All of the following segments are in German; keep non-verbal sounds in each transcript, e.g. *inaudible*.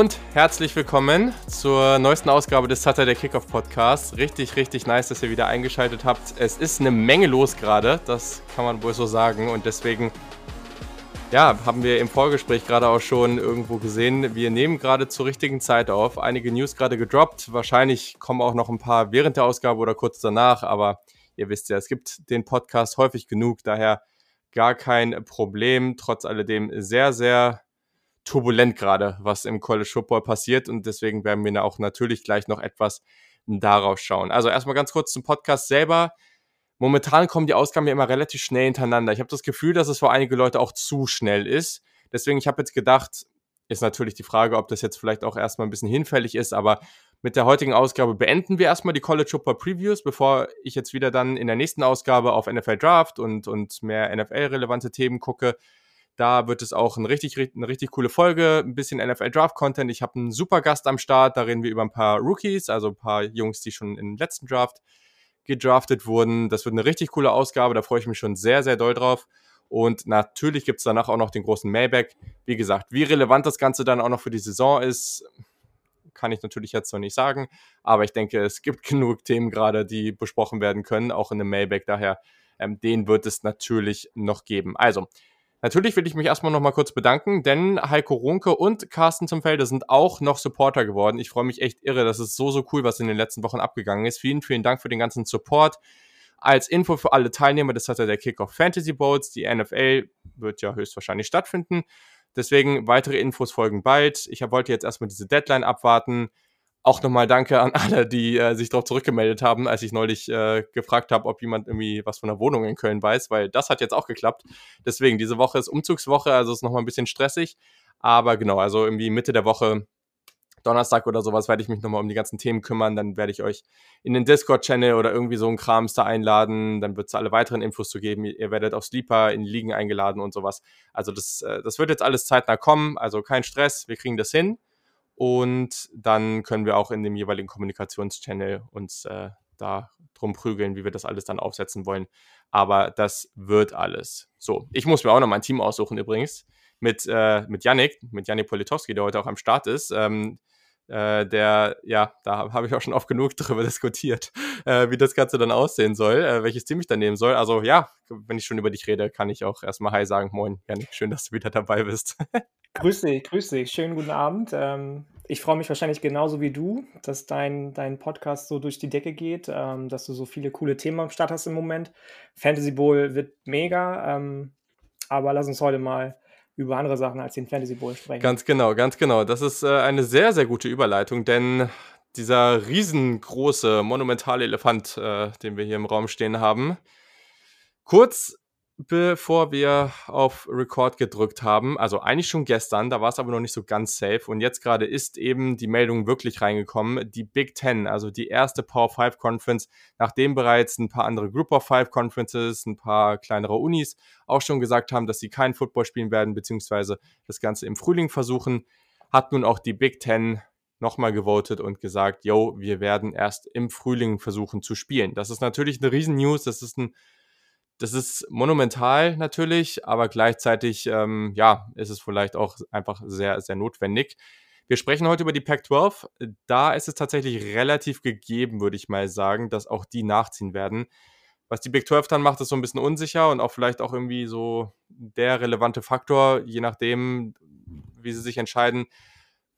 Und herzlich willkommen zur neuesten Ausgabe des Saturday Kickoff Podcasts. Richtig, richtig nice, dass ihr wieder eingeschaltet habt. Es ist eine Menge los gerade, das kann man wohl so sagen. Und deswegen, ja, haben wir im Vorgespräch gerade auch schon irgendwo gesehen. Wir nehmen gerade zur richtigen Zeit auf. Einige News gerade gedroppt. Wahrscheinlich kommen auch noch ein paar während der Ausgabe oder kurz danach. Aber ihr wisst ja, es gibt den Podcast häufig genug. Daher gar kein Problem. Trotz alledem sehr, sehr turbulent gerade, was im College Football passiert und deswegen werden wir auch natürlich gleich noch etwas darauf schauen. Also erstmal ganz kurz zum Podcast selber. Momentan kommen die Ausgaben ja immer relativ schnell hintereinander. Ich habe das Gefühl, dass es für einige Leute auch zu schnell ist. Deswegen, ich habe jetzt gedacht, ist natürlich die Frage, ob das jetzt vielleicht auch erstmal ein bisschen hinfällig ist, aber mit der heutigen Ausgabe beenden wir erstmal die College Football Previews, bevor ich jetzt wieder dann in der nächsten Ausgabe auf NFL Draft und, und mehr NFL-relevante Themen gucke. Da wird es auch ein richtig, eine richtig coole Folge, ein bisschen NFL Draft Content. Ich habe einen super Gast am Start. Da reden wir über ein paar Rookies, also ein paar Jungs, die schon im letzten Draft gedraftet wurden. Das wird eine richtig coole Ausgabe. Da freue ich mich schon sehr, sehr doll drauf. Und natürlich gibt es danach auch noch den großen Mailback. Wie gesagt, wie relevant das Ganze dann auch noch für die Saison ist, kann ich natürlich jetzt noch nicht sagen. Aber ich denke, es gibt *laughs* genug Themen gerade, die besprochen werden können, auch in einem Mailback. Daher, ähm, den wird es natürlich noch geben. Also, Natürlich will ich mich erstmal noch mal kurz bedanken, denn Heiko Runke und Carsten zum Felde sind auch noch Supporter geworden. Ich freue mich echt irre. Das ist so, so cool, was in den letzten Wochen abgegangen ist. Vielen, vielen Dank für den ganzen Support. Als Info für alle Teilnehmer, das hat ja der Kickoff Fantasy Boats. Die NFL wird ja höchstwahrscheinlich stattfinden. Deswegen weitere Infos folgen bald. Ich wollte jetzt erstmal diese Deadline abwarten. Auch nochmal danke an alle, die äh, sich darauf zurückgemeldet haben, als ich neulich äh, gefragt habe, ob jemand irgendwie was von der Wohnung in Köln weiß, weil das hat jetzt auch geklappt. Deswegen, diese Woche ist Umzugswoche, also ist nochmal ein bisschen stressig. Aber genau, also irgendwie Mitte der Woche, Donnerstag oder sowas, werde ich mich nochmal um die ganzen Themen kümmern. Dann werde ich euch in den Discord-Channel oder irgendwie so ein Krams da einladen. Dann wird es alle weiteren Infos zu geben. Ihr werdet auf Sleeper in die Ligen eingeladen und sowas. Also das, äh, das wird jetzt alles zeitnah kommen. Also kein Stress, wir kriegen das hin. Und dann können wir auch in dem jeweiligen Kommunikationschannel uns äh, da drum prügeln, wie wir das alles dann aufsetzen wollen. Aber das wird alles. So, ich muss mir auch noch mein Team aussuchen übrigens. Mit, äh, mit Yannick, mit Yannick Politowski, der heute auch am Start ist. Ähm, äh, der, ja, da habe ich auch schon oft genug *laughs* darüber diskutiert, äh, wie das Ganze dann aussehen soll, äh, welches Team ich dann nehmen soll. Also ja, wenn ich schon über dich rede, kann ich auch erstmal Hi sagen. Moin, Yannick, schön, dass du wieder dabei bist. *laughs* Grüß dich, grüß dich. Schönen guten Abend. Ähm, ich freue mich wahrscheinlich genauso wie du, dass dein, dein Podcast so durch die Decke geht, ähm, dass du so viele coole Themen am Start hast im Moment. Fantasy Bowl wird mega, ähm, aber lass uns heute mal über andere Sachen als den Fantasy Bowl sprechen. Ganz genau, ganz genau. Das ist äh, eine sehr, sehr gute Überleitung, denn dieser riesengroße, monumentale Elefant, äh, den wir hier im Raum stehen haben, kurz bevor wir auf Record gedrückt haben. Also eigentlich schon gestern, da war es aber noch nicht so ganz safe. Und jetzt gerade ist eben die Meldung wirklich reingekommen. Die Big Ten, also die erste Power 5 Conference, nachdem bereits ein paar andere Group of Five Conferences, ein paar kleinere Unis auch schon gesagt haben, dass sie kein Football spielen werden, beziehungsweise das Ganze im Frühling versuchen, hat nun auch die Big Ten nochmal gewotet und gesagt, yo, wir werden erst im Frühling versuchen zu spielen. Das ist natürlich eine Riesen-News, das ist ein das ist monumental natürlich, aber gleichzeitig, ähm, ja, ist es vielleicht auch einfach sehr, sehr notwendig. Wir sprechen heute über die Pac-12. Da ist es tatsächlich relativ gegeben, würde ich mal sagen, dass auch die nachziehen werden. Was die Big 12 dann macht, ist so ein bisschen unsicher und auch vielleicht auch irgendwie so der relevante Faktor, je nachdem, wie sie sich entscheiden,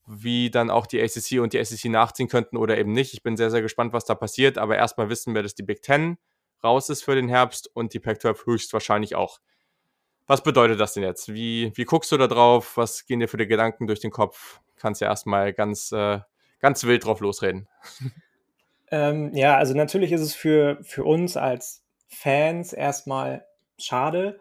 wie dann auch die ACC und die SEC nachziehen könnten oder eben nicht. Ich bin sehr, sehr gespannt, was da passiert, aber erstmal wissen wir, dass die Big 10 raus ist für den Herbst und die Pac-12 höchstwahrscheinlich auch. Was bedeutet das denn jetzt? Wie, wie guckst du da drauf? Was gehen dir für die Gedanken durch den Kopf? Kannst ja erstmal ganz, äh, ganz wild drauf losreden. *laughs* Ähm, ja, also natürlich ist es für, für uns als Fans erstmal schade,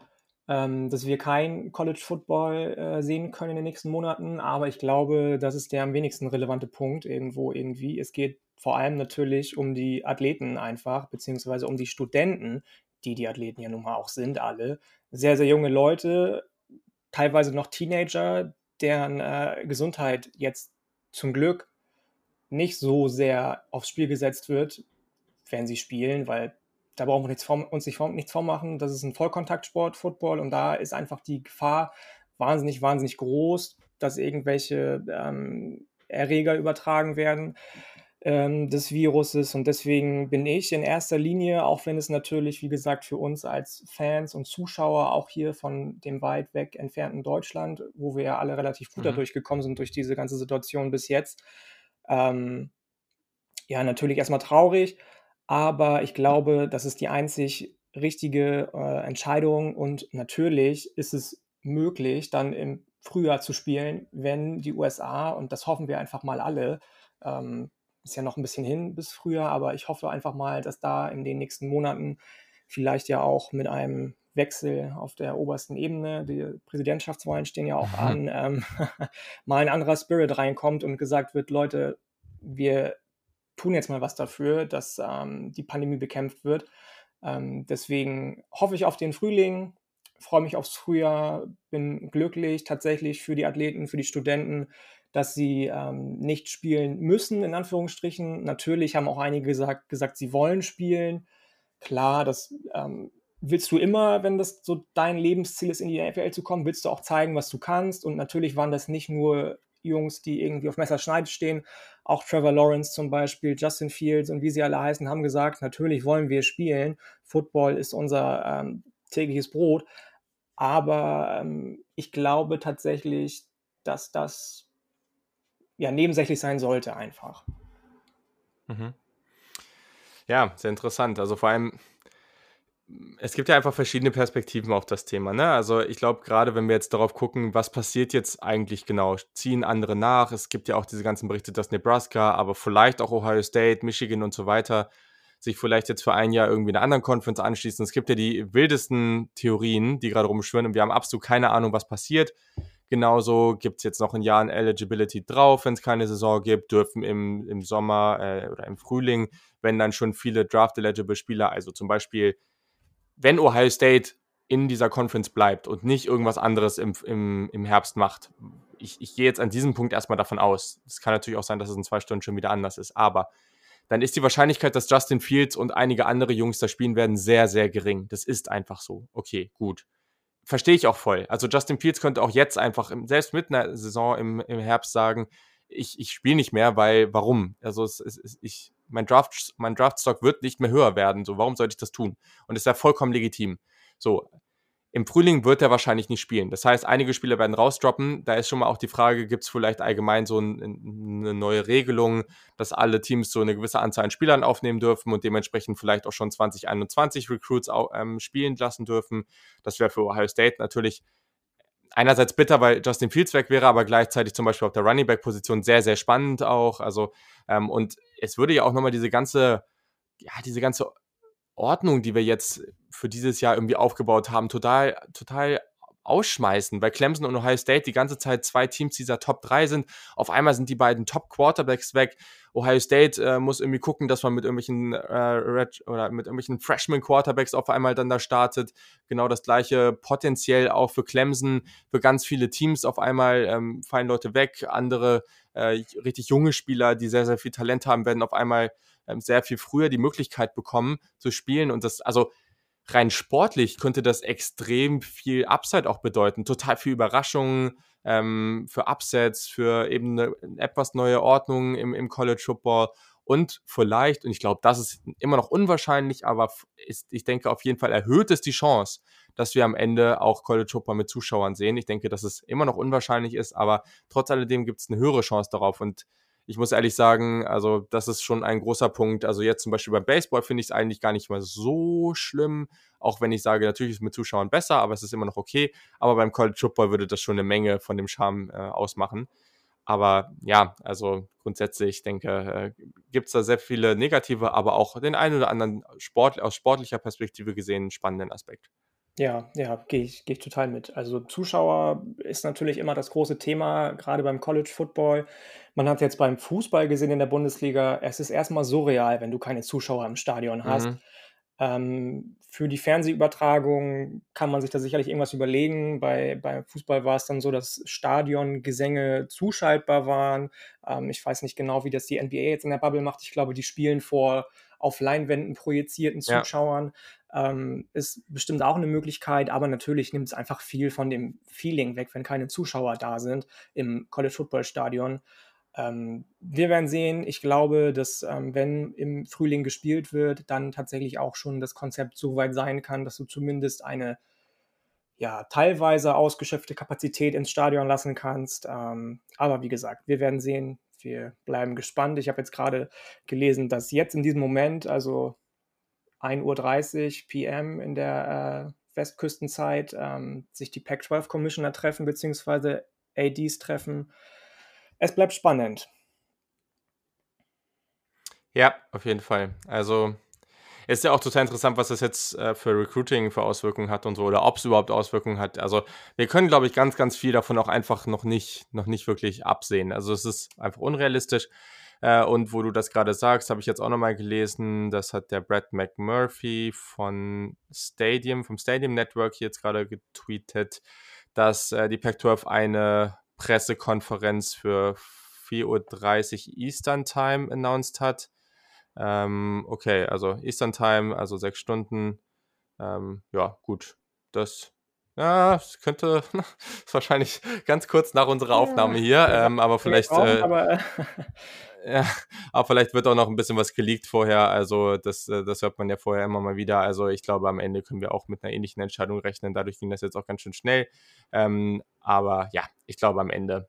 ähm, dass wir kein College Football äh, sehen können in den nächsten Monaten, aber ich glaube, das ist der am wenigsten relevante Punkt irgendwo irgendwie. Es geht vor allem natürlich um die Athleten einfach, beziehungsweise um die Studenten, die die Athleten ja nun mal auch sind, alle. Sehr, sehr junge Leute, teilweise noch Teenager, deren äh, Gesundheit jetzt zum Glück nicht so sehr aufs Spiel gesetzt wird, wenn sie spielen, weil da brauchen wir uns nicht, nichts vormachen. Das ist ein Vollkontaktsport, Football, und da ist einfach die Gefahr wahnsinnig, wahnsinnig groß, dass irgendwelche ähm, Erreger übertragen werden ähm, des Viruses. Und deswegen bin ich in erster Linie, auch wenn es natürlich, wie gesagt, für uns als Fans und Zuschauer auch hier von dem weit weg entfernten Deutschland, wo wir ja alle relativ gut mhm. dadurch gekommen sind, durch diese ganze Situation bis jetzt, ähm, ja, natürlich erstmal traurig. Aber ich glaube, das ist die einzig richtige äh, Entscheidung. Und natürlich ist es möglich, dann im Frühjahr zu spielen, wenn die USA, und das hoffen wir einfach mal alle, ähm, ist ja noch ein bisschen hin bis früher, aber ich hoffe einfach mal, dass da in den nächsten Monaten vielleicht ja auch mit einem Wechsel auf der obersten Ebene, die Präsidentschaftswahlen stehen ja auch mhm. an, ähm, *laughs* mal ein anderer Spirit reinkommt und gesagt wird, Leute, wir tun jetzt mal was dafür, dass ähm, die Pandemie bekämpft wird. Ähm, deswegen hoffe ich auf den Frühling, freue mich aufs Frühjahr, bin glücklich tatsächlich für die Athleten, für die Studenten, dass sie ähm, nicht spielen müssen, in Anführungsstrichen. Natürlich haben auch einige gesagt, gesagt sie wollen spielen. Klar, das ähm, willst du immer, wenn das so dein Lebensziel ist, in die NFL zu kommen, willst du auch zeigen, was du kannst. Und natürlich waren das nicht nur Jungs, die irgendwie auf Messerschneide stehen. Auch Trevor Lawrence zum Beispiel, Justin Fields und wie sie alle heißen, haben gesagt, natürlich wollen wir spielen. Football ist unser ähm, tägliches Brot. Aber ähm, ich glaube tatsächlich, dass das ja nebensächlich sein sollte einfach. Mhm. Ja, sehr interessant. Also vor allem, es gibt ja einfach verschiedene Perspektiven auf das Thema. Ne? Also ich glaube, gerade wenn wir jetzt darauf gucken, was passiert jetzt eigentlich genau, ziehen andere nach. Es gibt ja auch diese ganzen Berichte, dass Nebraska, aber vielleicht auch Ohio State, Michigan und so weiter sich vielleicht jetzt für ein Jahr irgendwie einer anderen Conference anschließen. Es gibt ja die wildesten Theorien, die gerade rumschwirren und wir haben absolut keine Ahnung, was passiert. Genauso gibt es jetzt noch ein Jahr an Eligibility drauf, wenn es keine Saison gibt, dürfen im, im Sommer äh, oder im Frühling, wenn dann schon viele Draft-eligible Spieler, also zum Beispiel, wenn Ohio State in dieser Conference bleibt und nicht irgendwas anderes im, im, im Herbst macht. Ich, ich gehe jetzt an diesem Punkt erstmal davon aus. Es kann natürlich auch sein, dass es in zwei Stunden schon wieder anders ist, aber dann ist die Wahrscheinlichkeit, dass Justin Fields und einige andere Jungs da spielen werden, sehr, sehr gering. Das ist einfach so. Okay, gut verstehe ich auch voll. Also Justin Fields könnte auch jetzt einfach, selbst mit einer Saison im, im Herbst sagen, ich, ich spiele nicht mehr, weil warum? Also es, es, ich, mein Draft, mein Draftstock wird nicht mehr höher werden. So, warum sollte ich das tun? Und es ist ja vollkommen legitim. So, im Frühling wird er wahrscheinlich nicht spielen. Das heißt, einige Spieler werden rausdroppen. Da ist schon mal auch die Frage, gibt es vielleicht allgemein so ein, eine neue Regelung, dass alle Teams so eine gewisse Anzahl an Spielern aufnehmen dürfen und dementsprechend vielleicht auch schon 2021 Recruits ähm, spielen lassen dürfen. Das wäre für Ohio State natürlich einerseits bitter, weil Justin Fields weg wäre, aber gleichzeitig zum Beispiel auf der Running Back Position sehr, sehr spannend auch. Also, ähm, und es würde ja auch nochmal diese ganze, ja, diese ganze Ordnung, die wir jetzt für dieses Jahr irgendwie aufgebaut haben, total, total ausschmeißen, weil Clemson und Ohio State die ganze Zeit zwei Teams dieser Top 3 sind. Auf einmal sind die beiden Top Quarterbacks weg. Ohio State äh, muss irgendwie gucken, dass man mit irgendwelchen äh, oder mit irgendwelchen Freshman Quarterbacks auf einmal dann da startet. Genau das gleiche potenziell auch für Clemson, für ganz viele Teams auf einmal ähm, fallen Leute weg. Andere äh, richtig junge Spieler, die sehr, sehr viel Talent haben, werden auf einmal ähm, sehr viel früher die Möglichkeit bekommen zu spielen. Und das, also rein sportlich könnte das extrem viel Upside auch bedeuten. Total viel Überraschungen ähm, für Upsets, für eben eine etwas neue Ordnung im, im College Football. Und vielleicht, und ich glaube, das ist immer noch unwahrscheinlich, aber ist, ich denke auf jeden Fall erhöht es die Chance, dass wir am Ende auch College Football mit Zuschauern sehen. Ich denke, dass es immer noch unwahrscheinlich ist, aber trotz alledem gibt es eine höhere Chance darauf. Und ich muss ehrlich sagen, also das ist schon ein großer Punkt. Also jetzt zum Beispiel beim Baseball finde ich es eigentlich gar nicht mal so schlimm, auch wenn ich sage, natürlich ist es mit Zuschauern besser, aber es ist immer noch okay. Aber beim College Football würde das schon eine Menge von dem Charme äh, ausmachen. Aber ja, also grundsätzlich denke, äh, gibt es da sehr viele negative, aber auch den einen oder anderen Sport, aus sportlicher Perspektive gesehen spannenden Aspekt. Ja, ja, gehe ich, geh ich total mit. Also Zuschauer ist natürlich immer das große Thema, gerade beim College Football. Man hat jetzt beim Fußball gesehen in der Bundesliga, es ist erstmal surreal, wenn du keine Zuschauer im Stadion hast. Mhm. Ähm, für die Fernsehübertragung kann man sich da sicherlich irgendwas überlegen. Bei, beim Fußball war es dann so, dass Stadiongesänge zuschaltbar waren. Ähm, ich weiß nicht genau, wie das die NBA jetzt in der Bubble macht. Ich glaube, die spielen vor auf Leinwänden projizierten Zuschauern. Ähm, ist bestimmt auch eine Möglichkeit, aber natürlich nimmt es einfach viel von dem Feeling weg, wenn keine Zuschauer da sind im College Football Stadion. Ähm, wir werden sehen. Ich glaube, dass ähm, wenn im Frühling gespielt wird, dann tatsächlich auch schon das Konzept so weit sein kann, dass du zumindest eine ja, teilweise ausgeschöpfte Kapazität ins Stadion lassen kannst. Ähm, aber wie gesagt, wir werden sehen. Wir bleiben gespannt. Ich habe jetzt gerade gelesen, dass jetzt in diesem Moment, also 1.30 Uhr PM in der äh, Westküstenzeit, ähm, sich die Pac-12 Commissioner treffen, beziehungsweise ADs treffen es bleibt spannend. Ja, auf jeden Fall. Also ist ja auch total interessant, was das jetzt äh, für Recruiting für Auswirkungen hat und so, oder ob es überhaupt Auswirkungen hat. Also wir können, glaube ich, ganz, ganz viel davon auch einfach noch nicht, noch nicht wirklich absehen. Also es ist einfach unrealistisch. Äh, und wo du das gerade sagst, habe ich jetzt auch nochmal gelesen, das hat der Brad McMurphy von Stadium, vom Stadium Network jetzt gerade getweetet, dass äh, die Pac-12 eine Pressekonferenz für 4.30 Uhr Eastern Time announced hat. Ähm, okay, also Eastern Time, also sechs Stunden. Ähm, ja, gut. Das, ja, das könnte *laughs* ist wahrscheinlich ganz kurz nach unserer Aufnahme hier, ähm, aber vielleicht. Äh, aber, *laughs* ja, aber vielleicht wird auch noch ein bisschen was geleakt vorher. Also das, äh, das hört man ja vorher immer mal wieder. Also ich glaube, am Ende können wir auch mit einer ähnlichen Entscheidung rechnen. Dadurch ging das jetzt auch ganz schön schnell. Ähm, aber ja, ich glaube, am Ende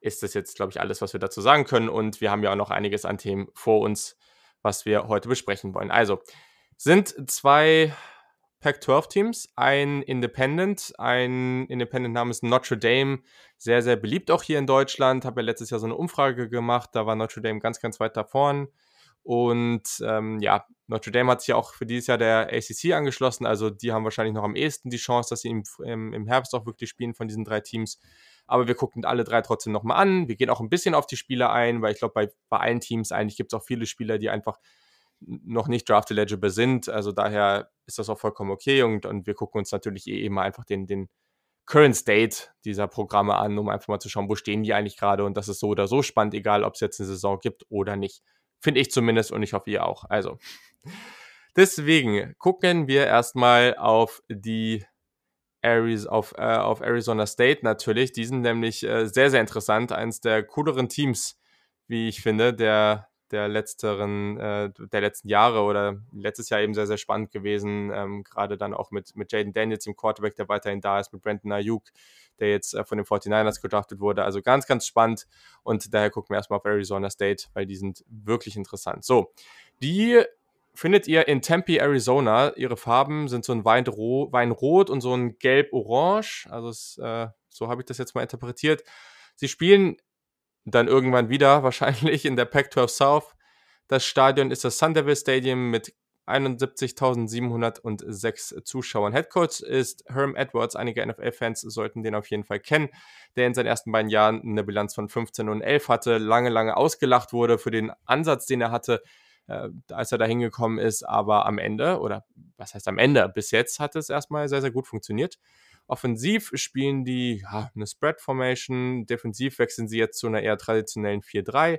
ist das jetzt, glaube ich, alles, was wir dazu sagen können. Und wir haben ja auch noch einiges an Themen vor uns, was wir heute besprechen wollen. Also sind zwei Pac-12-Teams, ein Independent, ein Independent namens Notre Dame, sehr, sehr beliebt auch hier in Deutschland. Habe ja letztes Jahr so eine Umfrage gemacht, da war Notre Dame ganz, ganz weit da vorn. Und ähm, ja, Notre Dame hat sich ja auch für dieses Jahr der ACC angeschlossen, also die haben wahrscheinlich noch am ehesten die Chance, dass sie im, im, im Herbst auch wirklich spielen von diesen drei Teams. Aber wir gucken alle drei trotzdem nochmal an. Wir gehen auch ein bisschen auf die Spieler ein, weil ich glaube, bei, bei allen Teams eigentlich gibt es auch viele Spieler, die einfach noch nicht draft eligible sind. Also daher ist das auch vollkommen okay und, und wir gucken uns natürlich eh immer einfach den, den Current State dieser Programme an, um einfach mal zu schauen, wo stehen die eigentlich gerade und das ist so oder so spannend, egal ob es jetzt eine Saison gibt oder nicht. Finde ich zumindest und ich hoffe ihr auch. Also deswegen gucken wir erstmal auf die Arizona, auf, äh, auf Arizona State natürlich. Die sind nämlich äh, sehr, sehr interessant. Eines der cooleren Teams, wie ich finde, der, der letzteren, äh, der letzten Jahre oder letztes Jahr eben sehr, sehr spannend gewesen. Ähm, Gerade dann auch mit, mit Jaden Daniels, dem Quarterback, der weiterhin da ist, mit Brandon Ayuk, der jetzt äh, von den 49ers gedraftet wurde. Also ganz, ganz spannend. Und daher gucken wir erstmal auf Arizona State, weil die sind wirklich interessant. So, die findet ihr in Tempe, Arizona. Ihre Farben sind so ein Weinro Weinrot und so ein Gelb-Orange. Also es, äh, so habe ich das jetzt mal interpretiert. Sie spielen dann irgendwann wieder, *laughs* wahrscheinlich in der Pac-12 South. Das Stadion ist das Sun Devil Stadium mit 71.706 Zuschauern. Headcoach ist Herm Edwards. Einige NFL-Fans sollten den auf jeden Fall kennen, der in seinen ersten beiden Jahren eine Bilanz von 15 und 11 hatte, lange, lange ausgelacht wurde für den Ansatz, den er hatte, äh, als er da hingekommen ist. Aber am Ende, oder was heißt am Ende, bis jetzt hat es erstmal sehr, sehr gut funktioniert. Offensiv spielen die ja, eine Spread Formation, defensiv wechseln sie jetzt zu einer eher traditionellen 4-3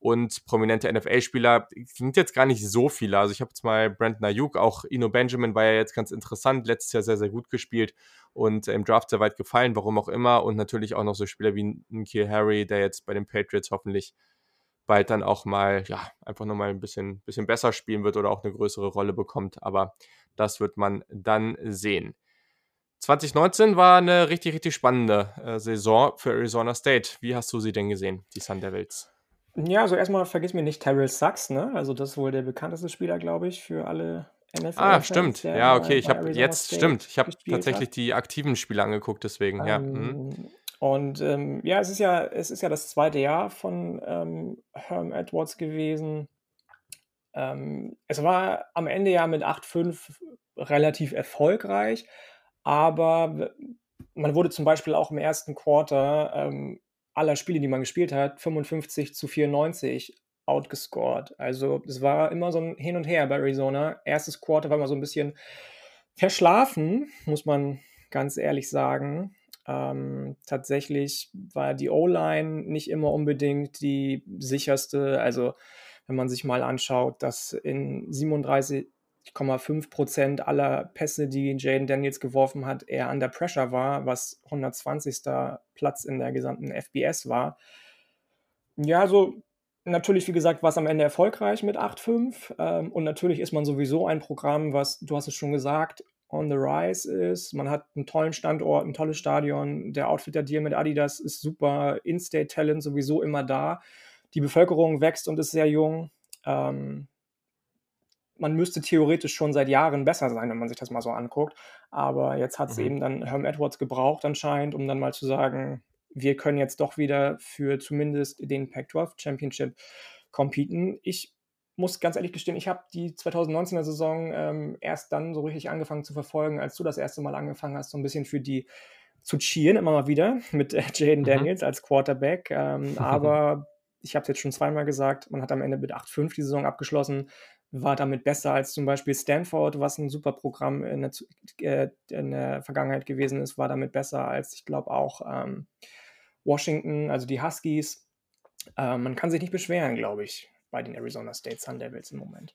und prominente NFL-Spieler sind jetzt gar nicht so viele. Also ich habe jetzt mal Brandon Ayuk, auch Ino Benjamin war ja jetzt ganz interessant, letztes Jahr sehr, sehr gut gespielt und im Draft sehr weit gefallen, warum auch immer. Und natürlich auch noch so Spieler wie Nikhil Harry, der jetzt bei den Patriots hoffentlich bald dann auch mal, ja, einfach nochmal ein bisschen, bisschen besser spielen wird oder auch eine größere Rolle bekommt. Aber das wird man dann sehen. 2019 war eine richtig, richtig spannende äh, Saison für Arizona State. Wie hast du sie denn gesehen, die Sun Devils? Ja, also erstmal vergiss mir nicht Terrell Sachs, ne? Also das ist wohl der bekannteste Spieler, glaube ich, für alle NFL. Ah, stimmt. Ja, okay, ich habe jetzt State stimmt. Ich habe tatsächlich hat. die aktiven Spiele angeguckt, deswegen, ähm, ja. Mhm. Und ähm, ja, es ist ja, es ist ja das zweite Jahr von ähm, Herm Edwards gewesen. Ähm, es war am Ende ja mit 8-5 relativ erfolgreich. Aber man wurde zum Beispiel auch im ersten Quarter ähm, aller Spiele, die man gespielt hat, 55 zu 94 outgescored. Also es war immer so ein Hin und Her bei Arizona. Erstes Quarter war immer so ein bisschen verschlafen, muss man ganz ehrlich sagen. Ähm, tatsächlich war die O-Line nicht immer unbedingt die sicherste. Also wenn man sich mal anschaut, dass in 37,5 Prozent aller Pässe, die Jaden Daniels geworfen hat, er under pressure war, was 120. Platz in der gesamten FBS war. Ja, so natürlich, wie gesagt, war es am Ende erfolgreich mit 8-5. Ähm, und natürlich ist man sowieso ein Programm, was, du hast es schon gesagt, on the rise ist. Man hat einen tollen Standort, ein tolles Stadion. Der Outfitter-Deal mit Adidas ist super. In-State-Talent sowieso immer da. Die Bevölkerung wächst und ist sehr jung. Ähm, man müsste theoretisch schon seit Jahren besser sein, wenn man sich das mal so anguckt. Aber jetzt hat es mhm. eben dann Herm Edwards gebraucht anscheinend, um dann mal zu sagen, wir können jetzt doch wieder für zumindest den Pac-12 Championship competen. Ich muss ganz ehrlich gestehen, ich habe die 2019er Saison ähm, erst dann so richtig angefangen zu verfolgen, als du das erste Mal angefangen hast, so ein bisschen für die zu cheeren, immer mal wieder *laughs* mit äh, Jaden mhm. Daniels als Quarterback. Ähm, *laughs* aber ich habe es jetzt schon zweimal gesagt, man hat am Ende mit 8-5 die Saison abgeschlossen, war damit besser als zum Beispiel Stanford, was ein super Programm in der, äh, in der Vergangenheit gewesen ist, war damit besser als, ich glaube, auch ähm, Washington, also die Huskies. Äh, man kann sich nicht beschweren, glaube ich, bei den Arizona State Sun Devils im Moment.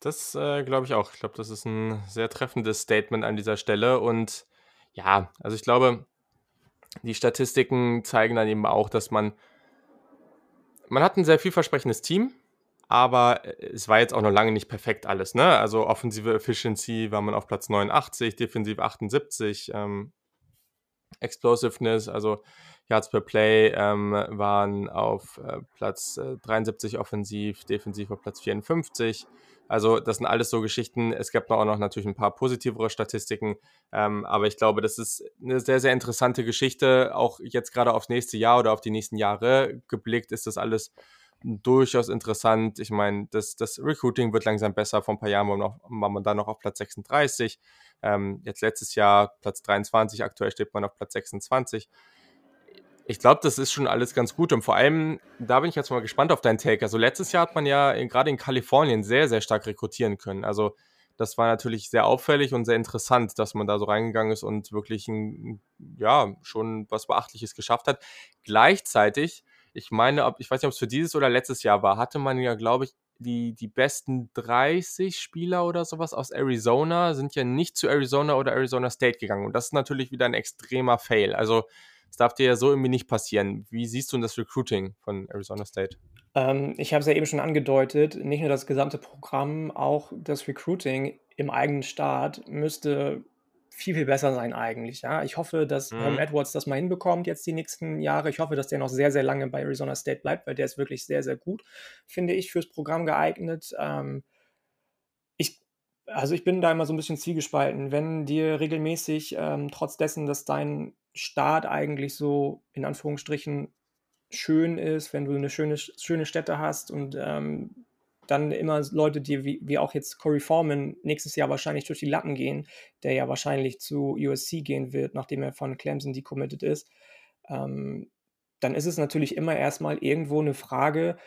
Das äh, glaube ich auch. Ich glaube, das ist ein sehr treffendes Statement an dieser Stelle. Und ja, also ich glaube, die Statistiken zeigen dann eben auch, dass man, man hat ein sehr vielversprechendes Team, aber äh, es war jetzt auch noch lange nicht perfekt alles. Ne? Also offensive Efficiency war man auf Platz 89, defensiv 78, ähm, Explosiveness, also Yards per Play ähm, waren auf äh, Platz äh, 73 offensiv, defensiv auf Platz 54. Also das sind alles so Geschichten. Es gibt auch noch natürlich ein paar positivere Statistiken, ähm, aber ich glaube, das ist eine sehr, sehr interessante Geschichte. Auch jetzt gerade aufs nächste Jahr oder auf die nächsten Jahre geblickt ist das alles durchaus interessant. Ich meine, das, das Recruiting wird langsam besser. Vor ein paar Jahren war man, war man da noch auf Platz 36. Ähm, jetzt letztes Jahr Platz 23, aktuell steht man auf Platz 26. Ich glaube, das ist schon alles ganz gut und vor allem, da bin ich jetzt mal gespannt auf deinen Take. Also letztes Jahr hat man ja gerade in Kalifornien sehr, sehr stark rekrutieren können. Also das war natürlich sehr auffällig und sehr interessant, dass man da so reingegangen ist und wirklich ein, ja, schon was Beachtliches geschafft hat. Gleichzeitig, ich meine, ich weiß nicht, ob es für dieses oder letztes Jahr war, hatte man ja, glaube ich, die, die besten 30 Spieler oder sowas aus Arizona sind ja nicht zu Arizona oder Arizona State gegangen. Und das ist natürlich wieder ein extremer Fail. Also das darf dir ja so irgendwie nicht passieren. Wie siehst du denn das Recruiting von Arizona State? Ähm, ich habe es ja eben schon angedeutet, nicht nur das gesamte Programm, auch das Recruiting im eigenen Staat müsste viel, viel besser sein eigentlich. Ja? Ich hoffe, dass mhm. Herm Edwards das mal hinbekommt jetzt die nächsten Jahre. Ich hoffe, dass der noch sehr, sehr lange bei Arizona State bleibt, weil der ist wirklich sehr, sehr gut, finde ich, fürs Programm geeignet. Ähm, ich, also ich bin da immer so ein bisschen zwiegespalten. Wenn dir regelmäßig, ähm, trotz dessen, dass dein Start eigentlich so in Anführungsstrichen schön ist, wenn du eine schöne, schöne Stätte hast und ähm, dann immer Leute, die wie, wie, auch jetzt Corey Foreman nächstes Jahr wahrscheinlich durch die Lappen gehen, der ja wahrscheinlich zu USC gehen wird, nachdem er von Clemson decommitted ist, ähm, dann ist es natürlich immer erstmal irgendwo eine Frage,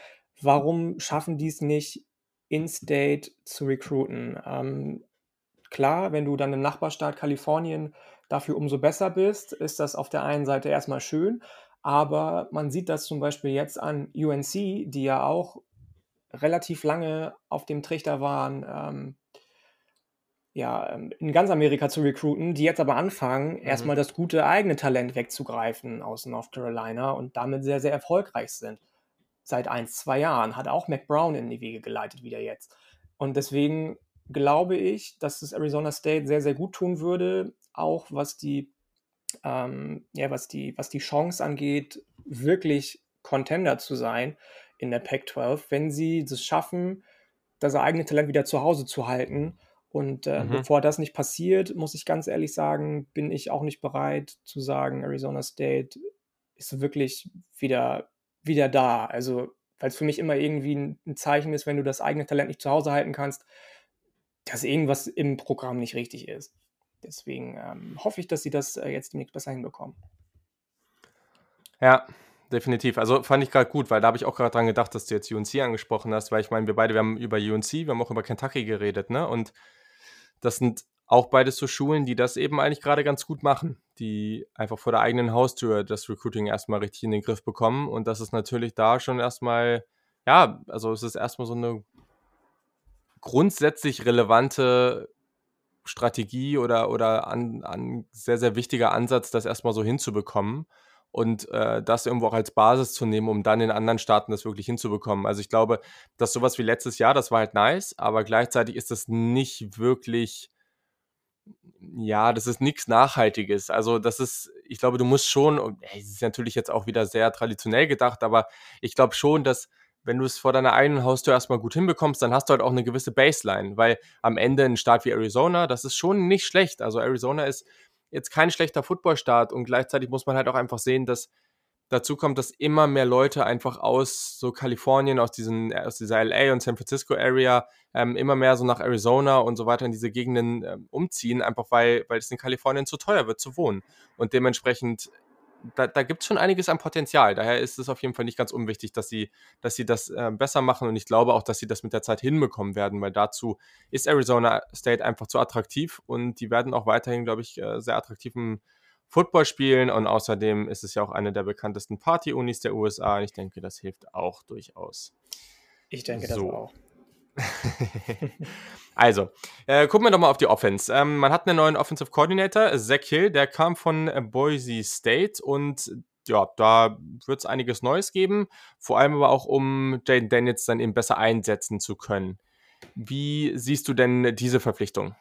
warum schaffen die es nicht, in-State zu recruiten? Ähm, klar, wenn du dann im Nachbarstaat Kalifornien dafür umso besser bist, ist das auf der einen Seite erstmal schön, aber man sieht das zum Beispiel jetzt an UNC, die ja auch relativ lange auf dem Trichter waren, ähm, ja, ähm, in ganz Amerika zu recruiten, die jetzt aber anfangen, mhm. erstmal das gute eigene Talent wegzugreifen aus North Carolina und damit sehr, sehr erfolgreich sind. Seit ein, zwei Jahren hat auch Mac Brown in die Wege geleitet, wieder jetzt. Und deswegen glaube ich, dass es Arizona State sehr, sehr gut tun würde, auch was die, ähm, ja, was die, was die Chance angeht, wirklich Contender zu sein in der Pac-12, wenn sie es schaffen, das eigene Talent wieder zu Hause zu halten. Und äh, mhm. bevor das nicht passiert, muss ich ganz ehrlich sagen, bin ich auch nicht bereit zu sagen, Arizona State ist wirklich wieder, wieder da. Also, weil es für mich immer irgendwie ein, ein Zeichen ist, wenn du das eigene Talent nicht zu Hause halten kannst, dass irgendwas im Programm nicht richtig ist. Deswegen ähm, hoffe ich, dass sie das äh, jetzt demnächst besser hinbekommen. Ja, definitiv. Also fand ich gerade gut, weil da habe ich auch gerade dran gedacht, dass du jetzt UNC angesprochen hast, weil ich meine, wir beide, wir haben über UNC, wir haben auch über Kentucky geredet, ne? Und das sind auch beides so Schulen, die das eben eigentlich gerade ganz gut machen, die einfach vor der eigenen Haustür das Recruiting erstmal richtig in den Griff bekommen. Und das ist natürlich da schon erstmal ja, also es ist erstmal so eine grundsätzlich relevante Strategie oder, oder an, an sehr, sehr wichtiger Ansatz, das erstmal so hinzubekommen und äh, das irgendwo auch als Basis zu nehmen, um dann in anderen Staaten das wirklich hinzubekommen. Also ich glaube, dass sowas wie letztes Jahr, das war halt nice, aber gleichzeitig ist das nicht wirklich, ja, das ist nichts Nachhaltiges. Also das ist, ich glaube, du musst schon, es ist natürlich jetzt auch wieder sehr traditionell gedacht, aber ich glaube schon, dass wenn du es vor deiner eigenen Haustür erstmal gut hinbekommst, dann hast du halt auch eine gewisse Baseline, weil am Ende ein Staat wie Arizona, das ist schon nicht schlecht. Also Arizona ist jetzt kein schlechter Footballstaat und gleichzeitig muss man halt auch einfach sehen, dass dazu kommt, dass immer mehr Leute einfach aus so Kalifornien, aus, diesen, aus dieser LA und San Francisco Area ähm, immer mehr so nach Arizona und so weiter in diese Gegenden ähm, umziehen, einfach weil, weil es in Kalifornien zu teuer wird zu wohnen. Und dementsprechend da, da gibt es schon einiges an Potenzial. Daher ist es auf jeden Fall nicht ganz unwichtig, dass sie, dass sie das äh, besser machen. Und ich glaube auch, dass sie das mit der Zeit hinbekommen werden, weil dazu ist Arizona State einfach zu attraktiv und die werden auch weiterhin, glaube ich, äh, sehr attraktiven Football spielen. Und außerdem ist es ja auch eine der bekanntesten Party-Unis der USA. Und ich denke, das hilft auch durchaus. Ich denke so. das auch. *laughs* also, äh, gucken wir doch mal auf die Offense. Ähm, man hat einen neuen Offensive Coordinator, Zach Hill, der kam von äh, Boise State und ja, da wird es einiges Neues geben, vor allem aber auch, um Jaden Daniels dann eben besser einsetzen zu können. Wie siehst du denn diese Verpflichtung?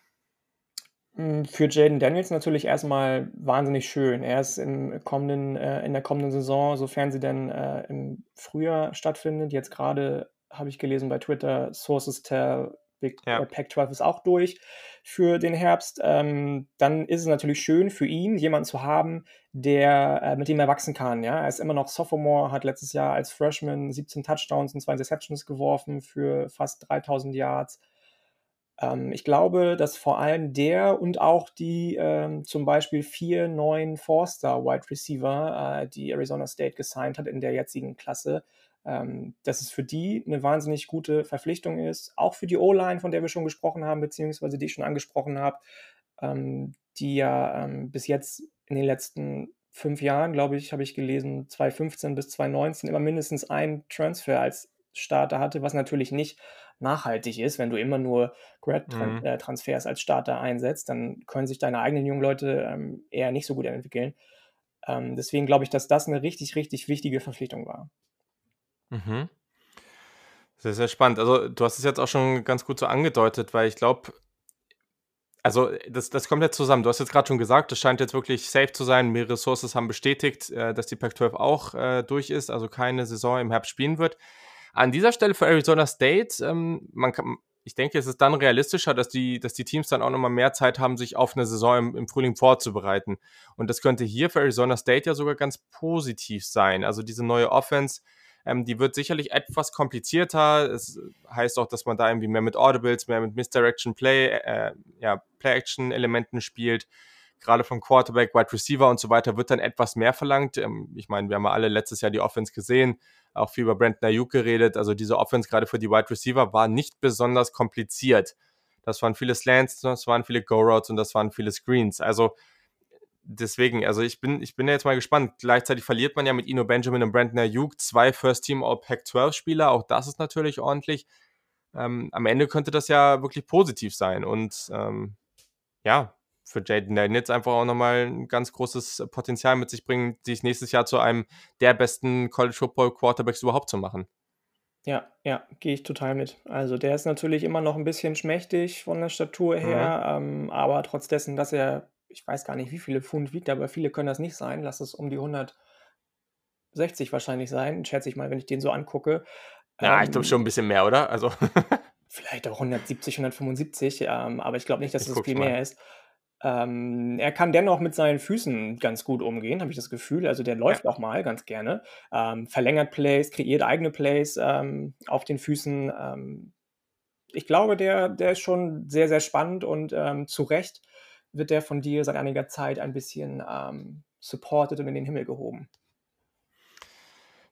Hm, für Jaden Daniels natürlich erstmal wahnsinnig schön. Er ist im kommenden, äh, in der kommenden Saison, sofern sie denn äh, im Frühjahr stattfindet, jetzt gerade habe ich gelesen bei Twitter, Sources tell, Big ja. äh, Pac-12 ist auch durch für den Herbst. Ähm, dann ist es natürlich schön für ihn, jemanden zu haben, der, äh, mit dem er wachsen kann. Ja? Er ist immer noch Sophomore, hat letztes Jahr als Freshman 17 Touchdowns und zwei Interceptions geworfen für fast 3000 Yards. Ähm, ich glaube, dass vor allem der und auch die ähm, zum Beispiel vier neuen Four-Star Wide Receiver, äh, die Arizona State gesigned hat in der jetzigen Klasse, dass es für die eine wahnsinnig gute Verpflichtung ist. Auch für die O-Line, von der wir schon gesprochen haben, beziehungsweise die ich schon angesprochen habe, ähm, die ja ähm, bis jetzt in den letzten fünf Jahren, glaube ich, habe ich gelesen, 2015 bis 2019 immer mindestens einen Transfer als Starter hatte, was natürlich nicht nachhaltig ist. Wenn du immer nur Grad-Transfers mhm. Äh, als Starter einsetzt, dann können sich deine eigenen jungen Leute ähm, eher nicht so gut entwickeln. Ähm, deswegen glaube ich, dass das eine richtig, richtig wichtige Verpflichtung war. Mhm. Sehr, sehr spannend. Also, du hast es jetzt auch schon ganz gut so angedeutet, weil ich glaube, also das, das kommt jetzt zusammen. Du hast jetzt gerade schon gesagt, es scheint jetzt wirklich safe zu sein. Mehrere Sources haben bestätigt, äh, dass die Pac-12 auch äh, durch ist, also keine Saison im Herbst spielen wird. An dieser Stelle für Arizona State, ähm, man kann, ich denke, es ist dann realistischer, dass die, dass die Teams dann auch nochmal mehr Zeit haben, sich auf eine Saison im, im, Frühling vorzubereiten. Und das könnte hier für Arizona State ja sogar ganz positiv sein. Also diese neue Offense ähm, die wird sicherlich etwas komplizierter. Es heißt auch, dass man da irgendwie mehr mit Audibles, mehr mit Misdirection Play, äh, ja, Play-Action-Elementen spielt. Gerade vom Quarterback, Wide Receiver und so weiter wird dann etwas mehr verlangt. Ähm, ich meine, wir haben ja alle letztes Jahr die Offense gesehen, auch viel über Brandon Ayuk geredet. Also diese Offense gerade für die Wide Receiver war nicht besonders kompliziert. Das waren viele Slants, das waren viele Go-Routes und das waren viele Screens. Also deswegen, also ich bin, ich bin jetzt mal gespannt. Gleichzeitig verliert man ja mit Ino Benjamin und Brandon Ayuk zwei First-Team All-Pac-12-Spieler. Auch das ist natürlich ordentlich. Ähm, am Ende könnte das ja wirklich positiv sein. Und ähm, ja, für Jaden Daniels einfach auch nochmal ein ganz großes Potenzial mit sich bringen, sich nächstes Jahr zu einem der besten College Football Quarterbacks überhaupt zu machen. Ja, ja, gehe ich total mit. Also der ist natürlich immer noch ein bisschen schmächtig von der Statur her, mhm. ähm, aber trotz dessen, dass er ich weiß gar nicht, wie viele Pfund wiegt, aber viele können das nicht sein. Lass es um die 160 wahrscheinlich sein, schätze ich mal, wenn ich den so angucke. Ja, ähm, ich glaube schon ein bisschen mehr, oder? Also. *laughs* vielleicht auch 170, 175, ähm, aber ich glaube nicht, dass es das viel mal. mehr ist. Ähm, er kann dennoch mit seinen Füßen ganz gut umgehen, habe ich das Gefühl. Also der läuft ja. auch mal ganz gerne. Ähm, verlängert Plays, kreiert eigene Plays ähm, auf den Füßen. Ähm, ich glaube, der, der ist schon sehr, sehr spannend und ähm, zu Recht wird der von dir seit einiger Zeit ein bisschen ähm, supported und in den Himmel gehoben.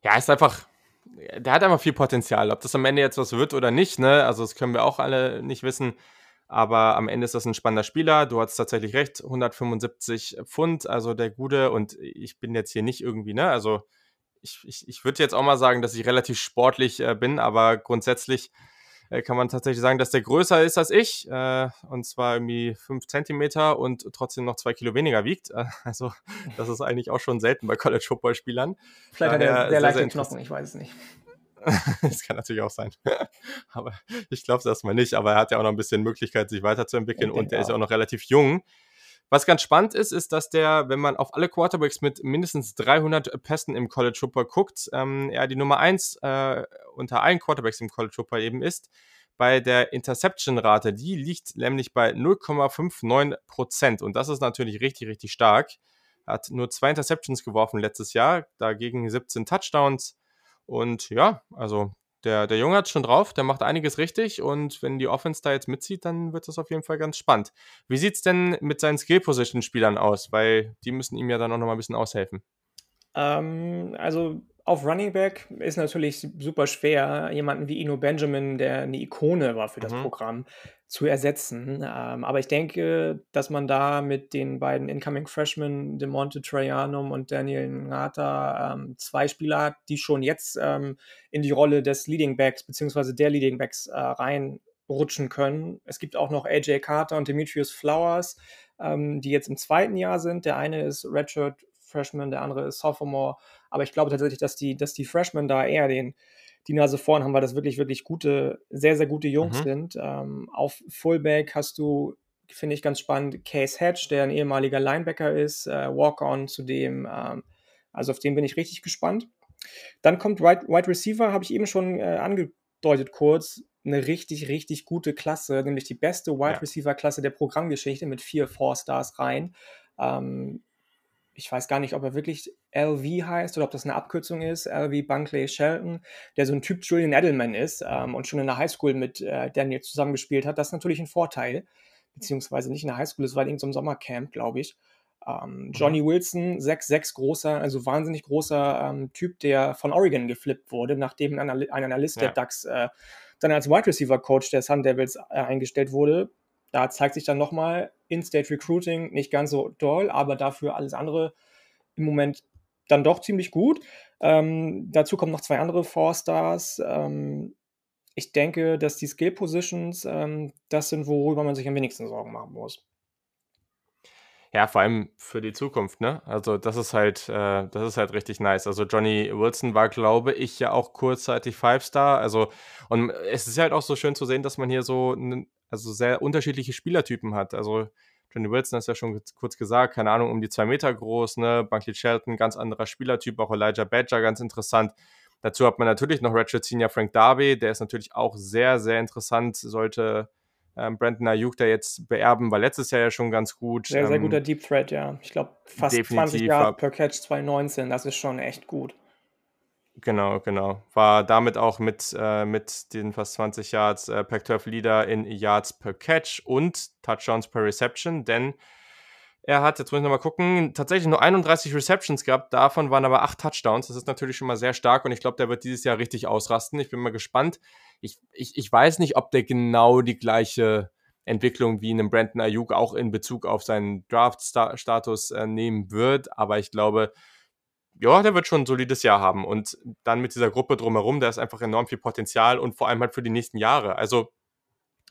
Ja, ist einfach, der hat einfach viel Potenzial. Ob das am Ende jetzt was wird oder nicht, ne? Also das können wir auch alle nicht wissen. Aber am Ende ist das ein spannender Spieler. Du hast tatsächlich recht, 175 Pfund, also der Gute. Und ich bin jetzt hier nicht irgendwie, ne? Also ich, ich, ich würde jetzt auch mal sagen, dass ich relativ sportlich äh, bin, aber grundsätzlich kann man tatsächlich sagen, dass der größer ist als ich. Äh, und zwar irgendwie fünf Zentimeter und trotzdem noch zwei Kilo weniger wiegt. Äh, also, das ist eigentlich auch schon selten bei College Football Spielern. Vielleicht hat er sehr, sehr leichte Knochen, ich weiß es nicht. *laughs* das kann natürlich auch sein. aber ich glaube es erstmal nicht. Aber er hat ja auch noch ein bisschen Möglichkeit, sich weiterzuentwickeln und der ist ja auch noch relativ jung. Was ganz spannend ist, ist, dass der, wenn man auf alle Quarterbacks mit mindestens 300 Pässen im College Football guckt, ähm, er die Nummer 1 äh, unter allen Quarterbacks im College Football eben ist. Bei der Interception-Rate, die liegt nämlich bei 0,59 Prozent. Und das ist natürlich richtig, richtig stark. Er hat nur zwei Interceptions geworfen letztes Jahr, dagegen 17 Touchdowns. Und ja, also der, der Junge hat schon drauf, der macht einiges richtig und wenn die Offense da jetzt mitzieht, dann wird das auf jeden Fall ganz spannend. Wie sieht es denn mit seinen Skill-Position-Spielern aus? Weil die müssen ihm ja dann auch noch mal ein bisschen aushelfen. Ähm, also auf Running Back ist natürlich super schwer, jemanden wie Ino Benjamin, der eine Ikone war für das mhm. Programm, zu ersetzen. Ähm, aber ich denke, dass man da mit den beiden Incoming Freshmen, DeMonte Trajanum und Daniel Ngata, ähm, zwei Spieler hat, die schon jetzt ähm, in die Rolle des Leading Backs bzw. der Leading Backs äh, reinrutschen können. Es gibt auch noch AJ Carter und Demetrius Flowers, ähm, die jetzt im zweiten Jahr sind. Der eine ist Redshirt Freshman, der andere ist Sophomore. Aber ich glaube tatsächlich, dass die, dass die Freshmen da eher den, die Nase vorn haben, weil das wirklich, wirklich gute, sehr, sehr gute Jungs mhm. sind. Ähm, auf Fullback hast du, finde ich ganz spannend, Case Hatch, der ein ehemaliger Linebacker ist, äh, Walk-On zudem. Ähm, also auf den bin ich richtig gespannt. Dann kommt Wide, Wide Receiver, habe ich eben schon äh, angedeutet kurz. Eine richtig, richtig gute Klasse, nämlich die beste Wide ja. Receiver-Klasse der Programmgeschichte mit vier Four-Stars rein. Ähm, ich weiß gar nicht, ob er wirklich LV heißt oder ob das eine Abkürzung ist, LV Bunkley Shelton, der so ein Typ Julian Edelman ist ähm, und schon in der Highschool mit äh, Daniel zusammengespielt hat. Das ist natürlich ein Vorteil, beziehungsweise nicht in der Highschool, es war in so einem Sommercamp, glaube ich. Ähm, mhm. Johnny Wilson, 6'6 großer, also wahnsinnig großer ähm, Typ, der von Oregon geflippt wurde, nachdem ein, ein Analyst ja. der DAX äh, dann als Wide Receiver Coach der Sun Devils äh, eingestellt wurde. Da zeigt sich dann nochmal In-State Recruiting nicht ganz so doll, aber dafür alles andere im Moment dann doch ziemlich gut. Ähm, dazu kommen noch zwei andere Four-Stars. Ähm, ich denke, dass die Skill Positions ähm, das sind, worüber man sich am wenigsten Sorgen machen muss. Ja, vor allem für die Zukunft, ne? Also das ist halt, äh, das ist halt richtig nice. Also Johnny Wilson war, glaube ich, ja auch kurzzeitig Five-Star. Also, und es ist halt auch so schön zu sehen, dass man hier so also sehr unterschiedliche Spielertypen hat. Also Johnny Wilson ist ja schon kurz gesagt, keine Ahnung, um die zwei Meter groß, ne? Bunkley Shelton, ganz anderer Spielertyp, auch Elijah Badger, ganz interessant. Dazu hat man natürlich noch Ratchet Senior Frank Darby, der ist natürlich auch sehr, sehr interessant, sollte ähm, Brandon Ayuk der jetzt beerben, war letztes Jahr ja schon ganz gut. Sehr, sehr ähm, guter Deep Threat, ja. Ich glaube, fast 20 Jahre per Catch 2019, das ist schon echt gut. Genau, genau. War damit auch mit, äh, mit den fast 20 Yards äh, Pac-12 Leader in Yards per Catch und Touchdowns per Reception, denn er hat, jetzt muss ich nochmal gucken, tatsächlich nur 31 Receptions gehabt, davon waren aber 8 Touchdowns. Das ist natürlich schon mal sehr stark und ich glaube, der wird dieses Jahr richtig ausrasten. Ich bin mal gespannt. Ich, ich, ich weiß nicht, ob der genau die gleiche Entwicklung wie in einem Brandon Ayuk auch in Bezug auf seinen Draft-Status äh, nehmen wird, aber ich glaube, ja, der wird schon ein solides Jahr haben. Und dann mit dieser Gruppe drumherum, da ist einfach enorm viel Potenzial und vor allem halt für die nächsten Jahre. Also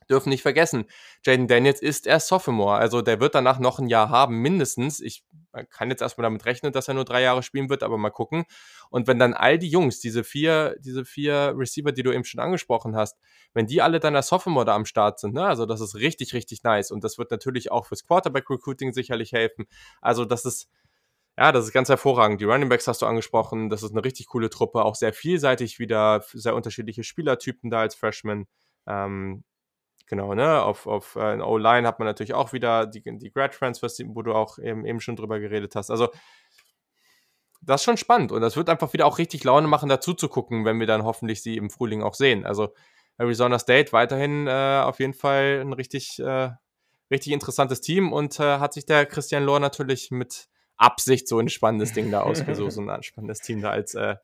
dürfen nicht vergessen, Jaden Daniels ist erst Sophomore. Also der wird danach noch ein Jahr haben, mindestens. Ich kann jetzt erstmal damit rechnen, dass er nur drei Jahre spielen wird, aber mal gucken. Und wenn dann all die Jungs, diese vier, diese vier Receiver, die du eben schon angesprochen hast, wenn die alle dann als Sophomore da am Start sind, ne, also das ist richtig, richtig nice. Und das wird natürlich auch fürs Quarterback-Recruiting sicherlich helfen. Also das ist, ja, das ist ganz hervorragend. Die Running Backs hast du angesprochen. Das ist eine richtig coole Truppe. Auch sehr vielseitig wieder, sehr unterschiedliche Spielertypen da als Freshman. Ähm, genau, ne? Auf, auf äh, O-Line hat man natürlich auch wieder die, die Grad Transfers, wo du auch eben, eben schon drüber geredet hast. Also, das ist schon spannend und das wird einfach wieder auch richtig Laune machen, dazu zu gucken, wenn wir dann hoffentlich sie im Frühling auch sehen. Also, Arizona State weiterhin äh, auf jeden Fall ein richtig, äh, richtig interessantes Team und äh, hat sich der Christian Lohr natürlich mit Absicht so ein spannendes Ding da *laughs* ausgesucht, so ein spannendes Team da als, äh,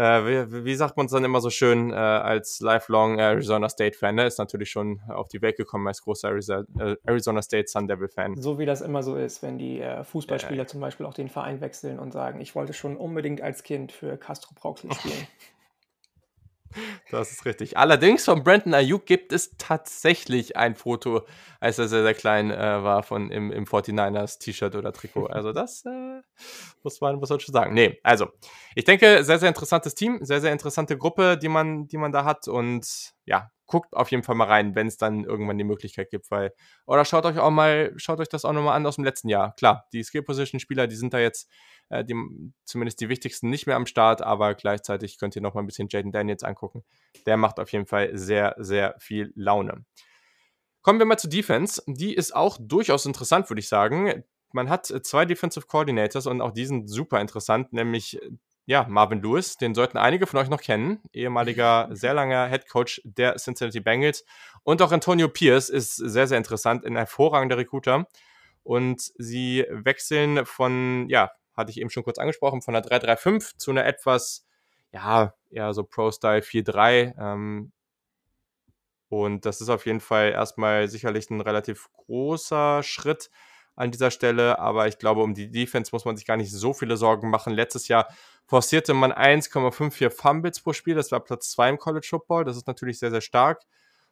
wie, wie, sagt man es dann immer so schön, äh, als lifelong Arizona State-Fan, ne? ist natürlich schon auf die Welt gekommen als großer äh, Arizona State Sun Devil-Fan. So wie das immer so ist, wenn die äh, Fußballspieler zum Beispiel auch den Verein wechseln und sagen, ich wollte schon unbedingt als Kind für Castro Brauxel spielen. *laughs* Das ist richtig. Allerdings von Brandon Ayuk gibt es tatsächlich ein Foto, als er sehr, sehr klein äh, war, von im, im 49ers T-Shirt oder Trikot. *laughs* Also das äh, muss man, muss man schon sagen. Nee, also ich denke, sehr, sehr interessantes Team, sehr, sehr interessante Gruppe, die man, die man da hat. Und ja, guckt auf jeden Fall mal rein, wenn es dann irgendwann die Möglichkeit gibt, weil, oder schaut euch auch mal, schaut euch das auch nochmal an aus dem letzten Jahr. Klar, die Skill-Position-Spieler, die sind da jetzt äh, die, zumindest die wichtigsten nicht mehr am Start, aber gleichzeitig könnt ihr noch mal ein bisschen Jaden Daniels angucken. Der macht auf jeden Fall sehr, sehr viel Laune. Kommen wir mal zu Defense. Die ist auch durchaus interessant, würde ich sagen. Man hat zwei Defensive Coordinators und auch die sind super interessant, nämlich ja, Marvin Lewis, den sollten einige von euch noch kennen, ehemaliger, *laughs* sehr langer Head Coach der Cincinnati Bengals. Und auch Antonio Pierce ist sehr, sehr interessant, ein hervorragender Recruiter. Und sie wechseln von, ja, hatte ich eben schon kurz angesprochen, von einer 3-3-5 zu einer etwas, ja, eher so Pro-Style 4-3. Ähm, und das ist auf jeden Fall erstmal sicherlich ein relativ großer Schritt an dieser Stelle, aber ich glaube, um die Defense muss man sich gar nicht so viele Sorgen machen. Letztes Jahr forcierte man 1,54 Fumbles pro Spiel, das war Platz 2 im College Football, das ist natürlich sehr, sehr stark.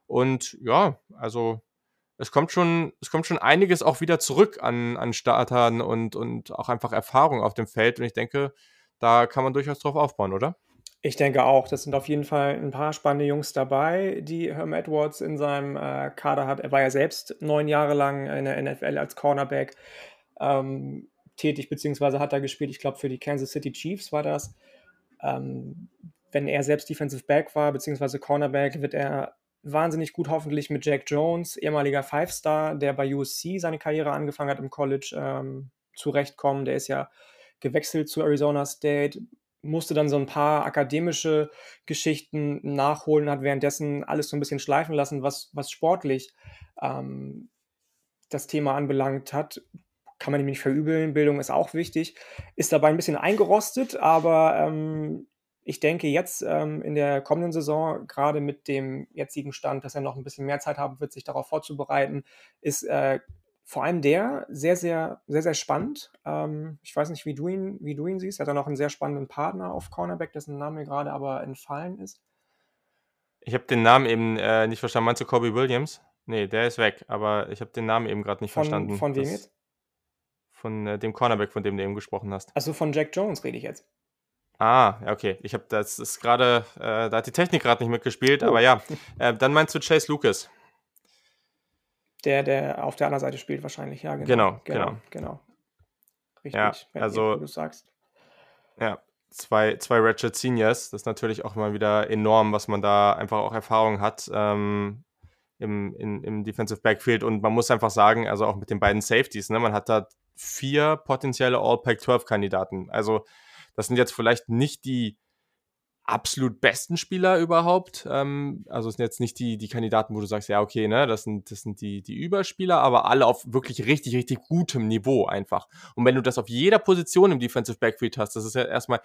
Und ja, also es kommt schon, es kommt schon einiges auch wieder zurück an, an Startern und, und auch einfach Erfahrung auf dem Feld. Und ich denke, da kann man durchaus drauf aufbauen, oder? Ich denke auch, das sind auf jeden Fall ein paar spannende Jungs dabei, die Herm Edwards in seinem äh, Kader hat. Er war ja selbst neun Jahre lang in der NFL als Cornerback ähm, tätig, beziehungsweise hat er gespielt, ich glaube, für die Kansas City Chiefs war das. Ähm, wenn er selbst Defensive Back war, beziehungsweise Cornerback, wird er wahnsinnig gut hoffentlich mit Jack Jones, ehemaliger Five-Star, der bei USC seine Karriere angefangen hat im College, ähm, zurechtkommen. Der ist ja gewechselt zu Arizona State, musste dann so ein paar akademische Geschichten nachholen, hat währenddessen alles so ein bisschen schleifen lassen, was, was sportlich ähm, das Thema anbelangt hat. Kann man ihm nicht verübeln, Bildung ist auch wichtig. Ist dabei ein bisschen eingerostet, aber ähm, ich denke jetzt ähm, in der kommenden Saison, gerade mit dem jetzigen Stand, dass er noch ein bisschen mehr Zeit haben wird, sich darauf vorzubereiten, ist äh, vor allem der sehr, sehr, sehr, sehr spannend. Ähm, ich weiß nicht, wie du, ihn, wie du ihn siehst. Er hat ja noch einen sehr spannenden Partner auf Cornerback, dessen Name mir gerade aber entfallen ist. Ich habe den Namen eben äh, nicht verstanden. Meinst du Kobe Williams? Nee, der ist weg, aber ich habe den Namen eben gerade nicht von, verstanden. Von wem jetzt? Von äh, dem Cornerback, von dem du eben gesprochen hast. Also von Jack Jones rede ich jetzt. Ah, okay. Ich habe das ist gerade, äh, da hat die Technik gerade nicht mitgespielt, oh. aber ja. *laughs* Äh, dann meinst du Chase Lucas. Der, der auf der anderen Seite spielt wahrscheinlich, ja, genau. Genau, genau. genau. genau. Richtig, ja, also, du sagst. Ja, zwei, zwei Ratchet Seniors. Das ist natürlich auch immer wieder enorm, was man da einfach auch Erfahrung hat ähm, im, in, im Defensive Backfield. Und man muss einfach sagen, also auch mit den beiden Safeties, ne, man hat da vier potenzielle All-Pack-12-Kandidaten. Also das sind jetzt vielleicht nicht die absolut besten Spieler überhaupt. Ähm, also es sind jetzt nicht die, die Kandidaten, wo du sagst, ja, okay, ne, das sind, das sind die, die Überspieler, aber alle auf wirklich richtig, richtig gutem Niveau einfach. Und wenn du das auf jeder Position im Defensive Backfield hast, das ist ja erstmal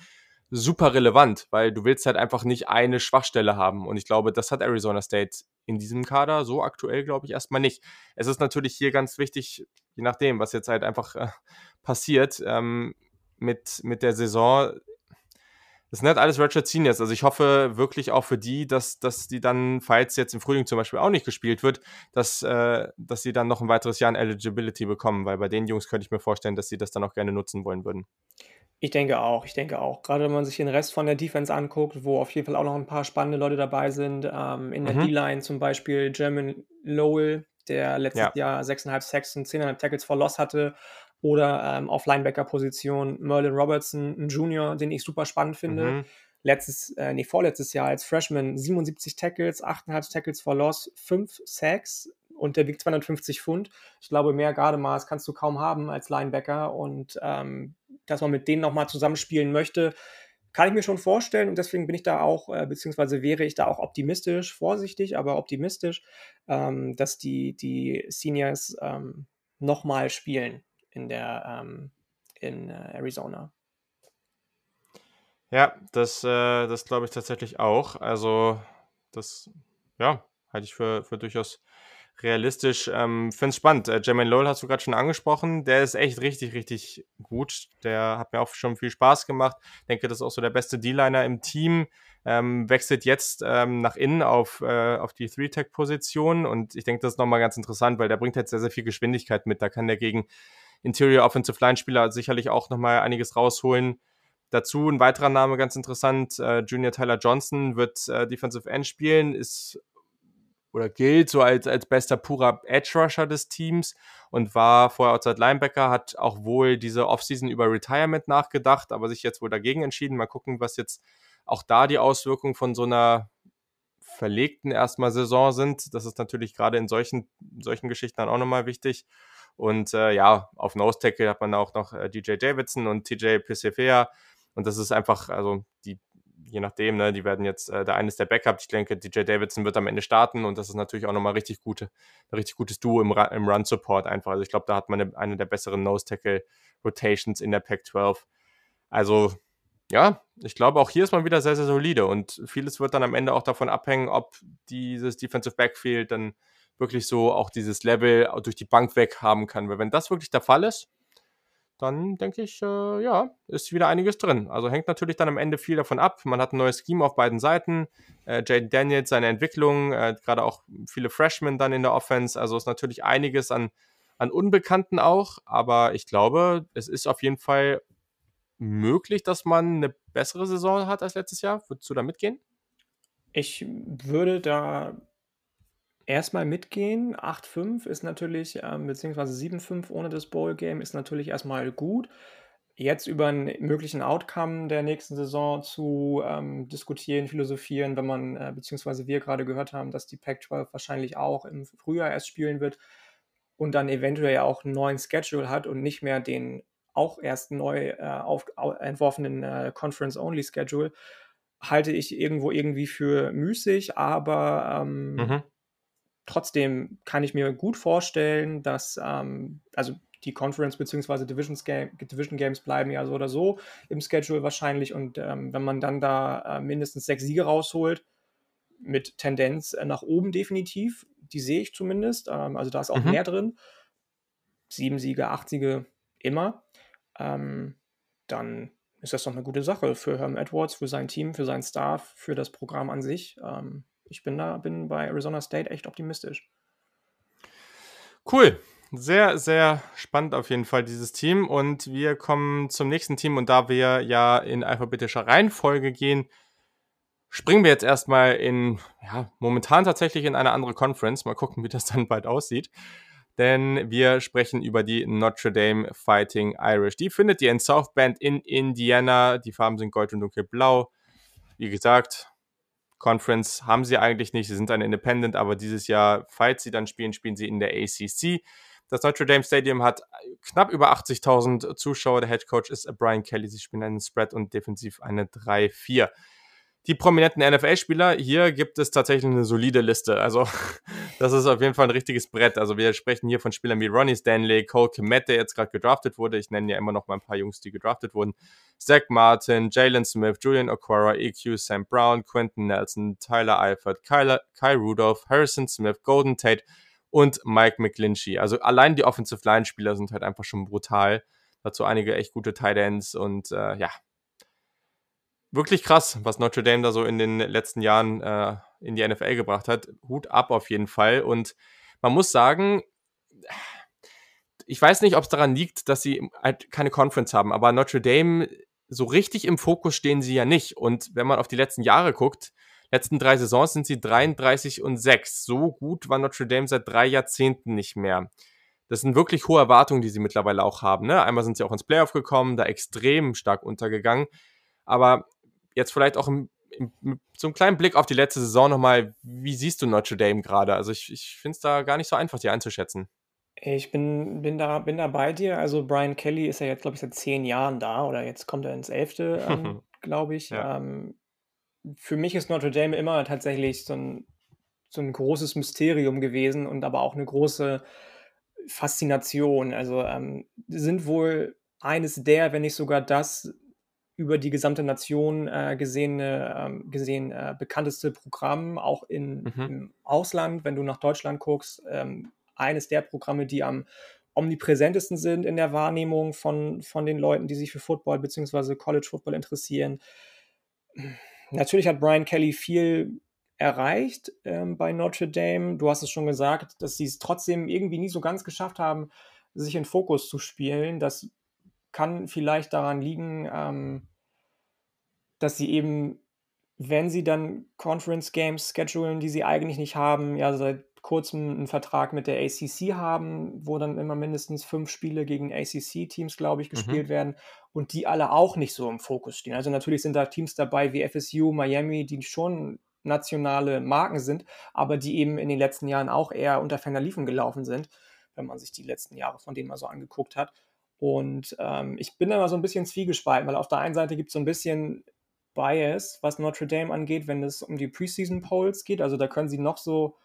super relevant, weil du willst halt einfach nicht eine Schwachstelle haben. Und ich glaube, das hat Arizona State in diesem Kader so aktuell, glaube ich, erstmal nicht. Es ist natürlich hier ganz wichtig, je nachdem, was jetzt halt einfach äh, passiert, ähm, mit, mit der Saison. Das sind halt alles Ratchet Seniors. Also ich hoffe wirklich auch für die, dass, dass die dann, falls jetzt im Frühling zum Beispiel auch nicht gespielt wird, dass, äh, dass sie dann noch ein weiteres Jahr an Eligibility bekommen, weil bei den Jungs könnte ich mir vorstellen, dass sie das dann auch gerne nutzen wollen würden. Ich denke auch, ich denke auch. Gerade wenn man sich den Rest von der Defense anguckt, wo auf jeden Fall auch noch ein paar spannende Leute dabei sind. Ähm, in der mhm. D-Line zum Beispiel German Lowell, der letztes ja. Jahr 6,5 Sacks und 10,5 Tackles for Loss hatte oder ähm, auf Linebacker-Position Merlin Robertson, ein Junior, den ich super spannend finde. Mhm. Letztes, äh, nee, vorletztes Jahr als Freshman 77 Tackles, 8,5 Tackles for Loss, 5 Sacks und der wiegt 250 Pfund. Ich glaube, mehr Gardemaß kannst du kaum haben als Linebacker und ähm, dass man mit denen nochmal zusammenspielen möchte, kann ich mir schon vorstellen und deswegen bin ich da auch, äh, beziehungsweise wäre ich da auch optimistisch, vorsichtig, aber optimistisch, ähm, dass die, die Seniors ähm, nochmal spielen in der ähm, in äh, Arizona. Ja, das, äh, das glaube ich tatsächlich auch. Also, das, ja, halte ich für, für durchaus realistisch. Ähm, Finde es spannend. Äh, Jermaine Lowell hast du gerade schon angesprochen. Der ist echt richtig, richtig gut. Der hat mir auch schon viel Spaß gemacht. Denke, das ist auch so der beste D-Liner im Team. Ähm, wechselt jetzt ähm, nach innen auf, äh, auf die Three-Tech-Position. Und ich denke, das ist nochmal ganz interessant, weil der bringt jetzt sehr, sehr viel Geschwindigkeit mit. Da kann der gegen Interior Offensive Line-Spieler sicherlich auch nochmal einiges rausholen. Dazu ein weiterer Name, ganz interessant, äh, Junior Tyler Johnson wird äh, Defensive End spielen, ist oder gilt so als, als bester purer Edge Rusher des Teams und war vorher Outside Linebacker, hat auch wohl diese Offseason über Retirement nachgedacht, aber sich jetzt wohl dagegen entschieden. Mal gucken, was jetzt auch da die Auswirkungen von so einer verlegten erstmal Saison sind. Das ist natürlich gerade in solchen, solchen Geschichten dann auch nochmal wichtig. Und äh, ja, auf Nose Tackle hat man auch noch äh, DJ Davidson und TJ Piscifea. Und das ist einfach, also die je nachdem, ne, die werden jetzt, äh, der eine ist der Backup, ich denke, DJ Davidson wird am Ende starten und das ist natürlich auch nochmal richtig gute, ein richtig gutes Duo im, im Run-Support einfach. Also ich glaube, da hat man eine, eine der besseren Nose-Tackle-Rotations in der Pac-12. Also ja, ich glaube, auch hier ist man wieder sehr, sehr solide und vieles wird dann am Ende auch davon abhängen, ob dieses Defensive Backfield dann wirklich so auch dieses Level durch die Bank weg haben kann. Weil wenn das wirklich der Fall ist, dann denke ich, äh, ja, ist wieder einiges drin. Also hängt natürlich dann am Ende viel davon ab. Man hat ein neues Scheme auf beiden Seiten. Äh, Jaden Daniels, seine Entwicklung, äh, gerade auch viele Freshmen dann in der Offense. Also ist natürlich einiges an, an Unbekannten auch. Aber ich glaube, es ist auf jeden Fall möglich, dass man eine bessere Saison hat als letztes Jahr. Würdest du da mitgehen? Ich würde da erstmal mitgehen. 8-5 ist natürlich, ähm, beziehungsweise 7-5 ohne das Bowl-Game ist natürlich erstmal gut. Jetzt über einen möglichen Outcome der nächsten Saison zu ähm, diskutieren, philosophieren, wenn man, äh, beziehungsweise wir gerade gehört haben, dass die Pac-12 wahrscheinlich auch im Frühjahr erst spielen wird und dann eventuell ja auch einen neuen Schedule hat und nicht mehr den auch erst neu äh, auf, entworfenen äh, Conference-Only-Schedule, halte ich irgendwo irgendwie für müßig, aber ähm, mhm. Trotzdem kann ich mir gut vorstellen, dass ähm, also die Conference bzw. Game, Division Games bleiben ja so oder so im Schedule wahrscheinlich. Und ähm, wenn man dann da äh, mindestens sechs Siege rausholt, mit Tendenz äh, nach oben definitiv, die sehe ich zumindest. Ähm, also da ist auch mhm. mehr drin. Sieben Siege, acht Siege immer. Ähm, dann ist das doch eine gute Sache für Herm Edwards, für sein Team, für seinen Staff, für das Programm an sich. Ich bin da, bin bei Arizona State echt optimistisch. Cool. Sehr, sehr spannend auf jeden Fall dieses Team. Und wir kommen zum nächsten Team. Und da wir ja in alphabetischer Reihenfolge gehen, springen wir jetzt erstmal in, ja, momentan tatsächlich in eine andere Conference. Mal gucken, wie das dann bald aussieht. Denn wir sprechen über die Notre Dame Fighting Irish. Die findet ihr in South Bend in Indiana. Die Farben sind gold und dunkelblau. Wie gesagt, Conference haben sie eigentlich nicht. Sie sind ein Independent, aber dieses Jahr, falls sie dann spielen, spielen sie in der ACC. Das Notre Dame Stadium hat knapp über 80.000 Zuschauer. Der Head Coach ist Brian Kelly. Sie spielen einen Spread und defensiv eine 3-4 die prominenten NFL-Spieler, hier gibt es tatsächlich eine solide Liste. Also, *laughs* das ist auf jeden Fall ein richtiges Brett. Also, wir sprechen hier von Spielern wie Ronnie Stanley, Cole Komet, der jetzt gerade gedraftet wurde. Ich nenne ja immer noch mal ein paar Jungs, die gedraftet wurden. Zach Martin, Jalen Smith, Julian Aquara, EQ, Sam Brown, Quentin Nelson, Tyler Eifert, Kyler, Kai Rudolph, Harrison Smith, Golden Tate und Mike McGlinchey. Also, allein die Offensive Line-Spieler sind halt einfach schon brutal. Dazu einige echt gute Tight Ends und äh, ja, wirklich krass, was Notre Dame da so in den letzten Jahren äh, in die NFL gebracht hat. Hut ab auf jeden Fall. Und man muss sagen, ich weiß nicht, ob es daran liegt, dass sie halt keine Conference haben, aber Notre Dame, so richtig im Fokus stehen sie ja nicht. Und wenn man auf die letzten Jahre guckt, letzten drei Saisons sind sie 33 und 6. So gut war Notre Dame seit drei Jahrzehnten nicht mehr. Das sind wirklich hohe Erwartungen, die sie mittlerweile auch haben. Ne? Einmal sind sie auch ins Playoff gekommen, da extrem stark untergegangen. Aber jetzt vielleicht auch im, im, so einen kleinen Blick auf die letzte Saison nochmal, wie siehst du Notre Dame gerade? Also ich, ich finde es da gar nicht so einfach, die einzuschätzen. Ich bin, bin, da, bin da bei dir. Also Brian Kelly ist ja jetzt, glaube ich, seit zehn Jahren da oder jetzt kommt er ins Elfte, *laughs* ähm, glaube ich. Ja. Ähm, für mich ist Notre Dame immer tatsächlich so ein, so ein großes Mysterium gewesen und aber auch eine große Faszination. Also ähm, sind wohl eines der, wenn nicht sogar das über die gesamte Nation äh, gesehene, ähm, gesehen äh, bekannteste Programm, auch in, mhm. im Ausland, wenn du nach Deutschland guckst, ähm, eines der Programme, die am omnipräsentesten sind in der Wahrnehmung von, von den Leuten, die sich für Football bzw. College Football interessieren. Natürlich hat Brian Kelly viel erreicht ähm, bei Notre Dame. Du hast es schon gesagt, dass sie es trotzdem irgendwie nie so ganz geschafft haben, sich in Fokus zu spielen. Das kann vielleicht daran liegen, ähm, dass sie eben, wenn sie dann Conference Games schedulen, die sie eigentlich nicht haben, ja seit kurzem einen Vertrag mit der ACC haben, wo dann immer mindestens fünf Spiele gegen ACC-Teams, glaube ich, mhm. gespielt mhm. werden und die alle auch nicht so im Fokus stehen. Also natürlich sind da Teams dabei wie FSU, Miami, die schon nationale Marken sind, aber die eben in den letzten Jahren auch eher unter Ferner Liefen gelaufen sind, wenn man sich die letzten Jahre von denen mal so angeguckt hat. Und ähm, ich bin da mal so ein bisschen zwiegespalten, weil auf der einen Seite gibt es so ein bisschen Bias, was Notre Dame angeht, wenn es um die Preseason Polls geht. Also da können sie noch so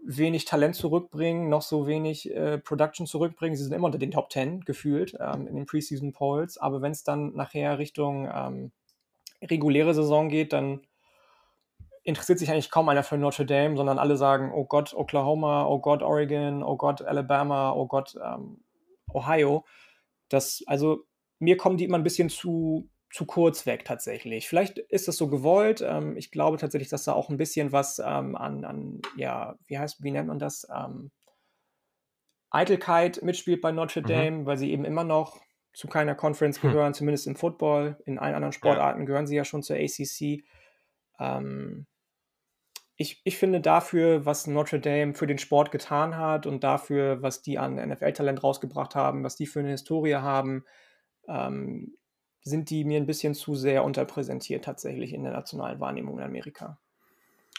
wenig Talent zurückbringen, noch so wenig äh, Production zurückbringen. Sie sind immer unter den Top 10 gefühlt ähm, in den Preseason Polls. Aber wenn es dann nachher Richtung ähm, reguläre Saison geht, dann interessiert sich eigentlich kaum einer für Notre Dame, sondern alle sagen, oh Gott, Oklahoma, oh Gott, Oregon, oh Gott, Alabama, oh Gott, ähm, Ohio. Das, also mir kommen die immer ein bisschen zu, zu kurz weg tatsächlich. Vielleicht ist das so gewollt. Ähm, ich glaube tatsächlich, dass da auch ein bisschen was ähm, an, an, ja, wie heißt, wie nennt man das? Ähm, Eitelkeit mitspielt bei Notre mhm. Dame, mhm. weil sie eben immer noch zu keiner Conference hm. gehören, zumindest im Football. In allen anderen Sportarten ja. gehören sie ja schon zur ACC. Ähm, ich, ich finde dafür, was Notre Dame für den Sport getan hat und dafür, was die an NFL-Talent rausgebracht haben, was die für eine Historie haben, ähm, sind die mir ein bisschen zu sehr unterpräsentiert tatsächlich in der nationalen Wahrnehmung in Amerika.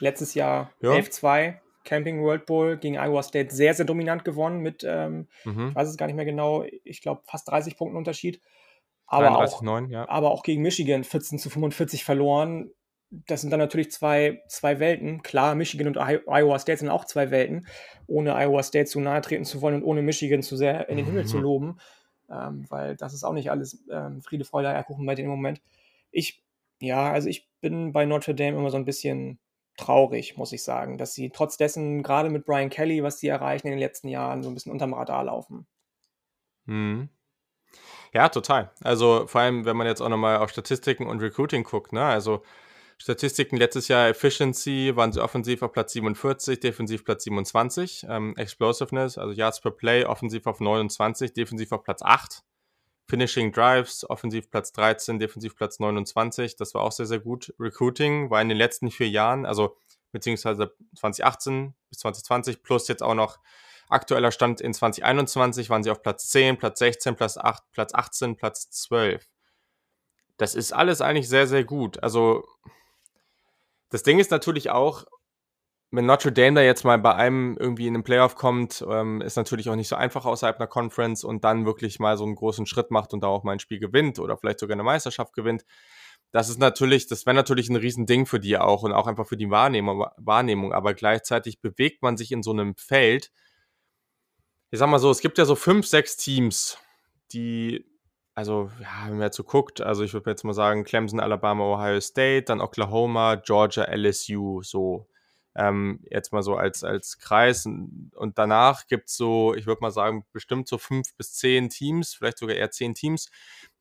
Letztes Jahr ja. 11-2, Camping World Bowl gegen Iowa State sehr, sehr dominant gewonnen mit, ähm, mhm. ich weiß es gar nicht mehr genau, ich glaube fast 30 Punkten Unterschied. Aber, 33, auch, 9, ja. aber auch gegen Michigan 14 zu 45 verloren das sind dann natürlich zwei, zwei Welten. Klar, Michigan und Iowa State sind auch zwei Welten, ohne Iowa State zu nahe treten zu wollen und ohne Michigan zu sehr in den Himmel zu mhm. loben, ähm, weil das ist auch nicht alles ähm, Friede, Freude, Eierkuchen bei dem Moment. Ich, ja, also ich bin bei Notre Dame immer so ein bisschen traurig, muss ich sagen, dass sie trotz dessen, gerade mit Brian Kelly, was sie erreichen in den letzten Jahren, so ein bisschen unterm Radar laufen. Mhm. Ja, total. Also vor allem, wenn man jetzt auch nochmal auf Statistiken und Recruiting guckt, ne? Also Statistiken letztes Jahr Efficiency waren sie offensiv auf Platz 47, defensiv Platz 27. Ähm, Explosiveness, also Yards per Play, offensiv auf 29, defensiv auf Platz 8. Finishing Drives, offensiv Platz 13, defensiv Platz 29. Das war auch sehr, sehr gut. Recruiting war in den letzten vier Jahren, also beziehungsweise 2018 bis 2020 plus jetzt auch noch aktueller Stand in 2021 waren sie auf Platz 10, Platz 16, Platz 8, Platz 18, Platz 12. Das ist alles eigentlich sehr, sehr gut. Also das Ding ist natürlich auch, wenn Notre Dame da jetzt mal bei einem irgendwie in den Playoff kommt, ähm, ist natürlich auch nicht so einfach außerhalb einer Conference und dann wirklich mal so einen großen Schritt macht und da auch mal ein Spiel gewinnt oder vielleicht sogar eine Meisterschaft gewinnt. Das ist natürlich, das wäre natürlich ein Riesending für die auch und auch einfach für die Wahrnehmung, Wahrnehmung. Aber gleichzeitig bewegt man sich in so einem Feld. Ich sag mal so, es gibt ja so fünf, sechs Teams, die also, ja, wenn man jetzt so guckt, also ich würde jetzt mal sagen, Clemson, Alabama, Ohio State, dann Oklahoma, Georgia, LSU, so. Ähm, jetzt mal so als, als Kreis. Und danach gibt es so, ich würde mal sagen, bestimmt so fünf bis zehn Teams, vielleicht sogar eher zehn Teams,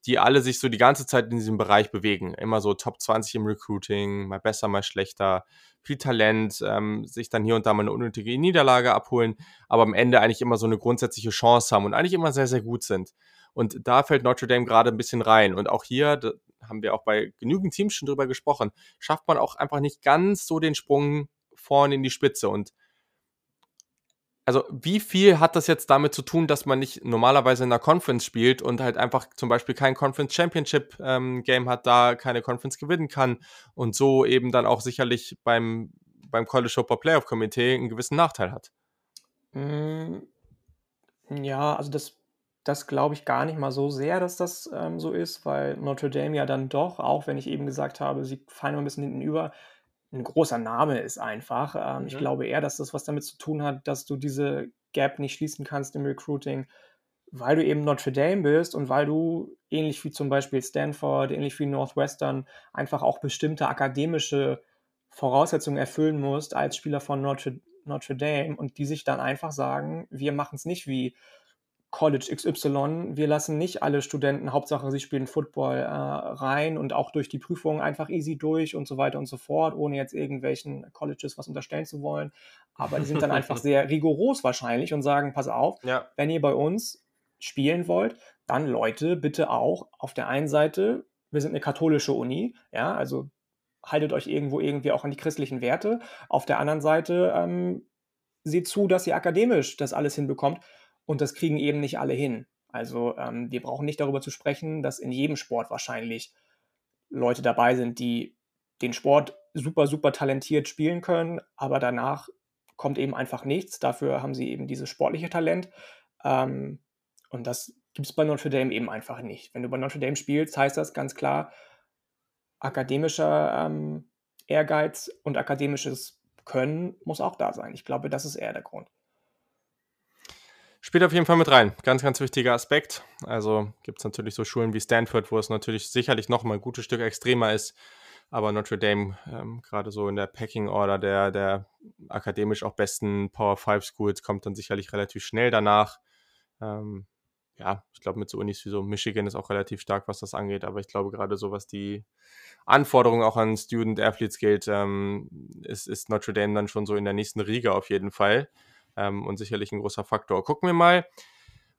die alle sich so die ganze Zeit in diesem Bereich bewegen. Immer so Top 20 im Recruiting, mal besser, mal schlechter, viel Talent, ähm, sich dann hier und da mal eine unnötige Niederlage abholen, aber am Ende eigentlich immer so eine grundsätzliche Chance haben und eigentlich immer sehr, sehr gut sind. Und da fällt Notre Dame gerade ein bisschen rein. Und auch hier, haben wir auch bei genügend Teams schon drüber gesprochen, schafft man auch einfach nicht ganz so den Sprung vorne in die Spitze. Und also wie viel hat das jetzt damit zu tun, dass man nicht normalerweise in einer Conference spielt und halt einfach zum Beispiel kein Conference Championship ähm, Game hat, da keine Conference gewinnen kann und so eben dann auch sicherlich beim, beim College Football Playoff Komitee einen gewissen Nachteil hat? Mm, ja, also das das glaube ich gar nicht mal so sehr, dass das ähm, so ist, weil Notre Dame ja dann doch, auch wenn ich eben gesagt habe, sie fallen immer ein bisschen hinten über, ein großer Name ist einfach. Ähm, mhm. Ich glaube eher, dass das was damit zu tun hat, dass du diese Gap nicht schließen kannst im Recruiting. weil du eben Notre Dame bist und weil du ähnlich wie zum Beispiel Stanford, ähnlich wie Northwestern einfach auch bestimmte akademische Voraussetzungen erfüllen musst als Spieler von Notre, Notre Dame und die sich dann einfach sagen, wir machen es nicht wie College XY, wir lassen nicht alle Studenten, Hauptsache sie spielen Football, äh, rein und auch durch die Prüfungen einfach easy durch und so weiter und so fort, ohne jetzt irgendwelchen Colleges was unterstellen zu wollen. Aber die sind dann *laughs* einfach sehr rigoros wahrscheinlich und sagen, pass auf, ja. wenn ihr bei uns spielen wollt, dann Leute bitte auch auf der einen Seite, wir sind eine katholische Uni, ja, also haltet euch irgendwo irgendwie auch an die christlichen Werte. Auf der anderen Seite ähm, seht zu, dass ihr akademisch das alles hinbekommt. Und das kriegen eben nicht alle hin. Also ähm, wir brauchen nicht darüber zu sprechen, dass in jedem Sport wahrscheinlich Leute dabei sind, die den Sport super, super talentiert spielen können, aber danach kommt eben einfach nichts. Dafür haben sie eben dieses sportliche Talent. Ähm, und das gibt es bei Notre Dame eben einfach nicht. Wenn du bei Notre Dame spielst, heißt das ganz klar, akademischer ähm, Ehrgeiz und akademisches Können muss auch da sein. Ich glaube, das ist eher der Grund. Spielt auf jeden Fall mit rein. Ganz, ganz wichtiger Aspekt. Also gibt es natürlich so Schulen wie Stanford, wo es natürlich sicherlich noch mal ein gutes Stück extremer ist. Aber Notre Dame, ähm, gerade so in der Packing Order der, der akademisch auch besten Power 5 Schools, kommt dann sicherlich relativ schnell danach. Ähm, ja, ich glaube, mit so Unis wie so Michigan ist auch relativ stark, was das angeht. Aber ich glaube, gerade so, was die Anforderungen auch an Student Athletes gilt, ähm, ist, ist Notre Dame dann schon so in der nächsten Riege auf jeden Fall ähm, und sicherlich ein großer Faktor. Gucken wir mal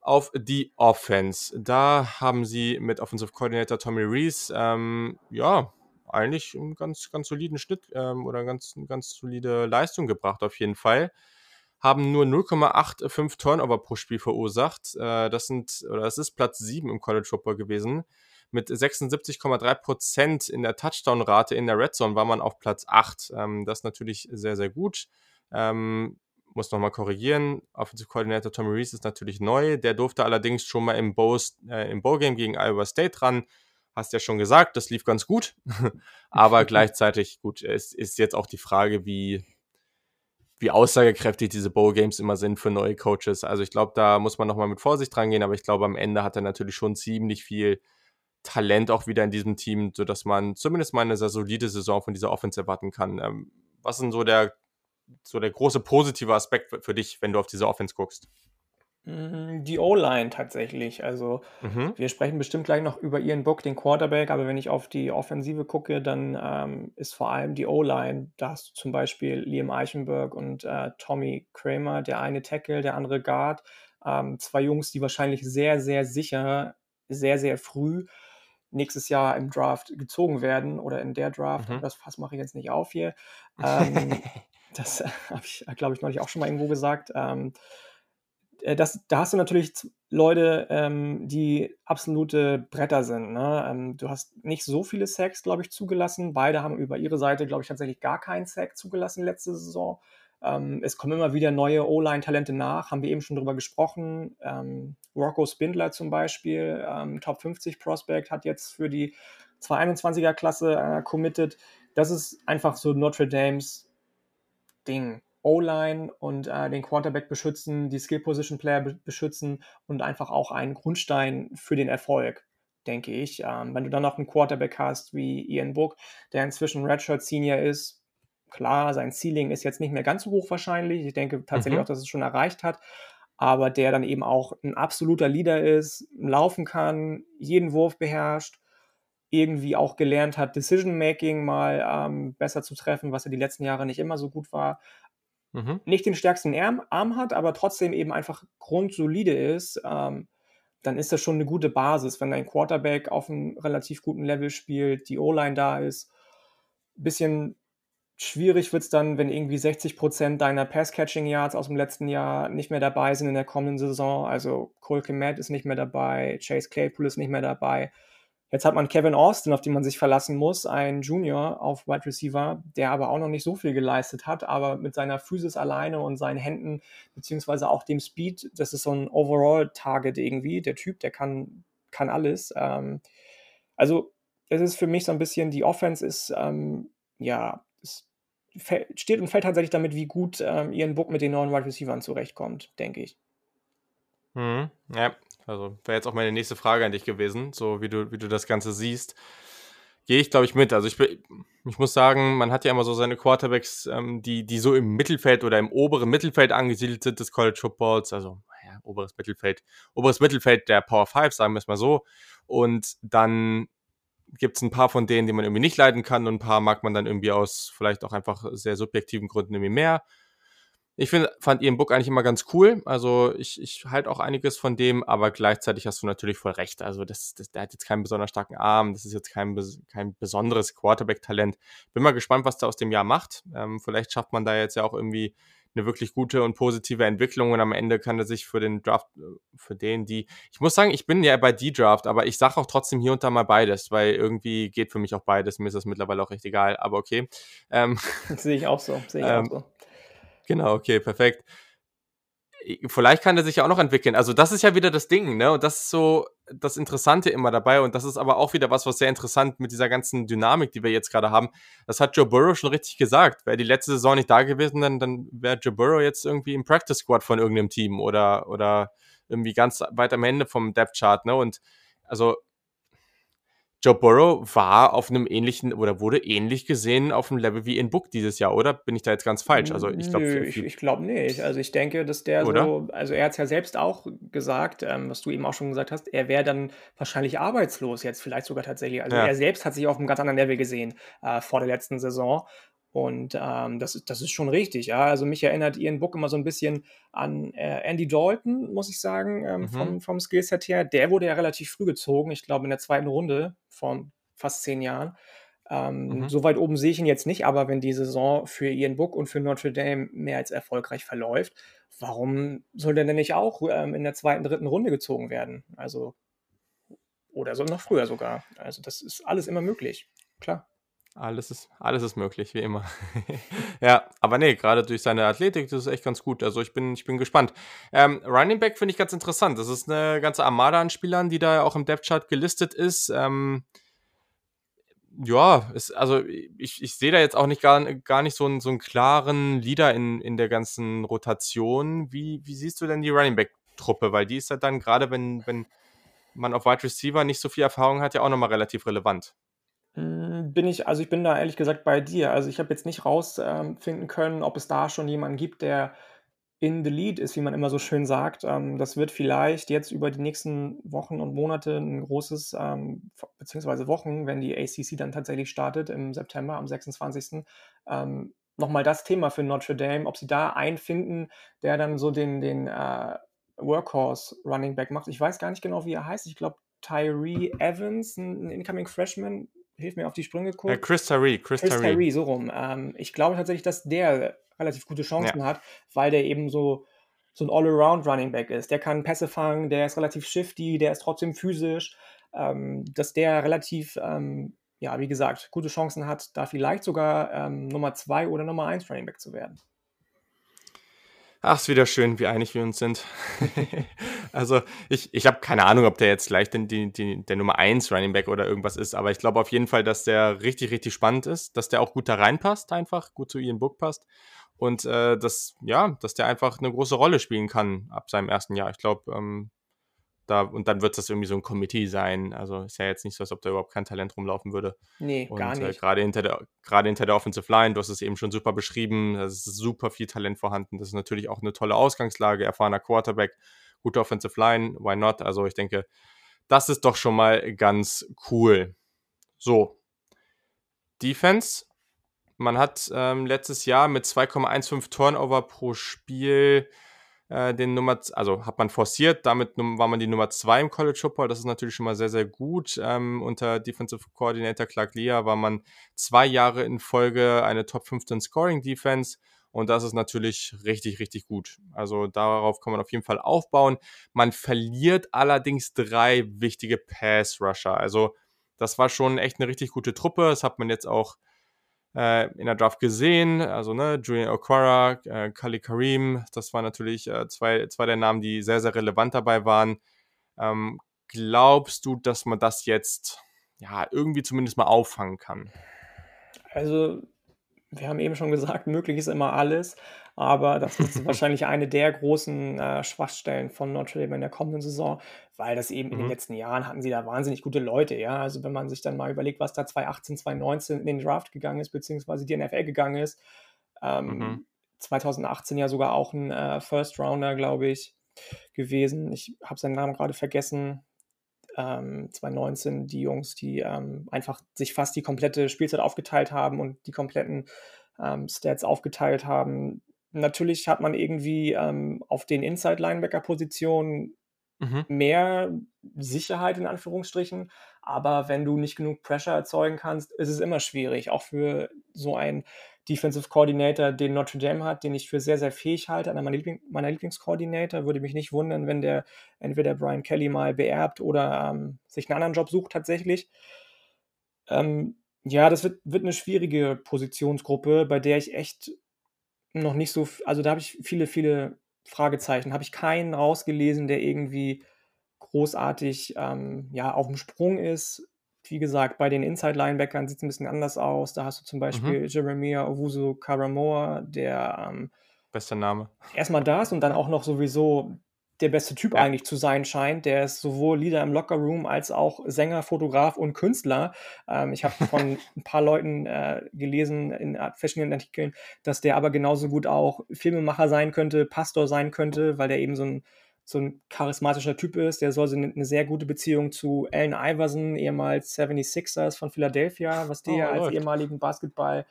auf die Offense. Da haben sie mit Offensive Coordinator Tommy Reese, ähm, ja, eigentlich einen ganz, ganz soliden Schnitt ähm, oder ganz, ganz solide Leistung gebracht, auf jeden Fall. Haben nur 0,85 Turnover pro Spiel verursacht. Äh, das sind, oder das ist Platz 7 im College Football gewesen. Mit 76,3% in der Touchdown-Rate in der Red Zone war man auf Platz 8. Ähm, das ist natürlich sehr, sehr gut. Ähm, muss nochmal korrigieren. Offensive Coordinator Tommy Reese ist natürlich neu. Der durfte allerdings schon mal im, Bows, äh, im Bowl-Game gegen Iowa State ran. Hast ja schon gesagt, das lief ganz gut. *laughs* Aber *laughs* gleichzeitig, gut, es ist jetzt auch die Frage, wie, wie aussagekräftig diese Bowl-Games immer sind für neue Coaches. Also ich glaube, da muss man nochmal mit Vorsicht dran gehen. Aber ich glaube, am Ende hat er natürlich schon ziemlich viel Talent auch wieder in diesem Team, sodass man zumindest mal eine sehr solide Saison von dieser Offense erwarten kann. Ähm, was sind so der so der große positive Aspekt für dich, wenn du auf diese Offense guckst? Mm, die O-Line tatsächlich. Also mhm. wir sprechen bestimmt gleich noch über Ian Book, den Quarterback, aber wenn ich auf die Offensive gucke, dann ähm, ist vor allem die O-Line. Da hast du zum Beispiel Liam Eichenberg und äh, Tommy Kramer, der eine Tackle, der andere Guard. Ähm, zwei Jungs, die wahrscheinlich sehr, sehr sicher, sehr, sehr früh nächstes Jahr im Draft gezogen werden oder in der Draft. Mhm. Das Fass mache ich jetzt nicht auf hier. *laughs* Ähm, Das *laughs* habe ich, glaube ich, neulich auch schon mal irgendwo gesagt. Ähm, äh, das, da hast du natürlich Leute, ähm, die absolute Bretter sind. Ne? Ähm, du hast nicht so viele Sacks, glaube ich, zugelassen. Beide haben über ihre Seite, glaube ich, tatsächlich gar keinen Sack zugelassen letzte Saison. Ähm, es kommen immer wieder neue O-Line-Talente nach, haben wir eben schon drüber gesprochen. Ähm, Rocco Spindler zum Beispiel, ähm, Top 50 Prospect, hat jetzt für die 221er-Klasse äh, committed. Das ist einfach so Notre Dames Ding. O-Line und äh, den Quarterback beschützen, die Skill-Position-Player be beschützen und einfach auch einen Grundstein für den Erfolg, denke ich. Ähm, wenn du dann noch einen Quarterback hast wie Ian Book, der inzwischen Redshirt Senior ist, klar, sein Ceiling ist jetzt nicht mehr ganz so hoch wahrscheinlich. Ich denke tatsächlich mhm. auch, dass es schon erreicht hat. Aber der dann eben auch ein absoluter Leader ist, laufen kann, jeden Wurf beherrscht irgendwie auch gelernt hat, Decision-Making mal ähm, besser zu treffen, was er die letzten Jahre nicht immer so gut war. Mhm. Nicht den stärksten Arm, Arm, hat, aber trotzdem eben einfach grundsolide ist, ähm, dann ist das schon eine gute Basis, wenn dein Quarterback auf einem relativ guten Level spielt, die O-Line da ist. Bisschen schwierig wird es dann, wenn irgendwie 60 Prozent deiner Pass-Catching-Yards aus dem letzten Jahr nicht mehr dabei sind in der kommenden Saison. Also Cole Komet ist nicht mehr dabei, Chase Claypool ist nicht mehr dabei. Jetzt hat man Kevin Austin, auf den man sich verlassen muss, ein Junior auf Wide Receiver, der aber auch noch nicht so viel geleistet hat, aber mit seiner Physis alleine und seinen Händen, beziehungsweise auch dem Speed, das ist so ein Overall-Target irgendwie. Der Typ, der kann, kann alles. Ähm, also, es ist für mich so ein bisschen, die Offense ist, ähm, ja, es steht und fällt tatsächlich damit, wie gut ähm, Ian Book mit den neuen Wide Receivers zurechtkommt, denke ich. Mhm. Ja, Also wäre jetzt auch meine nächste Frage an dich gewesen, so wie du, wie du das Ganze siehst. Gehe ich, glaube ich, mit. Also ich, ich muss sagen, man hat ja immer so seine Quarterbacks, ähm, die, die so im Mittelfeld oder im oberen Mittelfeld angesiedelt sind des College Footballs. Also ja, oberes Mittelfeld, oberes Mittelfeld der Power 5, sagen wir es mal so. Und dann gibt es ein paar von denen, die man irgendwie nicht leiden kann und ein paar mag man dann irgendwie aus vielleicht auch einfach sehr subjektiven Gründen irgendwie mehr. Ich find, fand ihren Book eigentlich immer ganz cool. Also ich, ich halte auch einiges von dem, aber gleichzeitig hast du natürlich voll recht. Also das, das, der hat jetzt keinen besonders starken Arm, das ist jetzt kein, kein besonderes Quarterback-Talent. Bin mal gespannt, was der aus dem Jahr macht. Ähm, vielleicht schafft man da jetzt ja auch irgendwie eine wirklich gute und positive Entwicklung und am Ende kann er sich für den Draft, äh, für den, die, ich muss sagen, ich bin ja bei D-Draft, aber ich sage auch trotzdem hier und da mal beides, weil irgendwie geht für mich auch beides. Mir ist das mittlerweile auch recht egal, aber okay. Ähm, *laughs* sehe ich auch so, sehe ich ähm, auch so. Genau, okay, perfekt vielleicht kann er sich ja auch noch entwickeln. Also das ist ja wieder das Ding, ne? Und das ist so das Interessante immer dabei. Und das ist aber auch wieder was, was sehr interessant mit dieser ganzen Dynamik, die wir jetzt gerade haben. Das hat Joe Burrow schon richtig gesagt. Wäre die letzte Saison nicht da gewesen, dann, dann wäre Joe Burrow jetzt irgendwie im Practice Squad von irgendeinem Team oder, oder irgendwie ganz weit am Ende vom Depth Chart, ne? Und also Joe Burrow war auf einem ähnlichen oder wurde ähnlich gesehen auf einem Level wie in Book dieses Jahr, oder? Bin ich da jetzt ganz falsch? Also ich glaube, ich, ich glaube nicht. Also ich denke, dass der oder? so, also er hat es ja selbst auch gesagt, ähm, was du eben auch schon gesagt hast, er wäre dann wahrscheinlich arbeitslos jetzt, vielleicht sogar tatsächlich. Also ja. er selbst hat sich auf einem ganz anderen Level gesehen äh, vor der letzten Saison. Und ähm, das, das ist schon richtig, ja. Also mich erinnert Ian Book immer so ein bisschen an äh, Andy Dalton, muss ich sagen, ähm, mhm. vom, vom Skillset her. Der wurde ja relativ früh gezogen, ich glaube in der zweiten Runde vor fast zehn Jahren. Ähm, mhm. So weit oben sehe ich ihn jetzt nicht, aber wenn die Saison für Ian Book und für Notre Dame mehr als erfolgreich verläuft, warum soll der denn nicht auch ähm, in der zweiten, dritten Runde gezogen werden? Also, oder so noch früher sogar. Also, das ist alles immer möglich, klar. Alles ist, alles ist möglich, wie immer. *laughs* ja, aber nee, gerade durch seine Athletik, das ist echt ganz gut. Also ich bin, ich bin gespannt. Ähm, Running Back finde ich ganz interessant. Das ist eine ganze Armada an Spielern, die da auch im Depth Chart gelistet ist. Ähm, ja, ist, also ich, ich sehe da jetzt auch nicht gar, gar nicht so einen, so einen klaren Leader in, in der ganzen Rotation. Wie, wie siehst du denn die Running Back-Truppe? Weil die ist ja dann gerade, wenn, wenn man auf Wide Receiver nicht so viel Erfahrung hat, ja auch nochmal relativ relevant. Hm, bin ich also, ich bin da ehrlich gesagt bei dir. Also, ich habe jetzt nicht rausfinden können, ob es da schon jemanden gibt, der in the lead ist, wie man immer so schön sagt. Ähm, das wird vielleicht jetzt über die nächsten Wochen und Monate ein großes, ähm, beziehungsweise Wochen, wenn die ACC dann tatsächlich startet im September, am 26. Ähm, noch das Thema für Notre Dame, ob sie da einen finden, der dann so den den, äh, Workhorse Running Back macht. Ich weiß gar nicht genau, wie er heißt. Ich glaube, Tyree Evans, ein Incoming Freshman, hilf mir auf die Sprünge kurz. Äh, Chris Tyree, Chris, Chris Tyree. Tyree, so rum. Ähm, ich glaube tatsächlich, dass der relativ gute Chancen ja. hat, weil der eben so, so ein All-Around Running Back ist. Der kann Pässe fangen, der ist relativ shifty, der ist trotzdem physisch. Ähm, dass der relativ, ähm, ja, wie gesagt, gute Chancen hat, da vielleicht sogar ähm, Nummer 2 oder Nummer 1 Running Back zu werden. Ach, ist wieder schön, wie einig wir uns sind. *laughs* also, ich, ich habe keine Ahnung, ob der jetzt gleich den, die, die, der Nummer 1 Running Back oder irgendwas ist, aber ich glaube auf jeden Fall, dass der richtig, richtig spannend ist, dass der auch gut da reinpasst, einfach, gut zu Ian Book passt. Und äh, dass, ja, dass der einfach eine große Rolle spielen kann ab seinem ersten Jahr. Ich glaube, ähm, da, und dann wird das irgendwie so ein Committee sein. Also ist ja jetzt nicht so, als ob da überhaupt kein Talent rumlaufen würde. Nee, und, gar äh, nicht. Äh, gerade, hinter der, gerade hinter der Offensive Line, du hast es eben schon super beschrieben, da ist super viel Talent vorhanden. Das ist natürlich auch eine tolle Ausgangslage, erfahrener Quarterback, gute Offensive Line, why not? Also ich denke, das ist doch schon mal ganz cool. So. Defense. Man hat ähm, letztes Jahr mit 2,15 Turnover pro Spiel äh, den Nummer, also hat man forciert, damit war man die Nummer 2 im College Football, das ist natürlich schon mal sehr, sehr gut. Ähm, unter Defensive Coordinator Clark Lear war man zwei Jahre in Folge eine Top 15 Scoring Defense. Und das ist natürlich richtig, richtig gut. Also darauf kann man auf jeden Fall aufbauen. Man verliert allerdings drei wichtige Pass-Rusher. Also das war schon echt eine richtig gute Truppe. Das hat man jetzt auch äh, in der Draft gesehen. Also, ne, Julian Okwara, äh, Kali Kareem, das waren natürlich äh, zwei, zwei der Namen, die sehr, sehr relevant dabei waren. Ähm, glaubst du, dass man das jetzt ja irgendwie zumindest mal auffangen kann? Also, wir haben eben schon gesagt, möglich ist immer alles, aber das ist *laughs* wahrscheinlich eine der großen äh, Schwachstellen von Notre Dame in der kommenden Saison, weil das eben in den Mhm. letzten Jahren hatten sie da wahnsinnig gute Leute, ja. Also wenn man sich dann mal überlegt, was da 2018, 2019 in den Draft gegangen ist, beziehungsweise die NFL gegangen ist, Mhm. ähm, 2018 ja sogar auch ein äh, First Rounder, glaube ich, gewesen. Ich habe seinen Namen gerade vergessen. Ähm, 2019 die Jungs, die ähm, einfach sich fast die komplette Spielzeit aufgeteilt haben und die kompletten ähm, Stats aufgeteilt haben. Natürlich hat man irgendwie ähm, auf den Inside-Linebacker-Positionen Mhm. mehr Sicherheit in Anführungsstrichen, aber wenn du nicht genug Pressure erzeugen kannst, ist es immer schwierig, auch für so einen Defensive Coordinator, den Notre Dame hat, den ich für sehr, sehr fähig halte, einer meiner, Liebling meiner Lieblingskoordinator. Würde mich nicht wundern, wenn der entweder Brian Kelly mal beerbt oder ähm, sich einen anderen Job sucht tatsächlich. Ähm, ja, das wird, wird eine schwierige Positionsgruppe, bei der ich echt noch nicht so, also da habe ich viele, viele Fragezeichen. Habe ich keinen rausgelesen, der irgendwie großartig ähm, ja, auf dem Sprung ist. Wie gesagt, bei den Inside-Linebackern sieht es ein bisschen anders aus. Da hast du zum Mhm. Beispiel Jeremiah Owusu Karamoa, der ähm, Bester Name. erstmal das und dann auch noch sowieso der beste Typ Ja. eigentlich zu sein scheint. Der ist sowohl Leader im Lockerroom als auch Sänger, Fotograf und Künstler. Ähm, ich habe von *laughs* ein paar Leuten äh, gelesen in art- verschiedenen Artikeln, dass der aber genauso gut auch Filmemacher sein könnte, Pastor sein könnte, weil der eben so ein, so ein charismatischer Typ ist. Der soll so eine, eine sehr gute Beziehung zu Allen Iverson, ehemals 76ers von Philadelphia, was die Oh, als läuft. ehemaligen Basketball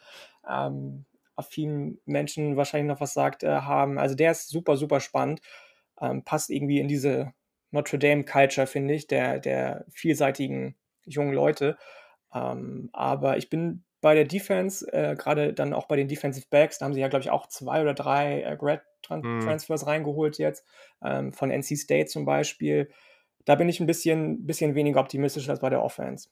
ähm, affinen Menschen wahrscheinlich noch was sagt, äh, haben. Also der ist super, super spannend. Ähm, passt irgendwie in diese Notre Dame Culture, finde ich, der, der vielseitigen jungen Leute. Ähm, aber ich bin bei der Defense, äh, gerade dann auch bei den Defensive Backs, da haben sie ja, glaube ich, auch zwei oder drei äh, Grad Mhm. Transfers reingeholt jetzt, ähm, von NC State zum Beispiel. Da bin ich ein bisschen, bisschen weniger optimistisch als bei der Offense.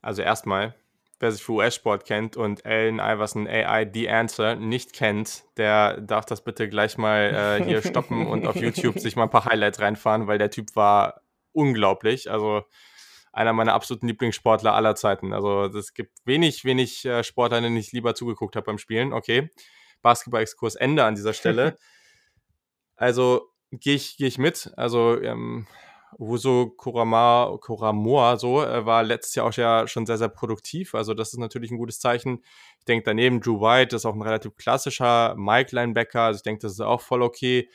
Also erstmal, wer sich für US-Sport kennt und Allen Iverson AI The Answer nicht kennt, der darf das bitte gleich mal äh, hier *laughs* stoppen und auf YouTube sich mal ein paar Highlights reinfahren, weil der Typ war unglaublich. Also einer meiner absoluten Lieblingssportler aller Zeiten. Also es gibt wenig, wenig äh, Sportler, denen ich lieber zugeguckt habe beim Spielen. Okay, Basketball-Exkurs Ende an dieser Stelle. *laughs* Also gehe ich, geh ich mit. Also ähm, Wuso Kurama, Kuramoa so äh, war letztes Jahr auch ja schon sehr, sehr produktiv. Also das ist natürlich ein gutes Zeichen. Ich denke daneben Drew White das ist auch ein relativ klassischer Mike-Linebacker. Also ich denke, das ist auch voll okay.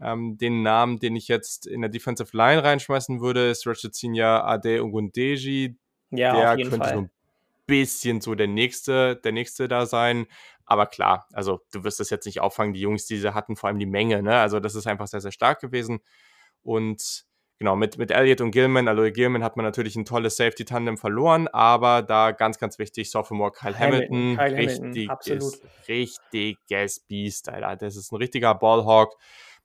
Ähm, den Namen, den ich jetzt in der Defensive Line reinschmeißen würde, ist Richard Senior Ade Ogundeji. Ja, der auf jeden könnte so Fall. ein bisschen so der nächste, der nächste da sein. Aber klar, also du wirst das jetzt nicht auffangen. Die Jungs, die sie hatten, vor allem die Menge, ne? Also das ist einfach sehr, sehr stark gewesen. Und genau, mit, mit Elliott und Gilman, Aloy Gilman hat man natürlich ein tolles Safety-Tandem verloren, aber da ganz, ganz wichtig, Sophomore Kyle Hamilton, Kyle Hamilton, richtiges, absolut. richtiges Biest, Alter. Das ist ein richtiger Ballhawk.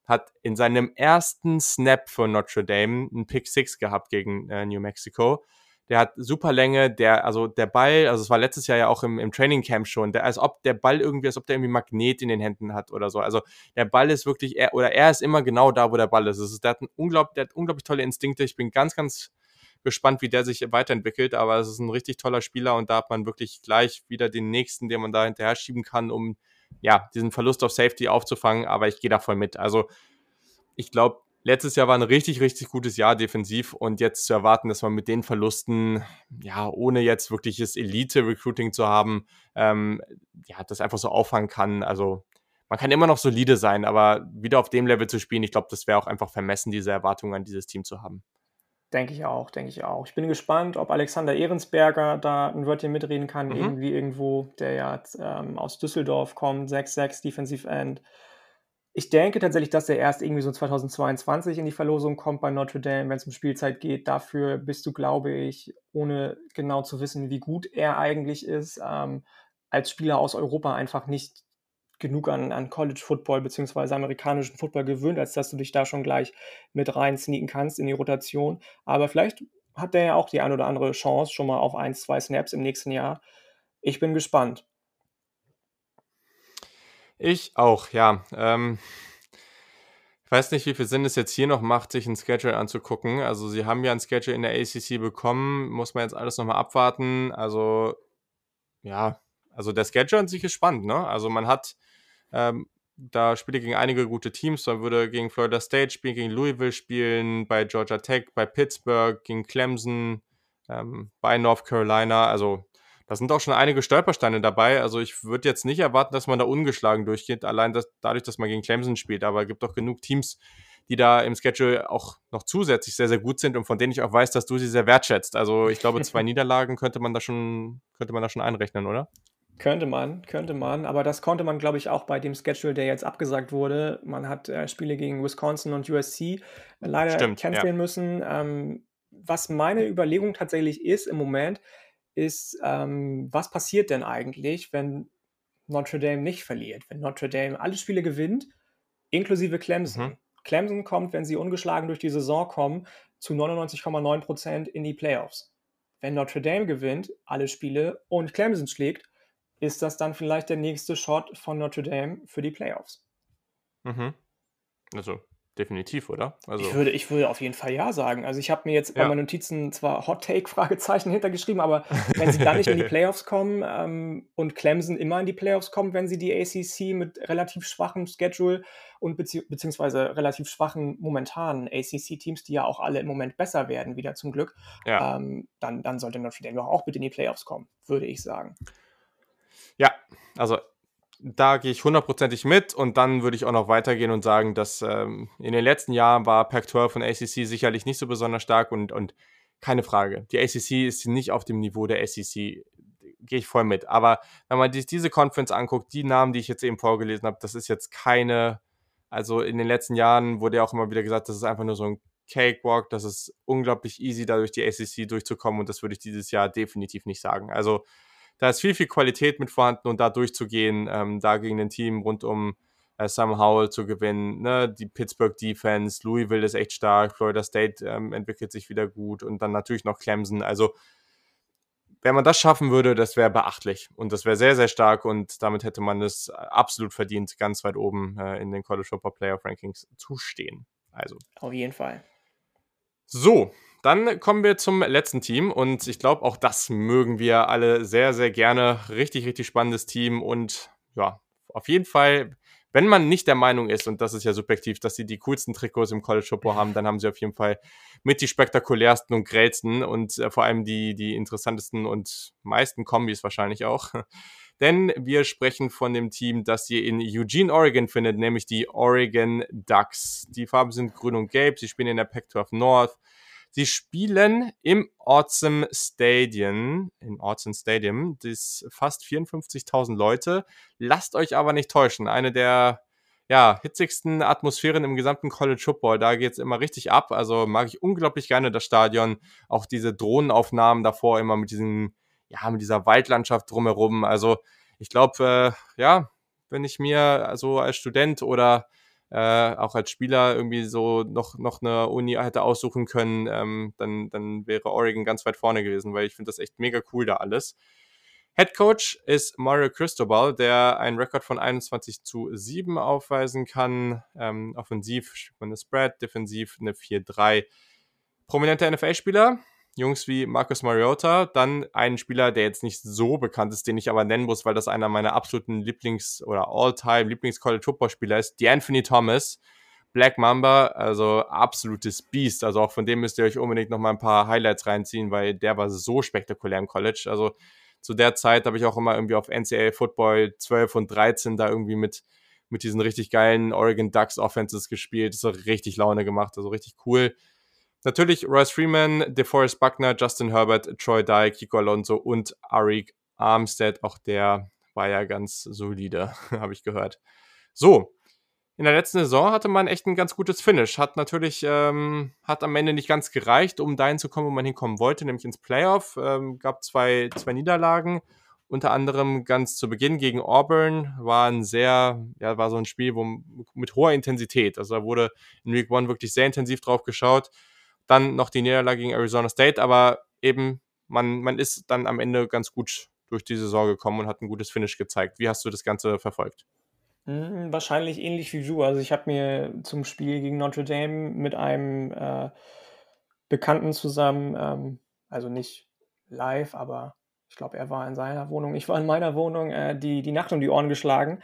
Hat in seinem ersten Snap für Notre Dame einen Pick 6 gehabt gegen äh, New Mexico. Der hat super Länge, der, also der Ball, also es war letztes Jahr ja auch im, im Training Camp schon, der, als ob der Ball irgendwie, als ob der irgendwie Magnet in den Händen hat oder so. Also der Ball ist wirklich, er, oder er ist immer genau da, wo der Ball ist. ist der, hat ein unglaublich, der hat unglaublich tolle Instinkte. Ich bin ganz, ganz gespannt, wie der sich weiterentwickelt, aber es ist ein richtig toller Spieler und da hat man wirklich gleich wieder den nächsten, den man da hinterher schieben kann, um ja, diesen Verlust auf Safety aufzufangen, aber ich gehe da voll mit. Also ich glaube, letztes Jahr war ein richtig, richtig gutes Jahr defensiv und jetzt zu erwarten, dass man mit den Verlusten, ja, ohne jetzt wirkliches Elite-Recruiting zu haben, ähm, ja, das einfach so auffangen kann. Also man kann immer noch solide sein, aber wieder auf dem Level zu spielen, ich glaube, das wäre auch einfach vermessen, diese Erwartungen an dieses Team zu haben. Denke ich auch, denke ich auch. Ich bin gespannt, ob Alexander Ehrensberger da ein Wörtchen mitreden kann, Mhm. irgendwie irgendwo, der ja ähm, aus Düsseldorf kommt, 6-6 Defensive End. Ich denke tatsächlich, dass er erst irgendwie so 2022 in die Verlosung kommt bei Notre Dame, wenn es um Spielzeit geht. Dafür bist du, glaube ich, ohne genau zu wissen, wie gut er eigentlich ist, ähm, als Spieler aus Europa einfach nicht genug an, an College Football bzw. amerikanischen Football gewöhnt, als dass du dich da schon gleich mit rein sneaken kannst in die Rotation. Aber vielleicht hat der ja auch die ein oder andere Chance schon mal auf ein, zwei Snaps im nächsten Jahr. Ich bin gespannt. Ich auch, ja. Ähm, ich weiß nicht, wie viel Sinn es jetzt hier noch macht, sich ein Schedule anzugucken. Also sie haben ja ein Schedule in der ACC bekommen, muss man jetzt alles nochmal abwarten. Also ja, also der Schedule an sich ist spannend, ne? Also man hat ähm, da Spiele gegen einige gute Teams. Man würde gegen Florida State spielen, gegen Louisville spielen, bei Georgia Tech, bei Pittsburgh, gegen Clemson, ähm, bei North Carolina. Also da sind auch schon einige Stolpersteine dabei. Also ich würde jetzt nicht erwarten, dass man da ungeschlagen durchgeht, allein das, dadurch, dass man gegen Clemson spielt. Aber es gibt doch genug Teams, die da im Schedule auch noch zusätzlich sehr, sehr gut sind und von denen ich auch weiß, dass du sie sehr wertschätzt. Also ich glaube, zwei *laughs* Niederlagen könnte man da schon, könnte man da schon einrechnen, oder? Könnte man, könnte man, aber das konnte man, glaube ich, auch bei dem Schedule, der jetzt abgesagt wurde. Man hat äh, Spiele gegen Wisconsin und USC leider Stimmt, canceln ja. müssen. Ähm, was meine Überlegung tatsächlich ist im Moment, ist, ähm, was passiert denn eigentlich, wenn Notre Dame nicht verliert? Wenn Notre Dame alle Spiele gewinnt, inklusive Clemson. Mhm. Clemson kommt, wenn sie ungeschlagen durch die Saison kommen, zu 99,9% in die Playoffs. Wenn Notre Dame gewinnt, alle Spiele und Clemson schlägt, ist das dann vielleicht der nächste Shot von Notre Dame für die Playoffs. Mhm. Also definitiv, oder? Also ich, würde, ich würde auf jeden Fall ja sagen. Also ich habe mir jetzt ja. bei meinen Notizen zwar Hot Take *laughs* Fragezeichen hintergeschrieben, aber wenn sie dann nicht in die *laughs* Playoffs kommen ähm, und Clemson immer in die Playoffs kommen, wenn sie die ACC mit relativ schwachem Schedule und bezieh beziehungsweise relativ schwachen momentanen ACC-Teams, die ja auch alle im Moment besser werden, wieder zum Glück, ja. ähm, dann, dann sollte Notre Dame auch bitte in die Playoffs kommen, würde ich sagen. Ja, also da gehe ich hundertprozentig mit und dann würde ich auch noch weitergehen und sagen, dass ähm, in den letzten Jahren war Pac-12 von ACC sicherlich nicht so besonders stark und, und keine Frage. Die ACC ist nicht auf dem Niveau der SEC. Gehe ich voll mit. Aber wenn man sich diese Conference anguckt, die Namen, die ich jetzt eben vorgelesen habe, das ist jetzt keine, also in den letzten Jahren wurde ja auch immer wieder gesagt, das ist einfach nur so ein Cakewalk, das ist unglaublich easy, da durch die ACC durchzukommen und das würde ich dieses Jahr definitiv nicht sagen. Also da ist viel, viel Qualität mit vorhanden und da durchzugehen, ähm, da gegen ein Team rund um äh, Sam Howell zu gewinnen. Ne? Die Pittsburgh Defense, Louisville ist echt stark, Florida State ähm, entwickelt sich wieder gut und dann natürlich noch Clemson. Also wenn man das schaffen würde, das wäre beachtlich und das wäre sehr, sehr stark und damit hätte man es absolut verdient, ganz weit oben äh, in den College Football Playoff Rankings zu stehen. Also. Auf jeden Fall. So, dann kommen wir zum letzten Team und ich glaube, auch das mögen wir alle sehr, sehr gerne. Richtig, richtig spannendes Team und ja, auf jeden Fall, wenn man nicht der Meinung ist, und das ist ja subjektiv, dass sie die coolsten Trikots im College Football haben, dann haben sie auf jeden Fall mit die spektakulärsten und grellsten und äh, vor allem die, die interessantesten und meisten Kombis wahrscheinlich auch. *laughs* Denn wir sprechen von dem Team, das ihr in Eugene, Oregon findet, nämlich die Oregon Ducks. Die Farben sind grün und gelb, sie spielen in der Pac-12 North. Sie spielen im Autzen Stadium, in Autzen Stadium, das fast 54.000 Leute. Lasst euch aber nicht täuschen. Eine der ja, hitzigsten Atmosphären im gesamten College Football. Da geht es immer richtig ab. Also mag ich unglaublich gerne das Stadion. Auch diese Drohnenaufnahmen davor immer mit diesem, ja, mit dieser Waldlandschaft drumherum. Also ich glaube, äh, ja, wenn ich mir so als Student oder äh, auch als Spieler irgendwie so noch, noch eine Uni hätte aussuchen können, ähm, dann, dann wäre Oregon ganz weit vorne gewesen, weil ich finde das echt mega cool da alles. Head Coach ist Mario Cristobal, der einen Rekord von 21 zu 7 aufweisen kann. Ähm, offensiv eine Spread, defensiv eine 4-3. Prominenter NFL-Spieler, Jungs wie Marcus Mariota, dann einen Spieler, der jetzt nicht so bekannt ist, den ich aber nennen muss, weil das einer meiner absoluten Lieblings- oder All-Time Lieblings-College-Football-Spieler ist, Anthony Thomas, Black Mamba, also absolutes Beast. Also auch von dem müsst ihr euch unbedingt noch mal ein paar Highlights reinziehen, weil der war so spektakulär im College. Also zu der Zeit habe ich auch immer irgendwie auf NCAA Football 12 und 13 da irgendwie mit, mit diesen richtig geilen Oregon Ducks Offenses gespielt. Das hat richtig Laune gemacht, also richtig cool. Natürlich Royce Freeman, DeForest Buckner, Justin Herbert, Troy Dye, Kiko Alonso und Arik Armstead. Auch der war ja ganz solide, *laughs* habe ich gehört. So, in der letzten Saison hatte man echt ein ganz gutes Finish. Hat natürlich, ähm, hat am Ende nicht ganz gereicht, um dahin zu kommen, wo man hinkommen wollte, nämlich ins Playoff. Ähm, gab zwei, zwei Niederlagen. Unter anderem ganz zu Beginn gegen Auburn war ein sehr, ja, war so ein Spiel wo, mit hoher Intensität. Also da wurde in Week One wirklich sehr intensiv drauf geschaut. Dann noch die Niederlage gegen Arizona State, aber eben, man, man ist dann am Ende ganz gut durch die Saison gekommen und hat ein gutes Finish gezeigt. Wie hast du das Ganze verfolgt? Hm, wahrscheinlich ähnlich wie du. Also ich habe mir zum Spiel gegen Notre Dame mit einem äh, Bekannten zusammen, ähm, also nicht live, aber ich glaube, er war in seiner Wohnung, ich war in meiner Wohnung, äh, die, die Nacht um die Ohren geschlagen.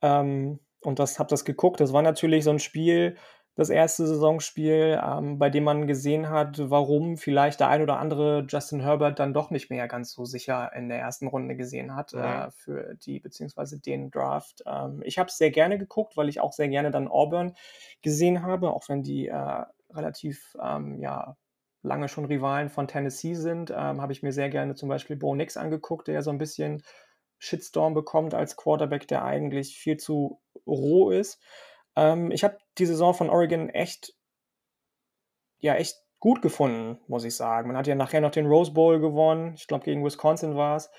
Ähm, und das habe das geguckt. Das war natürlich so ein Spiel, das erste Saisonspiel, ähm, bei dem man gesehen hat, warum vielleicht der ein oder andere Justin Herbert dann doch nicht mehr ganz so sicher in der ersten Runde gesehen hat ja. äh, für die beziehungsweise den Draft. Ähm, ich habe es sehr gerne geguckt, weil ich auch sehr gerne dann Auburn gesehen habe, auch wenn die äh, relativ ähm, ja lange schon Rivalen von Tennessee sind, ähm, habe ich mir sehr gerne zum Beispiel Bo Nix angeguckt, der so ein bisschen Shitstorm bekommt als Quarterback, der eigentlich viel zu roh ist. Ähm, ich habe die Saison von Oregon echt, ja, echt gut gefunden, muss ich sagen. Man hat ja nachher noch den Rose Bowl gewonnen. Ich glaube, gegen Wisconsin war es.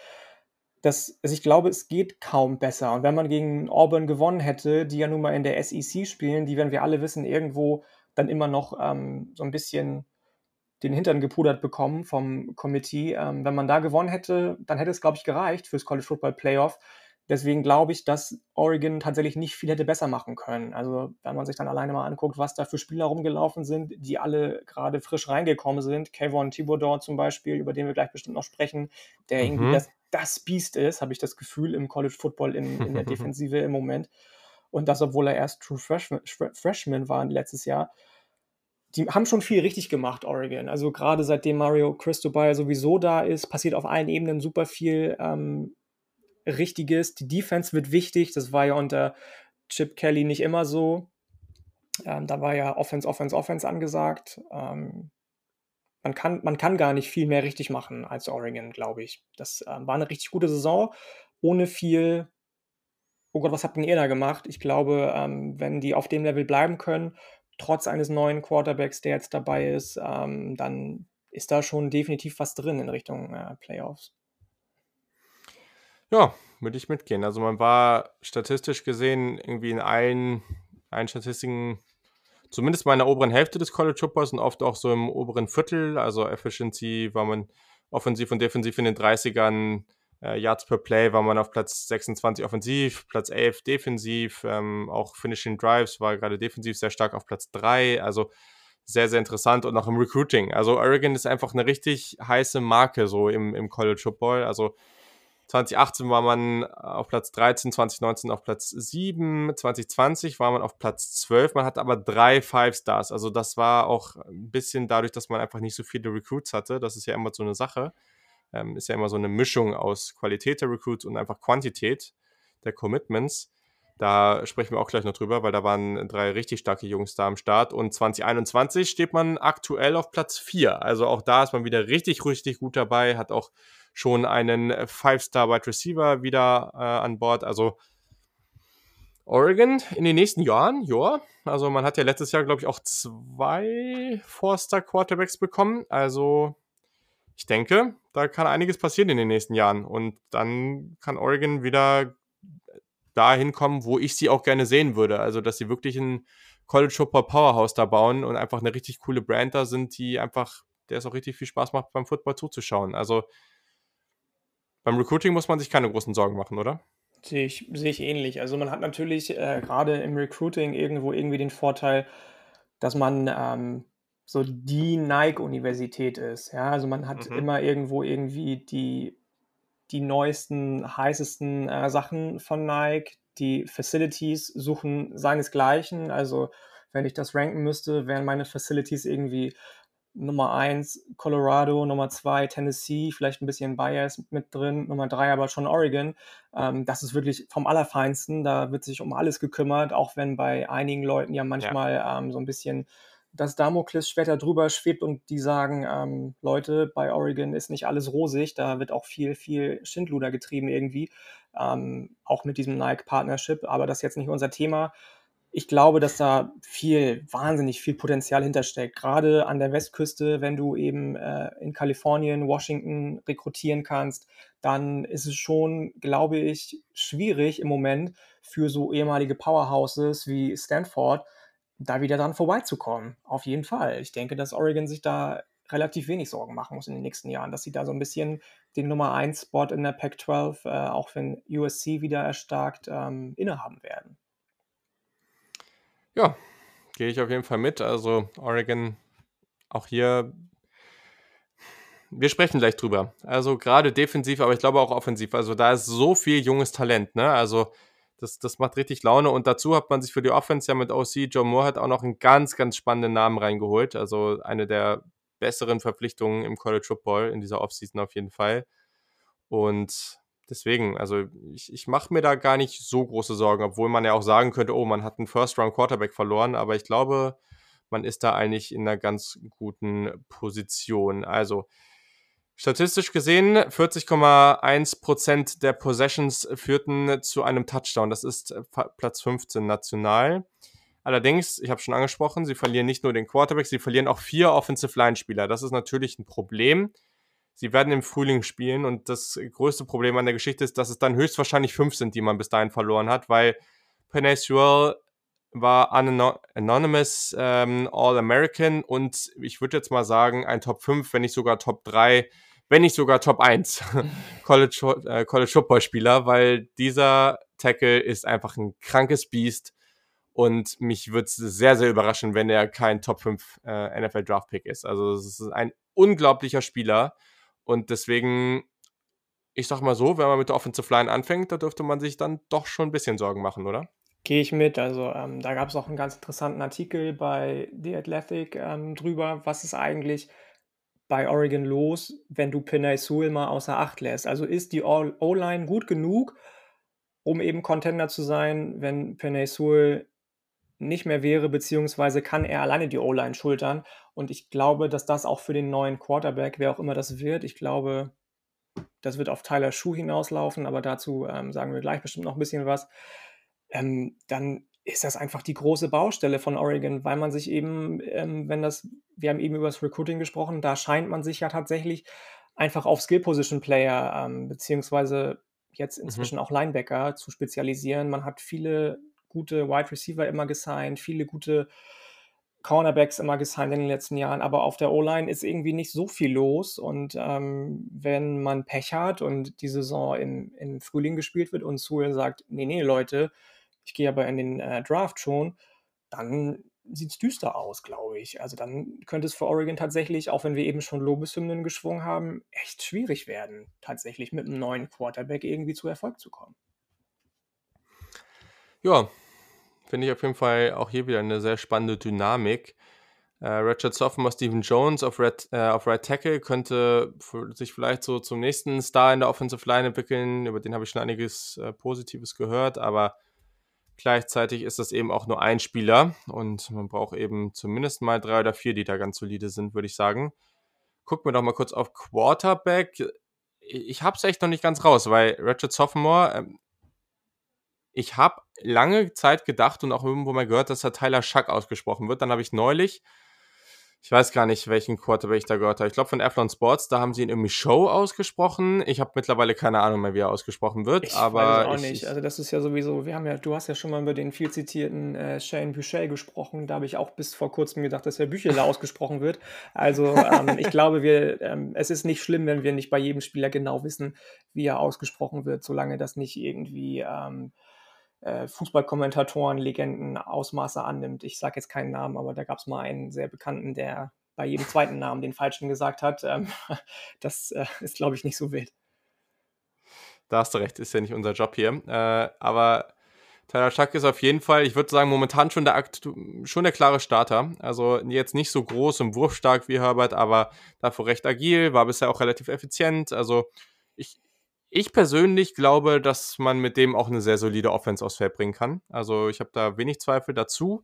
Das, also ich glaube, es geht kaum besser. Und wenn man gegen Auburn gewonnen hätte, die ja nun mal in der SEC spielen, die, wenn wir alle wissen, irgendwo dann immer noch ähm, so ein bisschen den Hintern gepudert bekommen vom Committee. Ähm, wenn man da gewonnen hätte, dann hätte es, glaube ich, gereicht fürs College Football Playoff. Deswegen glaube ich, dass Oregon tatsächlich nicht viel hätte besser machen können. Also, wenn man sich dann alleine mal anguckt, was da für Spieler rumgelaufen sind, die alle gerade frisch reingekommen sind. Kayvon Thibodeau zum Beispiel, über den wir gleich bestimmt noch sprechen, der mhm. irgendwie das, das Biest ist, habe ich das Gefühl, im College Football in, in der *laughs* Defensive im Moment. Und das, obwohl er erst True Freshman, Freshman war letztes Jahr die haben schon viel richtig gemacht, Oregon. Also gerade seitdem Mario Cristobal sowieso da ist, passiert auf allen Ebenen super viel ähm, Richtiges. Die Defense wird wichtig. Das war ja unter Chip Kelly nicht immer so. Ähm, da war ja Offense, Offense, Offense angesagt. Ähm, man, kann, man kann gar nicht viel mehr richtig machen als Oregon, glaube ich. Das ähm, war eine richtig gute Saison, ohne viel. Oh Gott, was habt ihr da gemacht? Ich glaube, ähm, wenn die auf dem Level bleiben können, trotz eines neuen Quarterbacks, der jetzt dabei ist, ähm, dann ist da schon definitiv was drin in Richtung äh, Playoffs. Ja, würde ich mitgehen. Also man war statistisch gesehen irgendwie in allen, allen Statistiken, zumindest mal in der oberen Hälfte des College Footballs und oft auch so im oberen Viertel. Also Efficiency war man offensiv und defensiv in den 30ern äh, Yards per Play war man auf Platz 26 offensiv, Platz 11 defensiv, ähm, auch Finishing Drives war gerade defensiv sehr stark auf Platz 3, also sehr, sehr interessant und auch im Recruiting. Also Oregon ist einfach eine richtig heiße Marke so im, im College Football. Also 2018 war man auf Platz 13, 2019 auf Platz 7, 2020 war man auf Platz 12. Man hat aber drei Five Stars. Also das war auch ein bisschen dadurch, dass man einfach nicht so viele Recruits hatte. Das ist ja immer so eine Sache ähm, ist ja immer so eine Mischung aus Qualität der Recruits und einfach Quantität der Commitments. Da sprechen wir auch gleich noch drüber, weil da waren drei richtig starke Jungs da am Start. Und 2021 steht man aktuell auf Platz 4. Also auch da ist man wieder richtig, richtig gut dabei. Hat auch schon einen Five-Star-Wide Receiver wieder äh, an Bord. Also Oregon in den nächsten Jahren, ja. Also man hat ja letztes Jahr, glaube ich, auch zwei Four-Star-Quarterbacks bekommen. Also ich denke, da kann einiges passieren in den nächsten Jahren. Und dann kann Oregon wieder dahin kommen, wo ich sie auch gerne sehen würde. Also, dass sie wirklich ein College Football Powerhouse da bauen und einfach eine richtig coole Brand da sind, die einfach, der es auch richtig viel Spaß macht, beim Football zuzuschauen. Also, beim Recruiting muss man sich keine großen Sorgen machen, oder? Sehe ich, sehe ich ähnlich. Also, man hat natürlich äh, gerade im Recruiting irgendwo irgendwie den Vorteil, dass man ähm, so die Nike-Universität ist. Ja, also man hat mhm. immer irgendwo irgendwie die, die neuesten, heißesten äh, Sachen von Nike. Die Facilities suchen seinesgleichen. Also wenn ich das ranken müsste, wären meine Facilities irgendwie Nummer 1 Colorado, Nummer 2 Tennessee, vielleicht ein bisschen Bias mit drin, Nummer 3 aber schon Oregon. Ähm, das ist wirklich vom Allerfeinsten. Da wird sich um alles gekümmert, auch wenn bei einigen Leuten ja manchmal ja. Ähm, so ein bisschen das Damoklesschwert da drüber schwebt und die sagen, ähm, Leute, bei Oregon ist nicht alles rosig, da wird auch viel, viel Schindluder getrieben irgendwie, ähm, auch mit diesem Nike-Partnership, aber das ist jetzt nicht unser Thema. Ich glaube, dass da viel, wahnsinnig viel Potenzial hintersteckt. Gerade an der Westküste, wenn du eben äh, in Kalifornien, Washington rekrutieren kannst, dann ist es schon, glaube ich, schwierig im Moment für so ehemalige Powerhouses wie Stanford, da wieder dran vorbeizukommen. Auf jeden Fall. Ich denke, dass Oregon sich da relativ wenig Sorgen machen muss in den nächsten Jahren, dass sie da so ein bisschen den Nummer 1 Spot in der Pac-12, äh, auch wenn USC wieder erstarkt, ähm, innehaben werden. Ja, gehe ich auf jeden Fall mit. Also Oregon auch hier wir sprechen gleich drüber. Also gerade defensiv, aber ich glaube auch offensiv. Also da ist so viel junges Talent, ne? Also das, das macht richtig Laune. Und dazu hat man sich für die Offense ja mit OC Joe Moore hat auch noch einen ganz, ganz spannenden Namen reingeholt. Also eine der besseren Verpflichtungen im College Football in dieser Offseason auf jeden Fall. Und deswegen, also ich, ich mache mir da gar nicht so große Sorgen, obwohl man ja auch sagen könnte, oh, man hat einen First-Round-Quarterback verloren, aber ich glaube, man ist da eigentlich in einer ganz guten Position. Also statistisch gesehen, 40,1% der Possessions führten zu einem Touchdown. Das ist äh, Platz 15 national. Allerdings, ich habe schon angesprochen, sie verlieren nicht nur den Quarterback, sie verlieren auch vier Offensive Line-Spieler. Das ist natürlich ein Problem. Sie werden im Frühling spielen und das größte Problem an der Geschichte ist, dass es dann höchstwahrscheinlich fünf sind, die man bis dahin verloren hat, weil Penny Sewell war Anonymous ähm, All-American und ich würde jetzt mal sagen, ein Top 5, wenn nicht sogar Top 3, wenn nicht sogar Top 1 *laughs* College, äh, College Football Spieler, weil dieser Tackle ist einfach ein krankes Biest und mich würde es sehr, sehr überraschen, wenn er kein Top 5 äh, NFL Draft Pick ist. Also es ist ein unglaublicher Spieler und deswegen, ich sag mal so, wenn man mit der Offensive Line anfängt, da dürfte man sich dann doch schon ein bisschen Sorgen machen, oder? Gehe ich mit. Also ähm, da gab es auch einen ganz interessanten Artikel bei The Athletic ähm, drüber, was ist eigentlich bei Oregon los, wenn du Pinay Sewell mal außer Acht lässt. Also ist die O-Line gut genug, um eben Contender zu sein, wenn Pinay Sewell nicht mehr wäre, beziehungsweise kann er alleine die O-Line schultern. Und ich glaube, dass das auch für den neuen Quarterback, wer auch immer das wird, ich glaube, das wird auf Tyler Schuh hinauslaufen, aber dazu ähm, sagen wir gleich bestimmt noch ein bisschen was ähm, dann ist das einfach die große Baustelle von Oregon, weil man sich eben, ähm, wenn das, wir haben eben über das Recruiting gesprochen, da scheint man sich ja tatsächlich einfach auf Skill-Position-Player ähm, beziehungsweise jetzt mhm. inzwischen mhm. auch Linebacker zu spezialisieren. Man hat viele gute Wide Receiver immer gesigned, viele gute Cornerbacks immer gesigned in den letzten Jahren, aber auf der O-Line ist irgendwie nicht so viel los. Und ähm, wenn man Pech hat und die Saison im, im Frühling gespielt wird und Sewell sagt, nee, nee, Leute, ich gehe aber in den äh, Draft schon, dann sieht es düster aus, glaube ich. Also dann könnte es für Oregon tatsächlich, auch wenn wir eben schon Lobeshymnen geschwungen haben, echt schwierig werden, tatsächlich mit einem neuen Quarterback irgendwie zu Erfolg zu kommen. Ja, finde ich auf jeden Fall auch hier wieder eine sehr spannende Dynamik. Äh, Richard Sophomore, Stephen Jones auf Red, äh, auf Right Tackle könnte sich vielleicht so zum nächsten Star in der Offensive Line entwickeln. Über den habe ich schon einiges äh, Positives gehört, aber Gleichzeitig ist das eben auch nur ein Spieler und man braucht eben zumindest mal drei oder vier, die da ganz solide sind, würde ich sagen. Gucken wir doch mal kurz auf Quarterback. Ich habe es echt noch nicht ganz raus, weil Richard Sophomore, ähm, ich habe lange Zeit gedacht und auch irgendwo mal gehört, dass er Tyler Schuck ausgesprochen wird. Dann habe ich neulich ich weiß gar nicht, welchen Quarterback ich da gehört habe. Ich glaube von Athlon Sports, da haben sie ihn irgendwie Show ausgesprochen. Ich habe mittlerweile keine Ahnung mehr, wie er ausgesprochen wird. Ich aber weiß auch ich, nicht. Also das ist ja sowieso, wir haben ja, du hast ja schon mal über den viel zitierten äh, Shane Boucher gesprochen. Da habe ich auch bis vor kurzem gedacht, dass er Bücheler ausgesprochen wird. Also ähm, ich glaube, wir, ähm, es ist nicht schlimm, wenn wir nicht bei jedem Spieler genau wissen, wie er ausgesprochen wird, solange das nicht irgendwie ähm, äh, Fußballkommentatoren, Legenden Ausmaße annimmt. Ich sage jetzt keinen Namen, aber da gab es mal einen sehr bekannten, der bei jedem zweiten Namen den falschen gesagt hat. Ähm, *laughs* das äh, ist, glaube ich, nicht so wild. Da hast du recht, ist ja nicht unser Job hier. Äh, aber Tyler Schack ist auf jeden Fall, ich würde sagen, momentan schon der, schon der klare Starter. Also jetzt nicht so groß und wurfstark wie Herbert, aber dafür recht agil, war bisher auch relativ effizient. Also ich, ich persönlich glaube, dass man mit dem auch eine sehr solide Offense aufs Feld bringen kann. Also ich habe da wenig Zweifel dazu.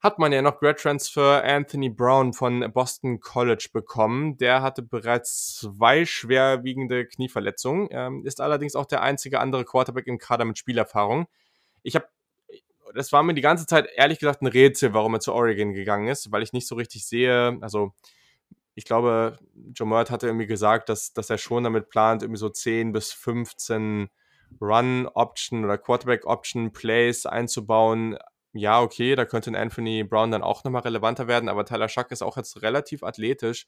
Hat man ja noch Grad Transfer Anthony Brown von Boston College bekommen. Der hatte bereits zwei schwerwiegende Knieverletzungen, ähm, ist allerdings auch der einzige andere Quarterback im Kader mit Spielerfahrung. Ich habe das war mir die ganze Zeit ehrlich gesagt ein Rätsel, warum er zu Oregon gegangen ist, weil ich nicht so richtig sehe, also ich glaube, Joe Murd hatte irgendwie gesagt, dass, dass er schon damit plant, irgendwie so 10 bis 15 Run-Option oder Quarterback-Option-Plays einzubauen. Ja, okay, da könnte ein Anthony Brown dann auch nochmal relevanter werden, aber Tyler Schuck ist auch jetzt relativ athletisch.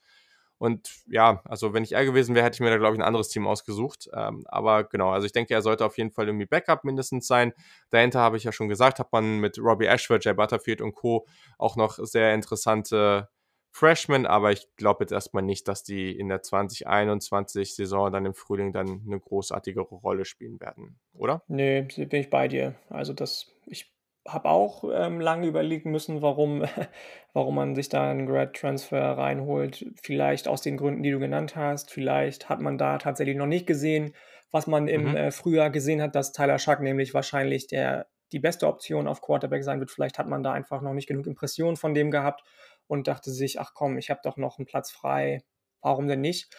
Und ja, also wenn ich er gewesen wäre, hätte ich mir da, glaube ich, ein anderes Team ausgesucht. Ähm, aber genau, also ich denke, er sollte auf jeden Fall irgendwie Backup mindestens sein. Dahinter habe ich ja schon gesagt, hat man mit Robbie Ashford, Jay Butterfield und Co. auch noch sehr interessante Freshman, aber ich glaube jetzt erstmal nicht, dass die in der 2021-Saison dann im Frühling dann eine großartige Rolle spielen werden, oder? Nee, bin ich bei dir. Also das, ich habe auch ähm, lange überlegen müssen, warum, *laughs* warum man sich da einen Grad Transfer reinholt. Vielleicht aus den Gründen, die du genannt hast. Vielleicht hat man da tatsächlich noch nicht gesehen, was man im mhm. äh, Frühjahr gesehen hat, dass Tyler Schuck nämlich wahrscheinlich der, die beste Option auf Quarterback sein wird. Vielleicht hat man da einfach noch nicht genug Impressionen von dem gehabt und dachte sich, ach komm, ich habe doch noch einen Platz frei. Warum denn nicht?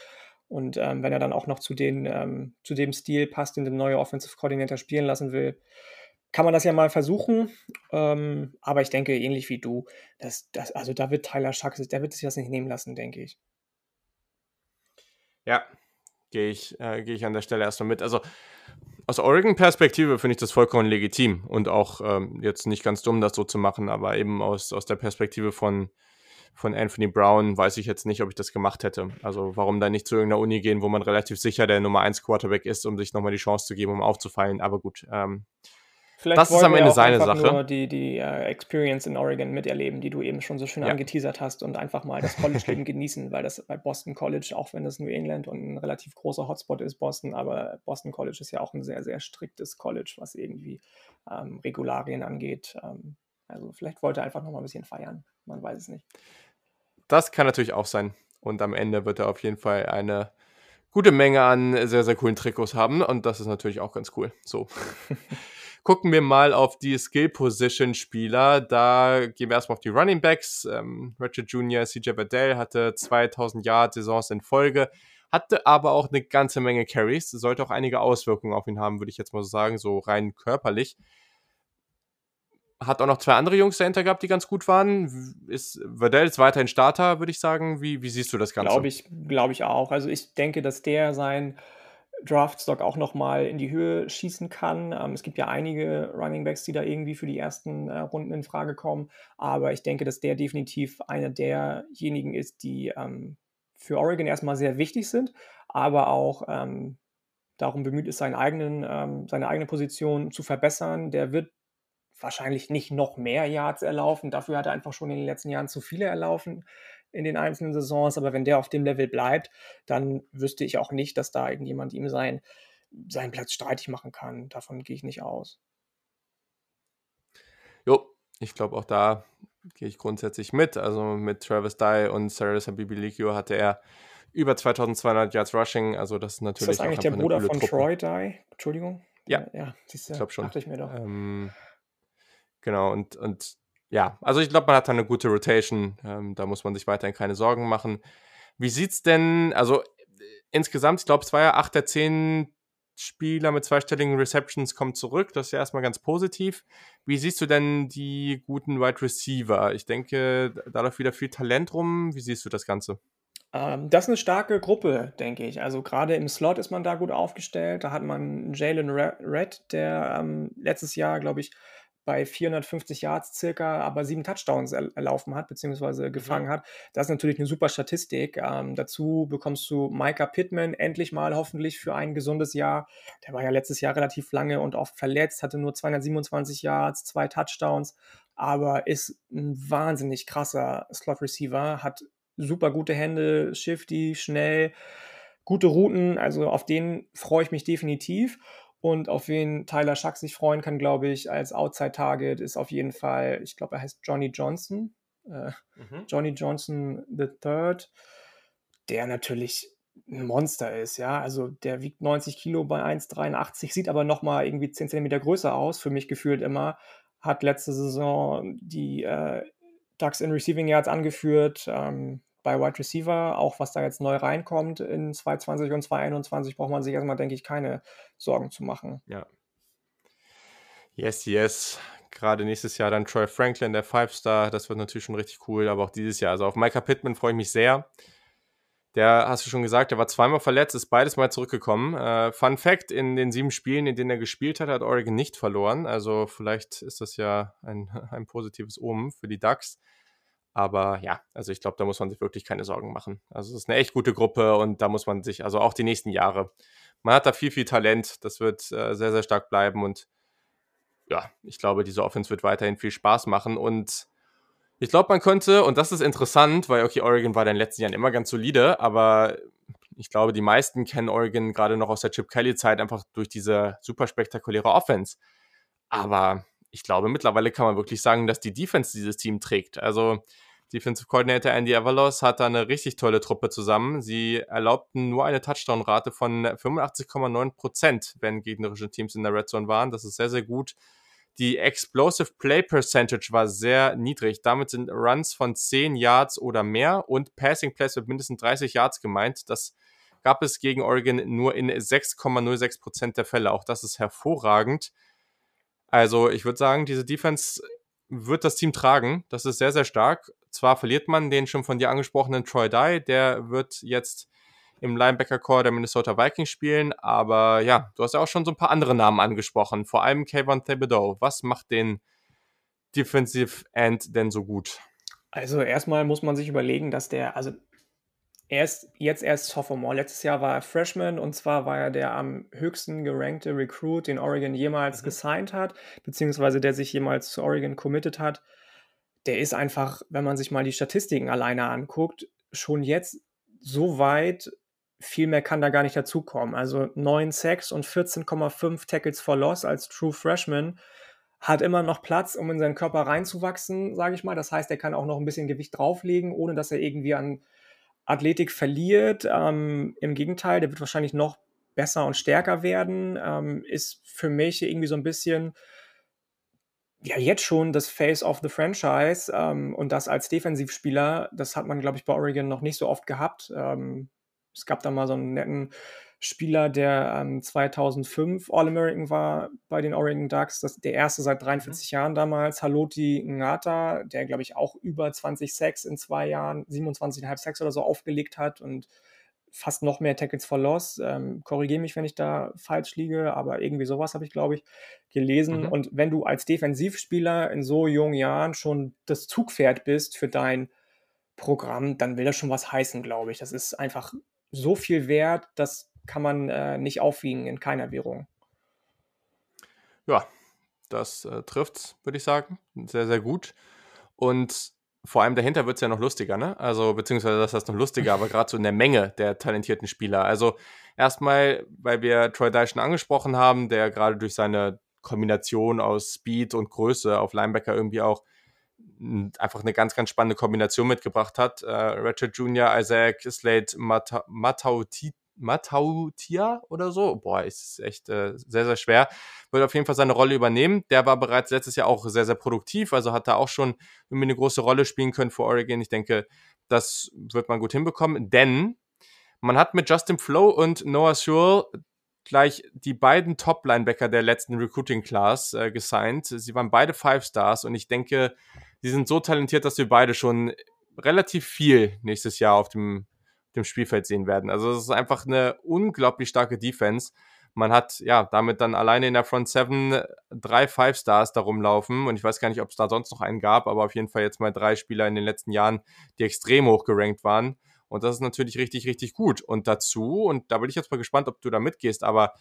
Und ähm, wenn er dann auch noch zu, den, ähm, zu dem Stil passt, den der neue Offensive Coordinator spielen lassen will, kann man das ja mal versuchen. Ähm, aber ich denke, ähnlich wie du, dass, dass, also da wird Tyler Schack, der wird sich das nicht nehmen lassen, denke ich. Ja, gehe ich, äh, geh ich an der Stelle erstmal mit. Also aus Oregon-Perspektive finde ich das vollkommen legitim und auch ähm, jetzt nicht ganz dumm, das so zu machen, aber eben aus, aus der Perspektive von, von Anthony Brown weiß ich jetzt nicht, ob ich das gemacht hätte. Also warum dann nicht zu irgendeiner Uni gehen, wo man relativ sicher der Nummer 1 Quarterback ist, um sich nochmal die Chance zu geben, um aufzufallen. Aber gut, ähm, Vielleicht das ist am Ende seine Sache. Nur die, die uh, Experience in Oregon miterleben, die du eben schon so schön ja. angeteasert hast und einfach mal das College-Leben *laughs* genießen, weil das bei Boston College, auch wenn es New England und ein relativ großer Hotspot ist, Boston, aber Boston College ist ja auch ein sehr, sehr striktes College, was irgendwie ähm, Regularien angeht. Ähm, also vielleicht wollte er einfach noch mal ein bisschen feiern. Man weiß es nicht. Das kann natürlich auch sein. Und am Ende wird er auf jeden Fall eine gute Menge an sehr, sehr coolen Trikots haben. Und das ist natürlich auch ganz cool. So. *laughs* Gucken wir mal auf die Skill-Position-Spieler. Da gehen wir erstmal auf die Running Backs. Ähm, Richard Jr., CJ Badell hatte 2000 Yard-Saisons in Folge, hatte aber auch eine ganze Menge Carries. Sollte auch einige Auswirkungen auf ihn haben, würde ich jetzt mal so sagen, so rein körperlich. Hat auch noch zwei andere Jungs dahinter gehabt, die ganz gut waren. Ist Verdell ist weiterhin Starter, würde ich sagen. Wie, wie siehst du das Ganze? Glaube ich, glaube ich auch. Also ich denke, dass der sein Draftstock auch nochmal in die Höhe schießen kann. Ähm, es gibt ja einige Running Backs, die da irgendwie für die ersten äh, Runden in Frage kommen. Aber ich denke, dass der definitiv einer derjenigen ist, die ähm, für Oregon erstmal sehr wichtig sind, aber auch ähm, darum bemüht ist, seinen eigenen, ähm, seine eigene Position zu verbessern. Der wird wahrscheinlich nicht noch mehr Yards erlaufen. Dafür hat er einfach schon in den letzten Jahren zu viele erlaufen in den einzelnen Saisons, aber wenn der auf dem Level bleibt, dann wüsste ich auch nicht, dass da irgendjemand ihm sein, seinen Platz streitig machen kann. Davon gehe ich nicht aus. Jo, ich glaube auch da gehe ich grundsätzlich mit. Also mit Travis Dye und Sarah Bibilikio hatte er über 2200 Yards Rushing. Also das ist natürlich. Ist das eigentlich der Bruder von Truppe. Troy Dye? Entschuldigung? Ja, ja, siehst du, ich glaube schon. Dachte ich mir doch. Ähm, genau, und, und ja, also ich glaube, man hat da eine gute Rotation. Ähm, da muss man sich weiterhin keine Sorgen machen. Wie sieht's denn, also äh, insgesamt, ich glaube, es war ja acht der zehn Spieler mit zweistelligen Receptions kommen zurück. Das ist ja erstmal ganz positiv. Wie siehst du denn die guten Wide Receiver? Ich denke, da läuft wieder viel Talent rum. Wie siehst du das Ganze? Ähm, das ist eine starke Gruppe, denke ich. Also gerade im Slot ist man da gut aufgestellt. Da hat man Jalen Red, der ähm, letztes Jahr, glaube ich, bei 450 Yards circa aber sieben Touchdowns erlaufen hat, beziehungsweise gefangen hat. Das ist natürlich eine super Statistik. Ähm, dazu bekommst du Micah Pittman endlich mal hoffentlich für ein gesundes Jahr. Der war ja letztes Jahr relativ lange und oft verletzt, hatte nur 227 Yards, zwei Touchdowns, aber ist ein wahnsinnig krasser Slot-Receiver, hat super gute Hände, shifty, schnell, gute Routen. Also auf den freue ich mich definitiv. Und auf wen Tyler Schack sich freuen kann, glaube ich, als Outside-Target ist auf jeden Fall, ich glaube, er heißt Johnny Johnson. Äh, mhm. Johnny Johnson III, der natürlich ein Monster ist, ja. Also der wiegt 90 Kilo bei 1,83, sieht aber nochmal irgendwie 10 cm größer aus, für mich gefühlt immer. Hat letzte Saison die äh, Ducks in Receiving Yards angeführt, ähm, bei Wide Receiver, auch was da jetzt neu reinkommt in 2020 und 2021, braucht man sich erstmal, denke ich, keine Sorgen zu machen. Ja. Yes, yes. Gerade nächstes Jahr dann Troy Franklin, der Five-Star. Das wird natürlich schon richtig cool, aber auch dieses Jahr. Also auf Micah Pittman freue ich mich sehr. Der, hast du schon gesagt, der war zweimal verletzt, ist beides mal zurückgekommen. Äh, Fun Fact: In den sieben Spielen, in denen er gespielt hat, hat Oregon nicht verloren. Also vielleicht ist das ja ein, *laughs* ein positives Omen für die Ducks. Aber ja, also ich glaube, da muss man sich wirklich keine Sorgen machen. Also es ist eine echt gute Gruppe und da muss man sich, also auch die nächsten Jahre, man hat da viel, viel Talent. Das wird äh, sehr, sehr stark bleiben und ja, ich glaube, diese Offense wird weiterhin viel Spaß machen und Ich glaube, man könnte, und das ist interessant, weil okay, Oregon war in den letzten Jahren immer ganz solide, aber ich glaube, die meisten kennen Oregon gerade noch aus der Chip Kelly-Zeit einfach durch diese super spektakuläre Offense. Aber ich glaube, mittlerweile kann man wirklich sagen, dass die Defense dieses Team trägt. Also Defensive Coordinator Andy Avalos hat da eine richtig tolle Truppe zusammen. Sie erlaubten nur eine Touchdown-Rate von 85,9 Prozent, wenn gegnerische Teams in der Red Zone waren. Das ist sehr, sehr gut. Die Explosive Play Percentage war sehr niedrig. Damit sind Runs von 10 Yards oder mehr und Passing Plays mit mindestens 30 Yards gemeint. Das gab es gegen Oregon nur in 6,06 Prozent der Fälle. Auch das ist hervorragend. Also ich würde sagen, diese Defense wird das Team tragen. Das ist sehr, sehr stark. Zwar verliert man den schon von dir angesprochenen Troy Dye, der wird jetzt im Linebacker-Core der Minnesota Vikings spielen, aber ja, du hast ja auch schon so ein paar andere Namen angesprochen, vor allem Kayvon Thibodeau. Was macht den Defensive End denn so gut? Also erstmal muss man sich überlegen, dass der, also er ist jetzt erst Sophomore. Letztes Jahr war er Freshman und zwar war er der am höchsten gerankte Recruit, den Oregon jemals mhm. gesigned hat, beziehungsweise der sich jemals zu Oregon committed hat. Der ist einfach, wenn man sich mal die Statistiken alleine anguckt, schon jetzt so weit, viel mehr kann da gar nicht dazukommen. Also 9 Sacks und 14,5 Tackles for Loss als True Freshman hat immer noch Platz, um in seinen Körper reinzuwachsen, sage ich mal. Das heißt, er kann auch noch ein bisschen Gewicht drauflegen, ohne dass er irgendwie an Athletik verliert. Ähm, Im Gegenteil, der wird wahrscheinlich noch besser und stärker werden. Ähm, ist für mich irgendwie so ein bisschen, ja, jetzt schon das Face of the Franchise ähm, und das als Defensivspieler. Das hat man, glaube ich, bei Oregon noch nicht so oft gehabt. Ähm, es gab da mal so einen netten Spieler, der ähm, 2005 All-American war bei den Oregon Ducks, das, der erste seit 43 mhm. Jahren damals, Haloti Ngata, der, glaube ich, auch über 20 Sacks in zwei Jahren, 27,5 Sacks oder so aufgelegt hat und fast noch mehr Tackles for Loss. Ähm, Korrigiere mich, wenn ich da falsch liege, aber irgendwie sowas habe ich, glaube ich, gelesen. Mhm. Und wenn du als Defensivspieler in so jungen Jahren schon das Zugpferd bist für dein Programm, dann will das schon was heißen, glaube ich. Das ist einfach so viel wert, dass kann man äh, nicht aufwiegen in keiner Währung. Ja, das äh, trifft, würde ich sagen. Sehr, sehr gut. Und vor allem dahinter wird es ja noch lustiger, ne? Also, beziehungsweise das heißt noch lustiger, aber gerade so in der Menge der talentierten Spieler. Also, erstmal, weil wir Troy Dyson angesprochen haben, der gerade durch seine Kombination aus Speed und Größe auf Linebacker irgendwie auch einfach eine ganz, ganz spannende Kombination mitgebracht hat. Äh, Ratchet Jr., Isaac Slade, Matauti Matautia oder so. Boah, ist echt äh, sehr, sehr schwer. Wird auf jeden Fall seine Rolle übernehmen. Der war bereits letztes Jahr auch sehr, sehr produktiv, also hat da auch schon irgendwie eine große Rolle spielen können für Oregon. Ich denke, das wird man gut hinbekommen, denn man hat mit Justin Flo und Noah Sewell gleich die beiden Top-Linebacker der letzten Recruiting-Class äh, gesigned. Sie waren beide Five Stars und ich denke, sie sind so talentiert, dass wir beide schon relativ viel nächstes Jahr auf dem dem Spielfeld sehen werden. Also es ist einfach eine unglaublich starke Defense. Man hat ja damit dann alleine in der Front 7 drei Five Stars da rumlaufen und ich weiß gar nicht, ob es da sonst noch einen gab, aber auf jeden Fall jetzt mal drei Spieler in den letzten Jahren, die extrem hoch gerankt waren. Und das ist natürlich richtig, richtig gut. Und dazu, und da bin ich jetzt mal gespannt, ob du da mitgehst, aber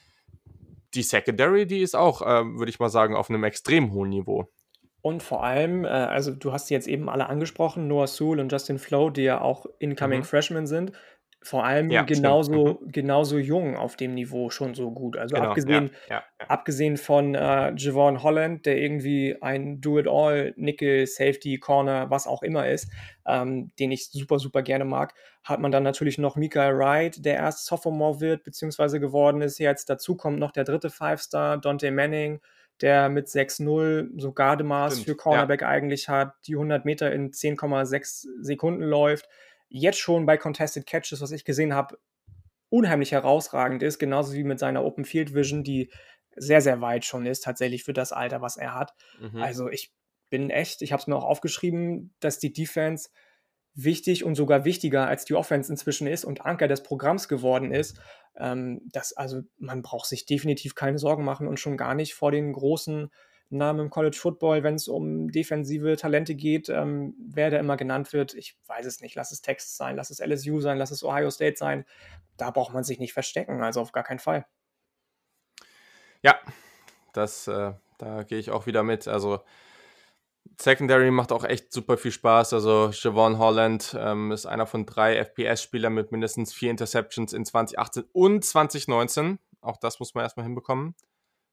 die Secondary, die ist auch, äh, würde ich mal sagen, auf einem extrem hohen Niveau. Und vor allem, äh, also du hast jetzt eben alle angesprochen, Noah Sewell und Justin Flo, die ja auch Incoming mhm. Freshmen sind. Vor allem ja, genauso, mhm. genauso jung auf dem Niveau schon so gut. Also genau, abgesehen, ja, ja, abgesehen von äh, Javon Holland, der irgendwie ein Do-it-all, Nickel, Safety, Corner, was auch immer ist, ähm, den ich super, super gerne mag, hat man dann natürlich noch Mikael Wright, der erst Sophomore wird, beziehungsweise geworden ist jetzt. Dazu kommt noch der dritte Five-Star, Dante Manning, der mit 6-0 so Gardemaß Stimmt, für Cornerback ja. eigentlich hat, die 100 Meter in 10,6 Sekunden läuft, jetzt schon bei Contested Catches, was ich gesehen habe, unheimlich herausragend ist, genauso wie mit seiner Open Field Vision, die sehr, sehr weit schon ist, tatsächlich für das Alter, was er hat. Mhm. Also ich bin echt, ich habe es mir auch aufgeschrieben, dass die Defense wichtig und sogar wichtiger als die Offense inzwischen ist und Anker des Programms geworden ist. Ähm, das, also man braucht sich definitiv keine Sorgen machen und schon gar nicht vor den großen Namen im College Football, wenn es um defensive Talente geht, ähm, wer da immer genannt wird. Ich weiß es nicht. Lass es Texas sein, lass es LSU sein, lass es Ohio State sein. Da braucht man sich nicht verstecken, also auf gar keinen Fall. Ja, das, äh, da gehe ich auch wieder mit. Also Secondary macht auch echt super viel Spaß. Also Javon Holland ähm, ist einer von drei FPS-Spielern mit mindestens vier Interceptions in 2018 und 2019. Auch das muss man erstmal hinbekommen.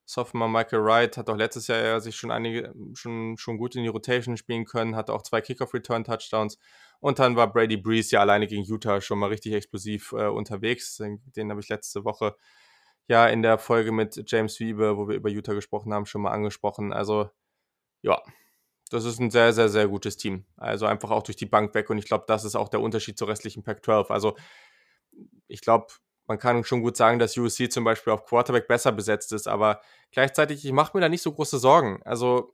Sophomore Michael Wright hat auch letztes Jahr ja sich schon einige schon, schon gut in die Rotation spielen können, hatte auch zwei Kickoff-Return-Touchdowns. Und dann war Brady Breeze ja alleine gegen Utah schon mal richtig explosiv äh, unterwegs. Den, den habe ich letzte Woche ja in der Folge mit James Wiebe, wo wir über Utah gesprochen haben, schon mal angesprochen. Also ja, das ist ein sehr, sehr, sehr gutes Team. Also einfach auch durch die Bank weg. Und ich glaube, das ist auch der Unterschied zur restlichen Pac-12. Also ich glaube, man kann schon gut sagen, dass USC zum Beispiel auf Quarterback besser besetzt ist, aber gleichzeitig, ich mache mir da nicht so große Sorgen. Also